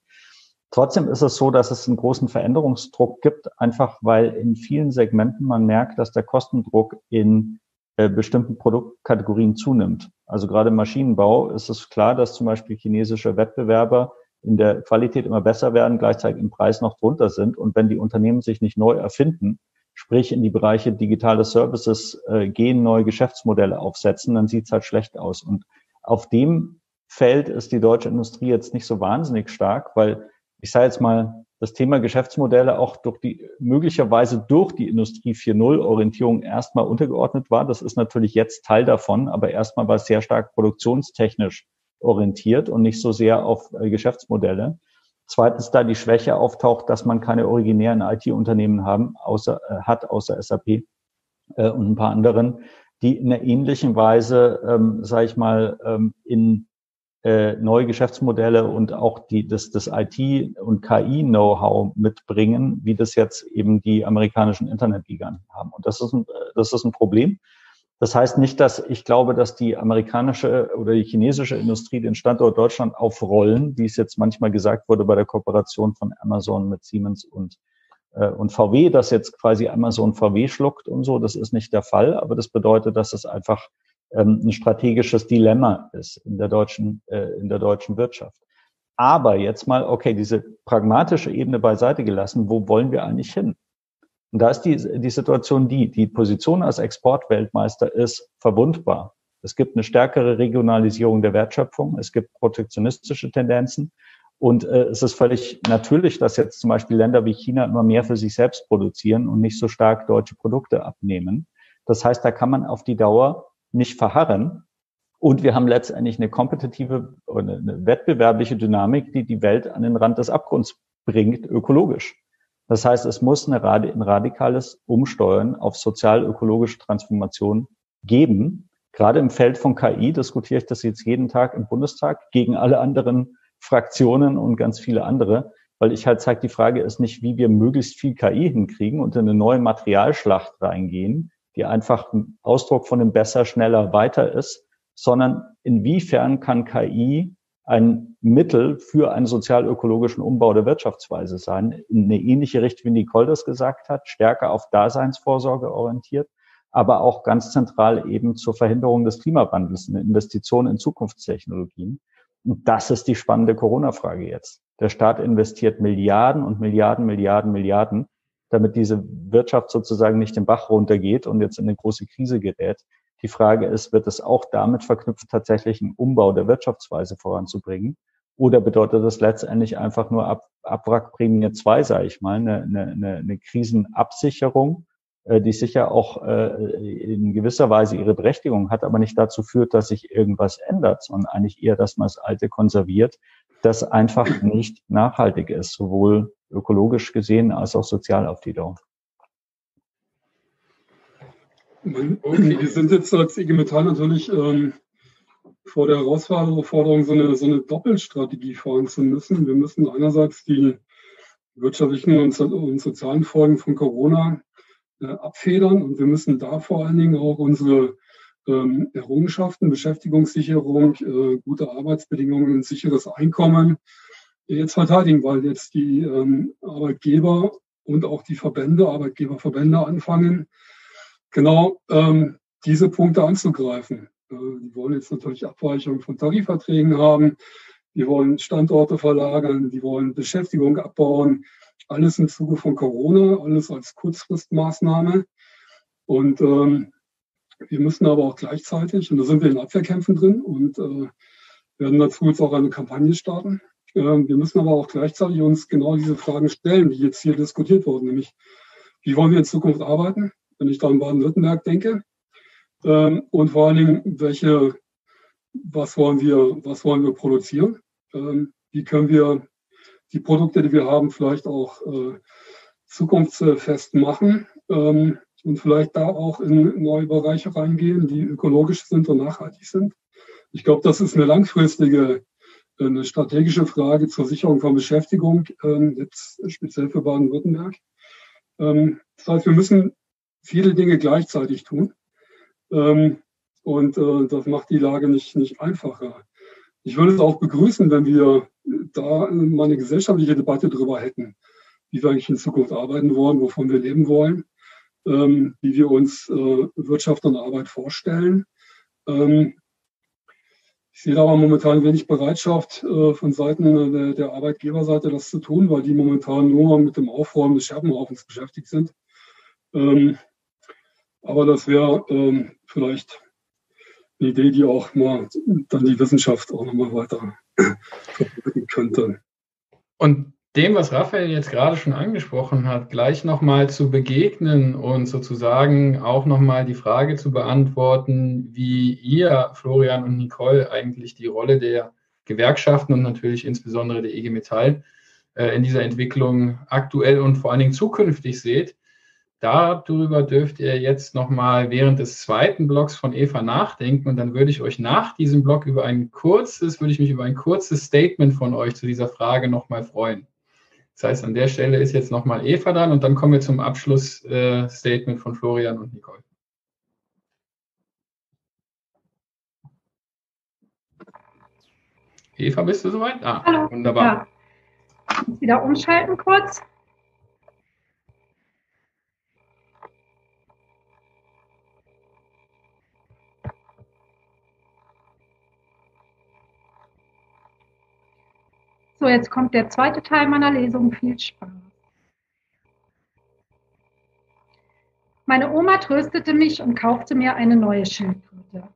Trotzdem ist es so, dass es einen großen Veränderungsdruck gibt, einfach weil in vielen Segmenten man merkt, dass der Kostendruck in äh, bestimmten Produktkategorien zunimmt. Also gerade im Maschinenbau ist es klar, dass zum Beispiel chinesische Wettbewerber in der Qualität immer besser werden, gleichzeitig im Preis noch drunter sind. Und wenn die Unternehmen sich nicht neu erfinden, sprich in die Bereiche digitale Services äh, gehen, neue Geschäftsmodelle aufsetzen, dann sieht's halt schlecht aus. Und auf dem Feld ist die deutsche Industrie jetzt nicht so wahnsinnig stark, weil ich sage jetzt mal, das Thema Geschäftsmodelle auch durch die, möglicherweise durch die Industrie 4.0 Orientierung erstmal untergeordnet war. Das ist natürlich jetzt Teil davon, aber erstmal war es sehr stark produktionstechnisch orientiert und nicht so sehr auf äh, Geschäftsmodelle. Zweitens, da die Schwäche auftaucht, dass man keine originären IT-Unternehmen haben, außer, äh, hat, außer SAP äh, und ein paar anderen, die in einer ähnlichen Weise, ähm, sage ich mal, ähm, in äh, neue Geschäftsmodelle und auch die, das, das IT- und KI-Know-how mitbringen, wie das jetzt eben die amerikanischen Internetgiganten haben. Und das ist ein, äh, das ist ein Problem. Das heißt nicht, dass ich glaube, dass die amerikanische oder die chinesische Industrie den Standort Deutschland aufrollen, wie es jetzt manchmal gesagt wurde bei der Kooperation von Amazon mit Siemens und, äh, und VW, dass jetzt quasi Amazon VW schluckt und so. Das ist nicht der Fall, aber das bedeutet, dass es einfach ähm, ein strategisches Dilemma ist in der deutschen, äh, in der deutschen Wirtschaft. Aber jetzt mal, okay, diese pragmatische Ebene beiseite gelassen, wo wollen wir eigentlich hin? Und da ist die, die Situation die, die Position als Exportweltmeister ist verwundbar. Es gibt eine stärkere Regionalisierung der Wertschöpfung, es gibt protektionistische Tendenzen und äh, es ist völlig natürlich, dass jetzt zum Beispiel Länder wie China immer mehr für sich selbst produzieren und nicht so stark deutsche Produkte abnehmen. Das heißt, da kann man auf die Dauer nicht verharren. Und wir haben letztendlich eine kompetitive oder eine wettbewerbliche Dynamik, die die Welt an den Rand des Abgrunds bringt, ökologisch. Das heißt, es muss eine, ein radikales Umsteuern auf sozial-ökologische Transformation geben. Gerade im Feld von KI diskutiere ich das jetzt jeden Tag im Bundestag gegen alle anderen Fraktionen und ganz viele andere, weil ich halt zeige, die Frage ist nicht, wie wir möglichst viel KI hinkriegen und in eine neue Materialschlacht reingehen, die einfach ein Ausdruck von dem besser, schneller, weiter ist, sondern inwiefern kann KI ein Mittel für einen sozial-ökologischen Umbau der Wirtschaftsweise sein. In eine ähnliche Richtung, wie Nicole das gesagt hat, stärker auf Daseinsvorsorge orientiert, aber auch ganz zentral eben zur Verhinderung des Klimawandels, eine Investition in Zukunftstechnologien. Und das ist die spannende Corona-Frage jetzt. Der Staat investiert Milliarden und Milliarden, Milliarden, Milliarden, damit diese Wirtschaft sozusagen nicht den Bach runtergeht und jetzt in eine große Krise gerät. Die Frage ist, wird es auch damit verknüpft, tatsächlich einen Umbau der Wirtschaftsweise voranzubringen? Oder bedeutet das letztendlich einfach nur Ab Abwrackprämie 2, sage ich mal, eine, eine, eine Krisenabsicherung äh, die sicher auch äh, in gewisser Weise ihre Berechtigung hat, aber nicht dazu führt, dass sich irgendwas ändert, sondern eigentlich eher, dass man das Alte konserviert, das einfach nicht nachhaltig ist, sowohl ökologisch gesehen als auch sozial auf die Dauer. Okay, wir sind jetzt als IG Metall natürlich ähm, vor der Herausforderung, so eine, so eine Doppelstrategie fahren zu müssen. Wir müssen einerseits die wirtschaftlichen und, und sozialen Folgen von Corona äh, abfedern und wir müssen da vor allen Dingen auch unsere ähm, Errungenschaften, Beschäftigungssicherung, äh, gute Arbeitsbedingungen, sicheres Einkommen jetzt verteidigen, weil jetzt die ähm, Arbeitgeber und auch die Verbände, Arbeitgeberverbände anfangen, genau ähm, diese Punkte anzugreifen. Äh, die wollen jetzt natürlich Abweichungen von Tarifverträgen haben, die wollen Standorte verlagern, die wollen Beschäftigung abbauen. Alles im Zuge von Corona, alles als Kurzfristmaßnahme. Und ähm, wir müssen aber auch gleichzeitig, und da sind wir in Abwehrkämpfen drin und äh, werden dazu jetzt auch eine Kampagne starten. Äh, wir müssen aber auch gleichzeitig uns genau diese Fragen stellen, die jetzt hier diskutiert wurden, nämlich wie wollen wir in Zukunft arbeiten, wenn ich da an Baden-Württemberg denke, und vor allen Dingen, welche, was wollen wir, was wollen wir produzieren, ähm, wie können wir die Produkte, die wir haben, vielleicht auch äh, zukunftsfest machen. Ähm, und vielleicht da auch in neue Bereiche reingehen, die ökologisch sind und nachhaltig sind. Ich glaube, das ist eine langfristige, eine strategische Frage zur Sicherung von Beschäftigung, ähm, jetzt speziell für Baden-Württemberg. Ähm, das heißt, wir müssen viele Dinge gleichzeitig tun. Ähm, und äh, das macht die Lage nicht, nicht einfacher. Ich würde es auch begrüßen, wenn wir da mal eine gesellschaftliche Debatte darüber hätten, wie wir eigentlich in Zukunft arbeiten wollen, wovon wir leben wollen ähm, wie wir uns äh, Wirtschaft und Arbeit vorstellen. Ähm, ich sehe da aber momentan wenig Bereitschaft äh, von Seiten der, der, Arbeitgeberseite, das zu tun, weil die momentan nur mit dem Aufräumen des Scherbenhaufens beschäftigt sind. Ähm, aber das wäre ähm, vielleicht eine Idee, die auch mal dann die Wissenschaft auch nochmal weiter *clears throat* verbreiten könnte. Und dem, was Raphael jetzt gerade schon angesprochen hat, gleich nochmal zu begegnen und sozusagen auch nochmal die Frage zu beantworten, wie ihr, Florian und Nicole, eigentlich die Rolle der Gewerkschaften und natürlich insbesondere der IG Metall äh, in dieser Entwicklung aktuell und vor allen Dingen zukünftig seht. Darüber dürft ihr jetzt nochmal während des zweiten Blocks von Eva nachdenken und dann würde ich euch nach diesem Block über ein kurzes, würde ich mich über ein kurzes Statement von euch zu dieser Frage nochmal freuen. Das heißt, an der Stelle ist jetzt nochmal Eva dran und dann kommen wir zum Abschlussstatement äh, von Florian und Nicole. Eva, bist du soweit? Ah, Hallo. wunderbar. Ja. Wieder umschalten kurz. So, jetzt kommt der zweite Teil meiner Lesung. Viel Spaß. Meine Oma tröstete mich und kaufte mir eine neue Schildkröte.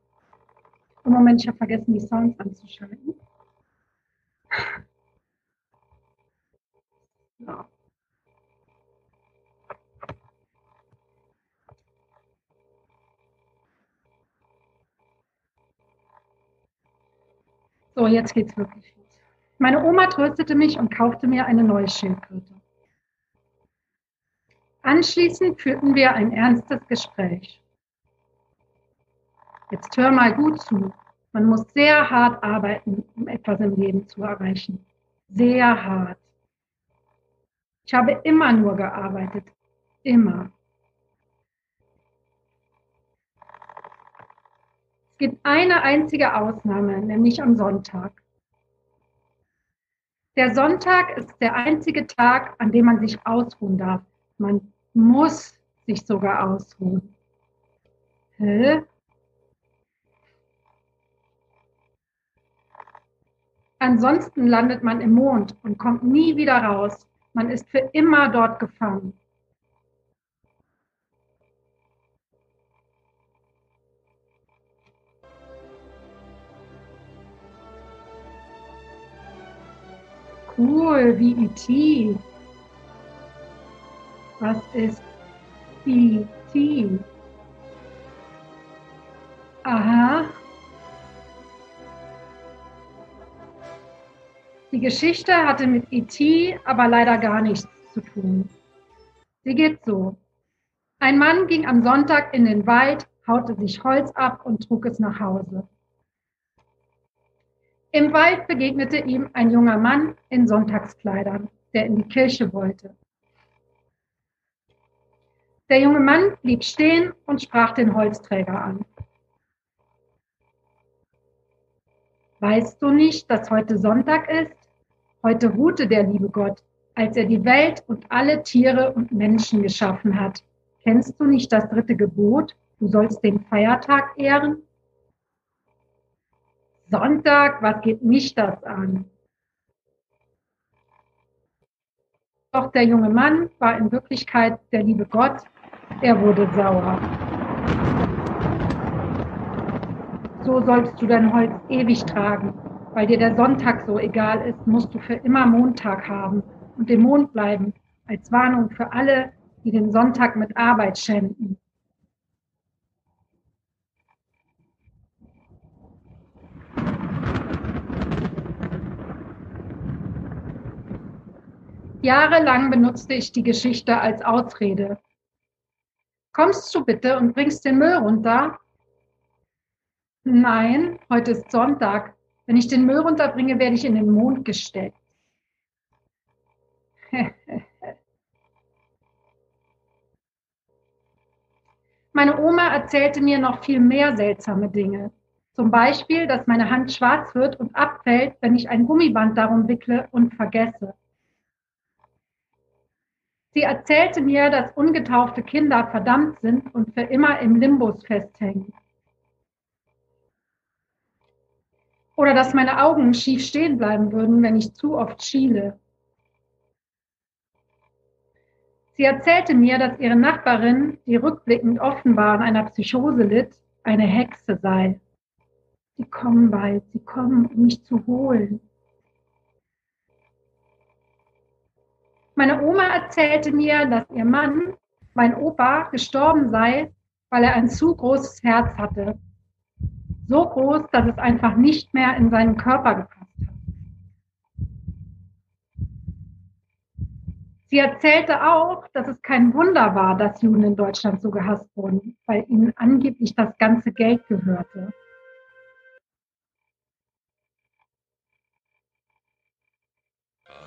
Im Moment, ich habe vergessen, die Sounds anzuschalten. So. So, jetzt geht's wirklich meine Oma tröstete mich und kaufte mir eine neue Schildkröte. Anschließend führten wir ein ernstes Gespräch. Jetzt hör mal gut zu. Man muss sehr hart arbeiten, um etwas im Leben zu erreichen. Sehr hart. Ich habe immer nur gearbeitet. Immer. Es gibt eine einzige Ausnahme, nämlich am Sonntag. Der Sonntag ist der einzige Tag, an dem man sich ausruhen darf. Man muss sich sogar ausruhen. Hä? Ansonsten landet man im Mond und kommt nie wieder raus. Man ist für immer dort gefangen. Cool, wie E.T. Was ist E.T.? E.T. Aha. Die Geschichte hatte mit E.T. aber leider gar nichts zu tun. Sie geht so. Ein Mann ging am Sonntag in den Wald, haute sich Holz ab und trug es nach Hause. Im Wald begegnete ihm ein junger Mann in Sonntagskleidern, der in die Kirche wollte. Der junge Mann blieb stehen und sprach den Holzträger an. Weißt du nicht, dass heute Sonntag ist? Heute ruhte der liebe Gott, als er die Welt und alle Tiere und Menschen geschaffen hat. Kennst du nicht das dritte Gebot? Du sollst den Feiertag ehren? Sonntag, was geht mich das an? Doch der junge Mann war in Wirklichkeit der liebe Gott. Er wurde sauer. So sollst du dein Holz ewig tragen. Weil dir der Sonntag so egal ist, musst du für immer Montag haben und dem Mond bleiben, als Warnung für alle, die den Sonntag mit Arbeit schänden. Jahrelang benutzte ich die Geschichte als Ausrede. Kommst du bitte und bringst den Müll runter? Nein, heute ist Sonntag. Wenn ich den Müll runterbringe, werde ich in den Mond gesteckt. *laughs* Meine Oma erzählte mir noch viel mehr seltsame Dinge. Zum Beispiel, dass meine Hand schwarz wird und abfällt, wenn ich ein Gummiband darum wickle und vergesse. Sie erzählte mir, dass ungetaufte Kinder verdammt sind und für immer im Limbus festhängen. Oder dass meine Augen schief stehen bleiben würden, wenn ich zu oft schiele. Sie erzählte mir, dass ihre Nachbarin, die rückblickend offenbar an einer Psychose litt, eine Hexe sei. Sie kommen bald, sie kommen, um mich zu holen. Meine Oma erzählte mir, dass ihr Mann, mein Opa, gestorben sei, weil er ein zu großes Herz hatte. So groß, dass es einfach nicht mehr in seinen Körper gepasst Sie erzählte auch, dass es kein Wunder war, dass Juden in Deutschland so gehasst wurden, weil ihnen angeblich das ganze Geld gehörte.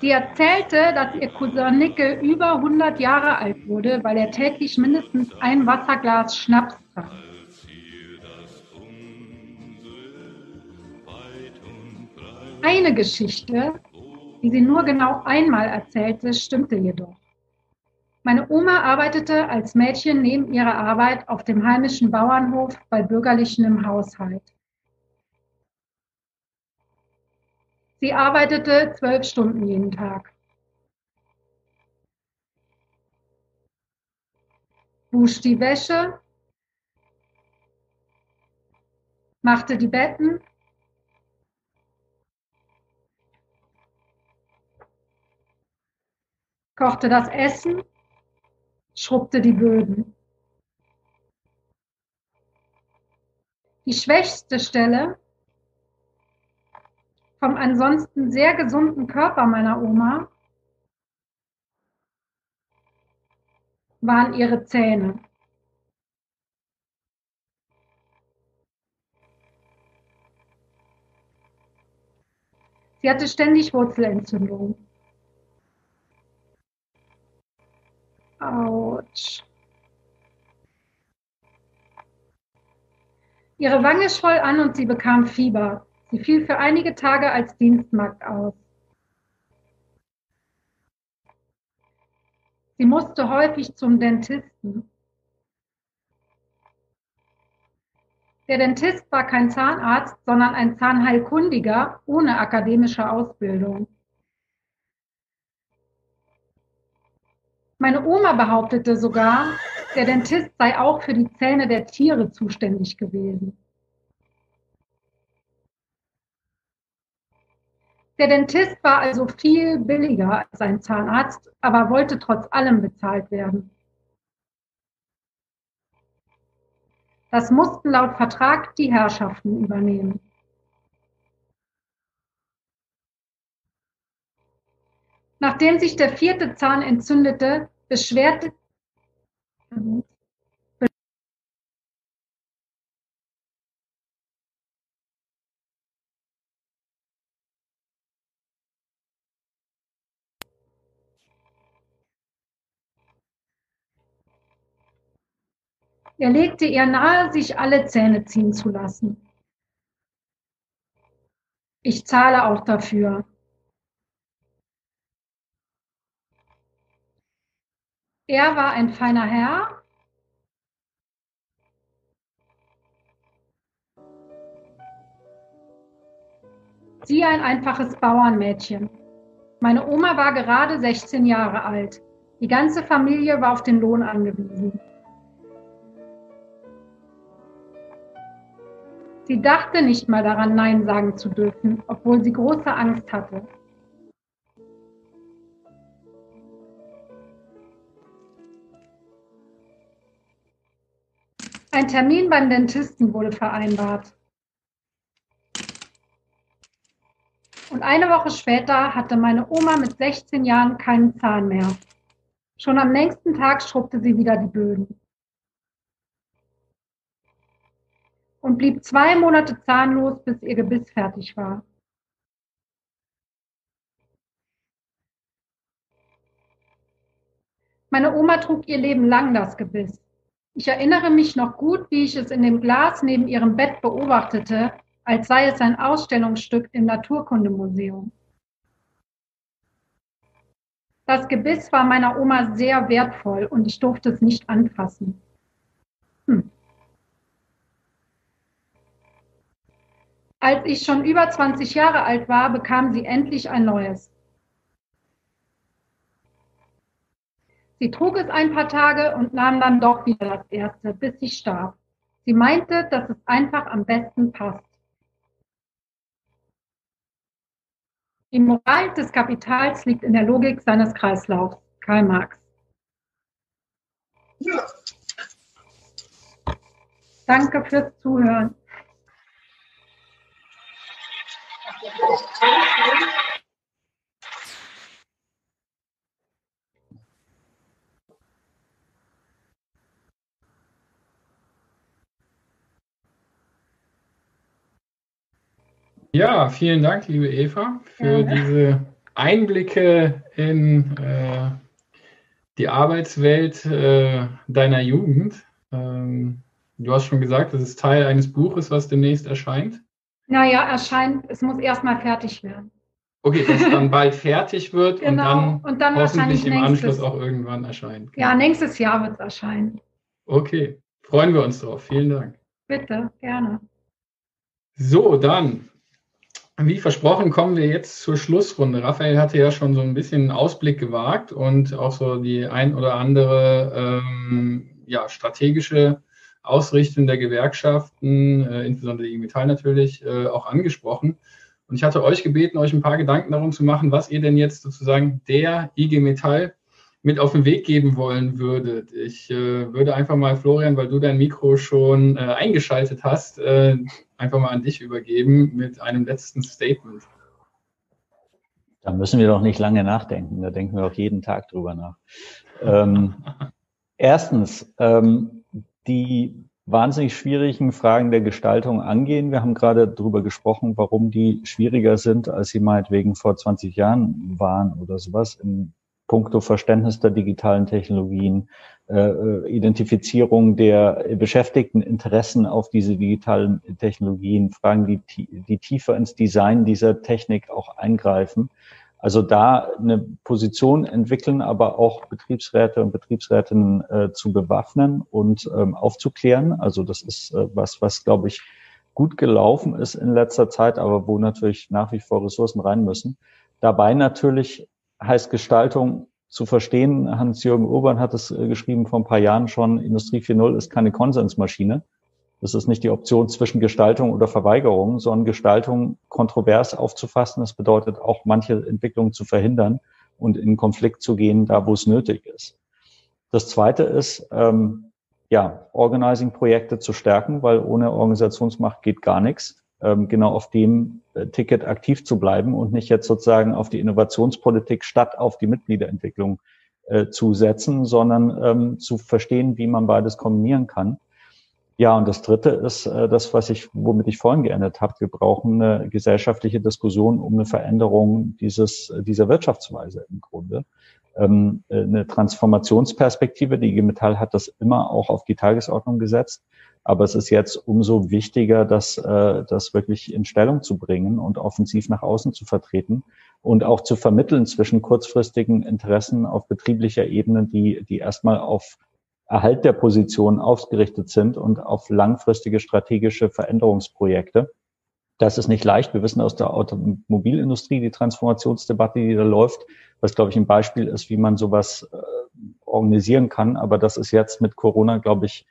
Sie erzählte, dass ihr Cousin Nicke über 100 Jahre alt wurde, weil er täglich mindestens ein Wasserglas Schnaps trank. Eine Geschichte, die sie nur genau einmal erzählte, stimmte jedoch. Meine Oma arbeitete als Mädchen neben ihrer Arbeit auf dem heimischen Bauernhof bei Bürgerlichen im Haushalt. Sie arbeitete zwölf Stunden jeden Tag. Wusch die Wäsche, machte die Betten, kochte das Essen, schrubbte die Böden. Die schwächste Stelle vom ansonsten sehr gesunden Körper meiner Oma waren ihre Zähne. Sie hatte ständig Wurzelentzündung. Autsch. Ihre Wange schwoll an und sie bekam Fieber. Sie fiel für einige Tage als Dienstmagd aus. Sie musste häufig zum Dentisten. Der Dentist war kein Zahnarzt, sondern ein Zahnheilkundiger ohne akademische Ausbildung. Meine Oma behauptete sogar, der Dentist sei auch für die Zähne der Tiere zuständig gewesen. Der Dentist war also viel billiger als ein Zahnarzt, aber wollte trotz allem bezahlt werden. Das mussten laut Vertrag die Herrschaften übernehmen. Nachdem sich der vierte Zahn entzündete, beschwerte Er legte ihr nahe, sich alle Zähne ziehen zu lassen. Ich zahle auch dafür. Er war ein feiner Herr. Sie ein einfaches Bauernmädchen. Meine Oma war gerade 16 Jahre alt. Die ganze Familie war auf den Lohn angewiesen. Sie dachte nicht mal daran, Nein sagen zu dürfen, obwohl sie große Angst hatte. Ein Termin beim Dentisten wurde vereinbart. Und eine Woche später hatte meine Oma mit 16 Jahren keinen Zahn mehr. Schon am nächsten Tag schrubbte sie wieder die Böden. Und blieb zwei Monate zahnlos, bis ihr Gebiss fertig war. Meine Oma trug ihr Leben lang das Gebiss. Ich erinnere mich noch gut, wie ich es in dem Glas neben ihrem Bett beobachtete, als sei es ein Ausstellungsstück im Naturkundemuseum. Das Gebiss war meiner Oma sehr wertvoll und ich durfte es nicht anfassen. Als ich schon über 20 Jahre alt war, bekam sie endlich ein neues. Sie trug es ein paar Tage und nahm dann doch wieder das erste, bis sie starb. Sie meinte, dass es einfach am besten passt. Die Moral des Kapitals liegt in der Logik seines Kreislaufs. Karl Marx. Ja. Danke fürs Zuhören. Ja, vielen Dank, liebe Eva, für ja. diese Einblicke in äh, die Arbeitswelt äh, deiner Jugend. Ähm, du hast schon gesagt, das ist Teil eines Buches, was demnächst erscheint. Naja, erscheint, es muss erstmal fertig werden. Okay, dass es dann bald fertig wird genau. und dann, und dann hoffentlich im Anschluss auch irgendwann erscheint. Ja, nächstes Jahr wird es erscheinen. Okay, freuen wir uns drauf. Vielen Dank. Bitte, gerne. So, dann, wie versprochen, kommen wir jetzt zur Schlussrunde. Raphael hatte ja schon so ein bisschen einen Ausblick gewagt und auch so die ein oder andere ähm, ja, strategische Ausrichtung der Gewerkschaften, äh, insbesondere die IG Metall natürlich, äh, auch angesprochen. Und ich hatte euch gebeten, euch ein paar Gedanken darum zu machen, was ihr denn jetzt sozusagen der IG Metall mit auf den Weg geben wollen würdet. Ich äh, würde einfach mal, Florian, weil du dein Mikro schon äh, eingeschaltet hast, äh, einfach mal an dich übergeben mit einem letzten Statement. Da müssen wir doch nicht lange nachdenken. Da denken wir doch jeden Tag drüber nach. Ähm, erstens, ähm, die wahnsinnig schwierigen Fragen der Gestaltung angehen. Wir haben gerade darüber gesprochen, warum die schwieriger sind, als sie meinetwegen vor 20 Jahren waren oder sowas im puncto Verständnis der digitalen Technologien, äh, Identifizierung der beschäftigten Interessen auf diese digitalen Technologien, Fragen, die, die tiefer ins Design dieser Technik auch eingreifen. Also da eine Position entwickeln, aber auch Betriebsräte und Betriebsrätinnen äh, zu bewaffnen und ähm, aufzuklären. Also das ist äh, was, was glaube ich gut gelaufen ist in letzter Zeit, aber wo natürlich nach wie vor Ressourcen rein müssen. Dabei natürlich heißt Gestaltung zu verstehen. Hans-Jürgen Urban hat es äh, geschrieben vor ein paar Jahren schon. Industrie 4.0 ist keine Konsensmaschine. Das ist nicht die Option zwischen Gestaltung oder Verweigerung, sondern Gestaltung kontrovers aufzufassen. Das bedeutet auch, manche Entwicklungen zu verhindern und in Konflikt zu gehen, da wo es nötig ist. Das Zweite ist, ähm, ja, Organizing-Projekte zu stärken, weil ohne Organisationsmacht geht gar nichts. Ähm, genau auf dem äh, Ticket aktiv zu bleiben und nicht jetzt sozusagen auf die Innovationspolitik statt auf die Mitgliederentwicklung äh, zu setzen, sondern ähm, zu verstehen, wie man beides kombinieren kann. Ja, und das Dritte ist äh, das, was ich, womit ich vorhin geendet habe. Wir brauchen eine gesellschaftliche Diskussion um eine Veränderung dieses dieser Wirtschaftsweise im Grunde. Ähm, äh, eine Transformationsperspektive. Die IG Metall hat das immer auch auf die Tagesordnung gesetzt. Aber es ist jetzt umso wichtiger, das, äh, das wirklich in Stellung zu bringen und offensiv nach außen zu vertreten und auch zu vermitteln zwischen kurzfristigen Interessen auf betrieblicher Ebene, die, die erstmal auf Erhalt der Position ausgerichtet sind und auf langfristige strategische Veränderungsprojekte. Das ist nicht leicht. Wir wissen aus der Automobilindustrie die Transformationsdebatte, die da läuft, was, glaube ich, ein Beispiel ist, wie man sowas äh, organisieren kann. Aber das ist jetzt mit Corona, glaube ich,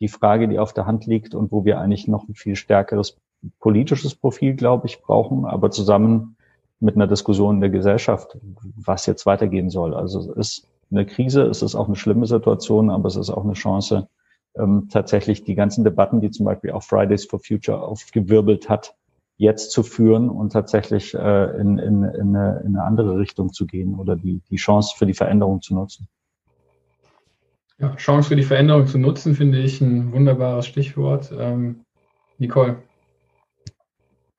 die Frage, die auf der Hand liegt und wo wir eigentlich noch ein viel stärkeres politisches Profil, glaube ich, brauchen, aber zusammen mit einer Diskussion in der Gesellschaft, was jetzt weitergehen soll. Also es ist eine Krise, es ist auch eine schlimme Situation, aber es ist auch eine Chance, ähm, tatsächlich die ganzen Debatten, die zum Beispiel auch Fridays for Future aufgewirbelt hat, jetzt zu führen und tatsächlich äh, in, in, in, eine, in eine andere Richtung zu gehen oder die, die Chance für die Veränderung zu nutzen. Ja, Chance für die Veränderung zu nutzen, finde ich ein wunderbares Stichwort. Ähm, Nicole.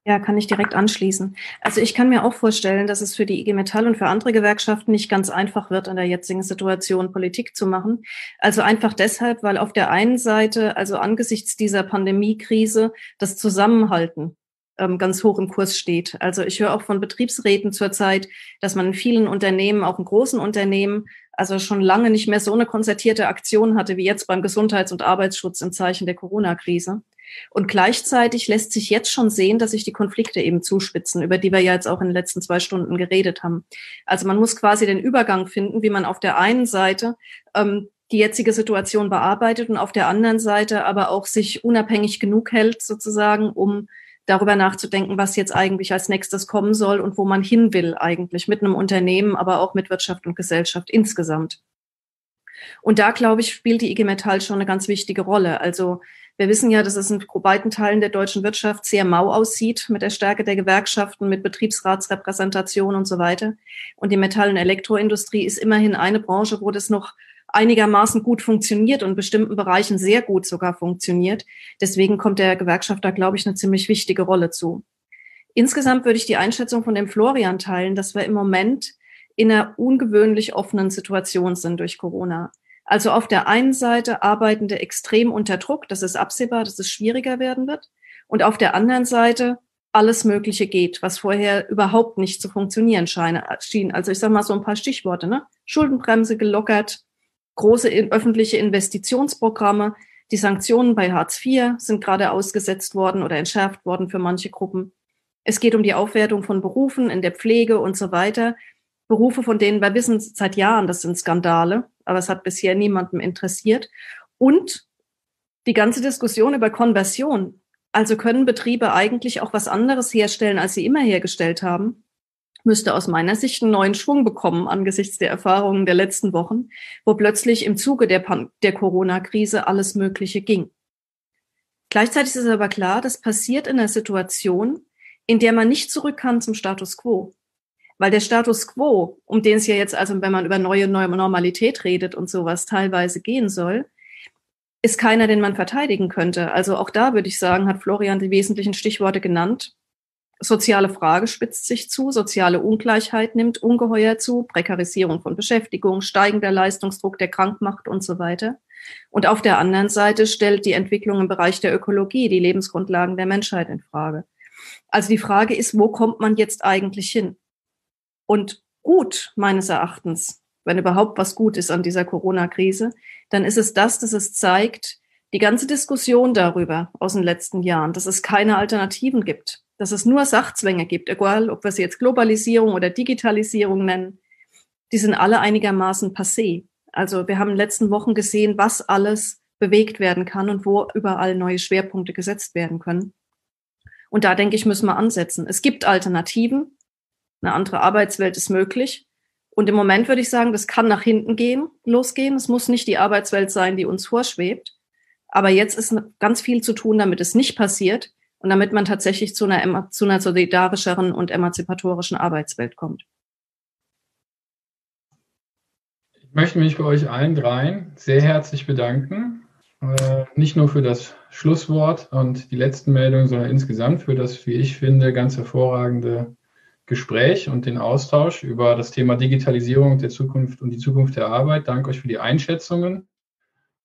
Ja, kann ich direkt anschließen. Also ich kann mir auch vorstellen, dass es für die IG Metall und für andere Gewerkschaften nicht ganz einfach wird, in der jetzigen Situation Politik zu machen. Also einfach deshalb, weil auf der einen Seite, also angesichts dieser Pandemiekrise, das Zusammenhalten ähm, ganz hoch im Kurs steht. Also ich höre auch von Betriebsräten zurzeit, dass man in vielen Unternehmen, auch in großen Unternehmen, also schon lange nicht mehr so eine konzertierte Aktion hatte wie jetzt beim Gesundheits- und Arbeitsschutz im Zeichen der Corona-Krise. Und gleichzeitig lässt sich jetzt schon sehen, dass sich die Konflikte eben zuspitzen, über die wir ja jetzt auch in den letzten zwei Stunden geredet haben. Also man muss quasi den Übergang finden, wie man auf der einen Seite ähm, die jetzige Situation bearbeitet und auf der anderen Seite aber auch sich unabhängig genug hält, sozusagen, um darüber nachzudenken, was jetzt eigentlich als nächstes kommen soll und wo man hin will eigentlich mit einem Unternehmen, aber auch mit Wirtschaft und Gesellschaft insgesamt. Und da, glaube ich, spielt die IG Metall schon eine ganz wichtige Rolle. Also wir wissen ja, dass es in weiten Teilen der deutschen Wirtschaft sehr mau aussieht mit der Stärke der Gewerkschaften, mit Betriebsratsrepräsentation und so weiter. Und die Metall- und Elektroindustrie ist immerhin eine Branche, wo das noch einigermaßen gut funktioniert und in bestimmten Bereichen sehr gut sogar funktioniert. Deswegen kommt der Gewerkschaft da, glaube ich, eine ziemlich wichtige Rolle zu. Insgesamt würde ich die Einschätzung von dem Florian teilen, dass wir im Moment in einer ungewöhnlich offenen Situation sind durch Corona. Also auf der einen Seite Arbeitende extrem unter Druck, das ist absehbar, dass es schwieriger werden wird. Und auf der anderen Seite alles Mögliche geht, was vorher überhaupt nicht zu funktionieren schien. Also ich sage mal so ein paar Stichworte. Ne? Schuldenbremse gelockert, große öffentliche Investitionsprogramme. Die Sanktionen bei Hartz IV sind gerade ausgesetzt worden oder entschärft worden für manche Gruppen. Es geht um die Aufwertung von Berufen in der Pflege und so weiter. Berufe, von denen wir wissen seit Jahren, das sind Skandale, aber es hat bisher niemandem interessiert. Und die ganze Diskussion über Konversion. Also können Betriebe eigentlich auch was anderes herstellen, als sie immer hergestellt haben? Müsste aus meiner Sicht einen neuen Schwung bekommen angesichts der Erfahrungen der letzten Wochen, wo plötzlich im Zuge der, der Corona-Krise alles Mögliche ging. Gleichzeitig ist aber klar, das passiert in einer Situation, in der man nicht zurück kann zum Status quo. Weil der Status quo, um den es ja jetzt also, wenn man über neue, neue Normalität redet und sowas teilweise gehen soll, ist keiner, den man verteidigen könnte. Also auch da würde ich sagen, hat Florian die wesentlichen Stichworte genannt. Soziale Frage spitzt sich zu, soziale Ungleichheit nimmt ungeheuer zu, Prekarisierung von Beschäftigung, steigender Leistungsdruck, der krank macht und so weiter. Und auf der anderen Seite stellt die Entwicklung im Bereich der Ökologie die Lebensgrundlagen der Menschheit in Frage. Also die Frage ist, wo kommt man jetzt eigentlich hin? Und gut, meines Erachtens, wenn überhaupt was gut ist an dieser Corona-Krise, dann ist es das, dass es zeigt, die ganze Diskussion darüber aus den letzten Jahren, dass es keine Alternativen gibt, dass es nur Sachzwänge gibt, egal ob wir sie jetzt Globalisierung oder Digitalisierung nennen, die sind alle einigermaßen passé. Also wir haben in den letzten Wochen gesehen, was alles bewegt werden kann und wo überall neue Schwerpunkte gesetzt werden können. Und da denke ich, müssen wir ansetzen. Es gibt Alternativen, eine andere Arbeitswelt ist möglich. Und im Moment würde ich sagen, das kann nach hinten gehen, losgehen. Es muss nicht die Arbeitswelt sein, die uns vorschwebt. Aber jetzt ist ganz viel zu tun, damit es nicht passiert und damit man tatsächlich zu einer, zu einer solidarischeren und emanzipatorischen Arbeitswelt kommt. Ich möchte mich bei euch allen dreien sehr herzlich bedanken. Äh, nicht nur für das Schlusswort und die letzten Meldungen, sondern insgesamt für das, wie ich finde, ganz hervorragende Gespräch und den Austausch über das Thema Digitalisierung der Zukunft und die Zukunft der Arbeit. Danke euch für die Einschätzungen.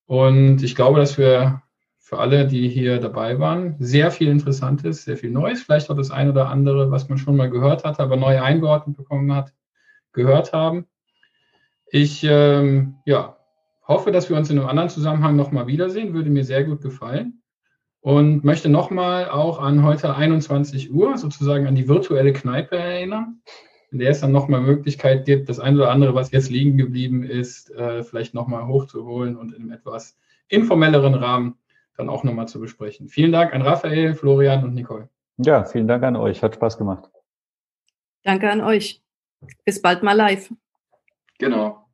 Und ich glaube, dass wir für alle, die hier dabei waren, sehr viel Interessantes, sehr viel Neues, vielleicht auch das eine oder andere, was man schon mal gehört hat, aber neu eingeordnet bekommen hat, gehört haben. Ich ähm, ja, hoffe, dass wir uns in einem anderen Zusammenhang nochmal wiedersehen, würde mir sehr gut gefallen. Und möchte nochmal auch an heute 21 Uhr sozusagen an die virtuelle Kneipe erinnern, in der es dann nochmal Möglichkeit gibt, das eine oder andere, was jetzt liegen geblieben ist, äh, vielleicht nochmal hochzuholen und in einem etwas informelleren Rahmen dann auch nochmal zu besprechen. Vielen Dank an Raphael, Florian und Nicole. Ja, vielen Dank an euch. Hat Spaß gemacht. Danke an euch. Bis bald mal live. Genau.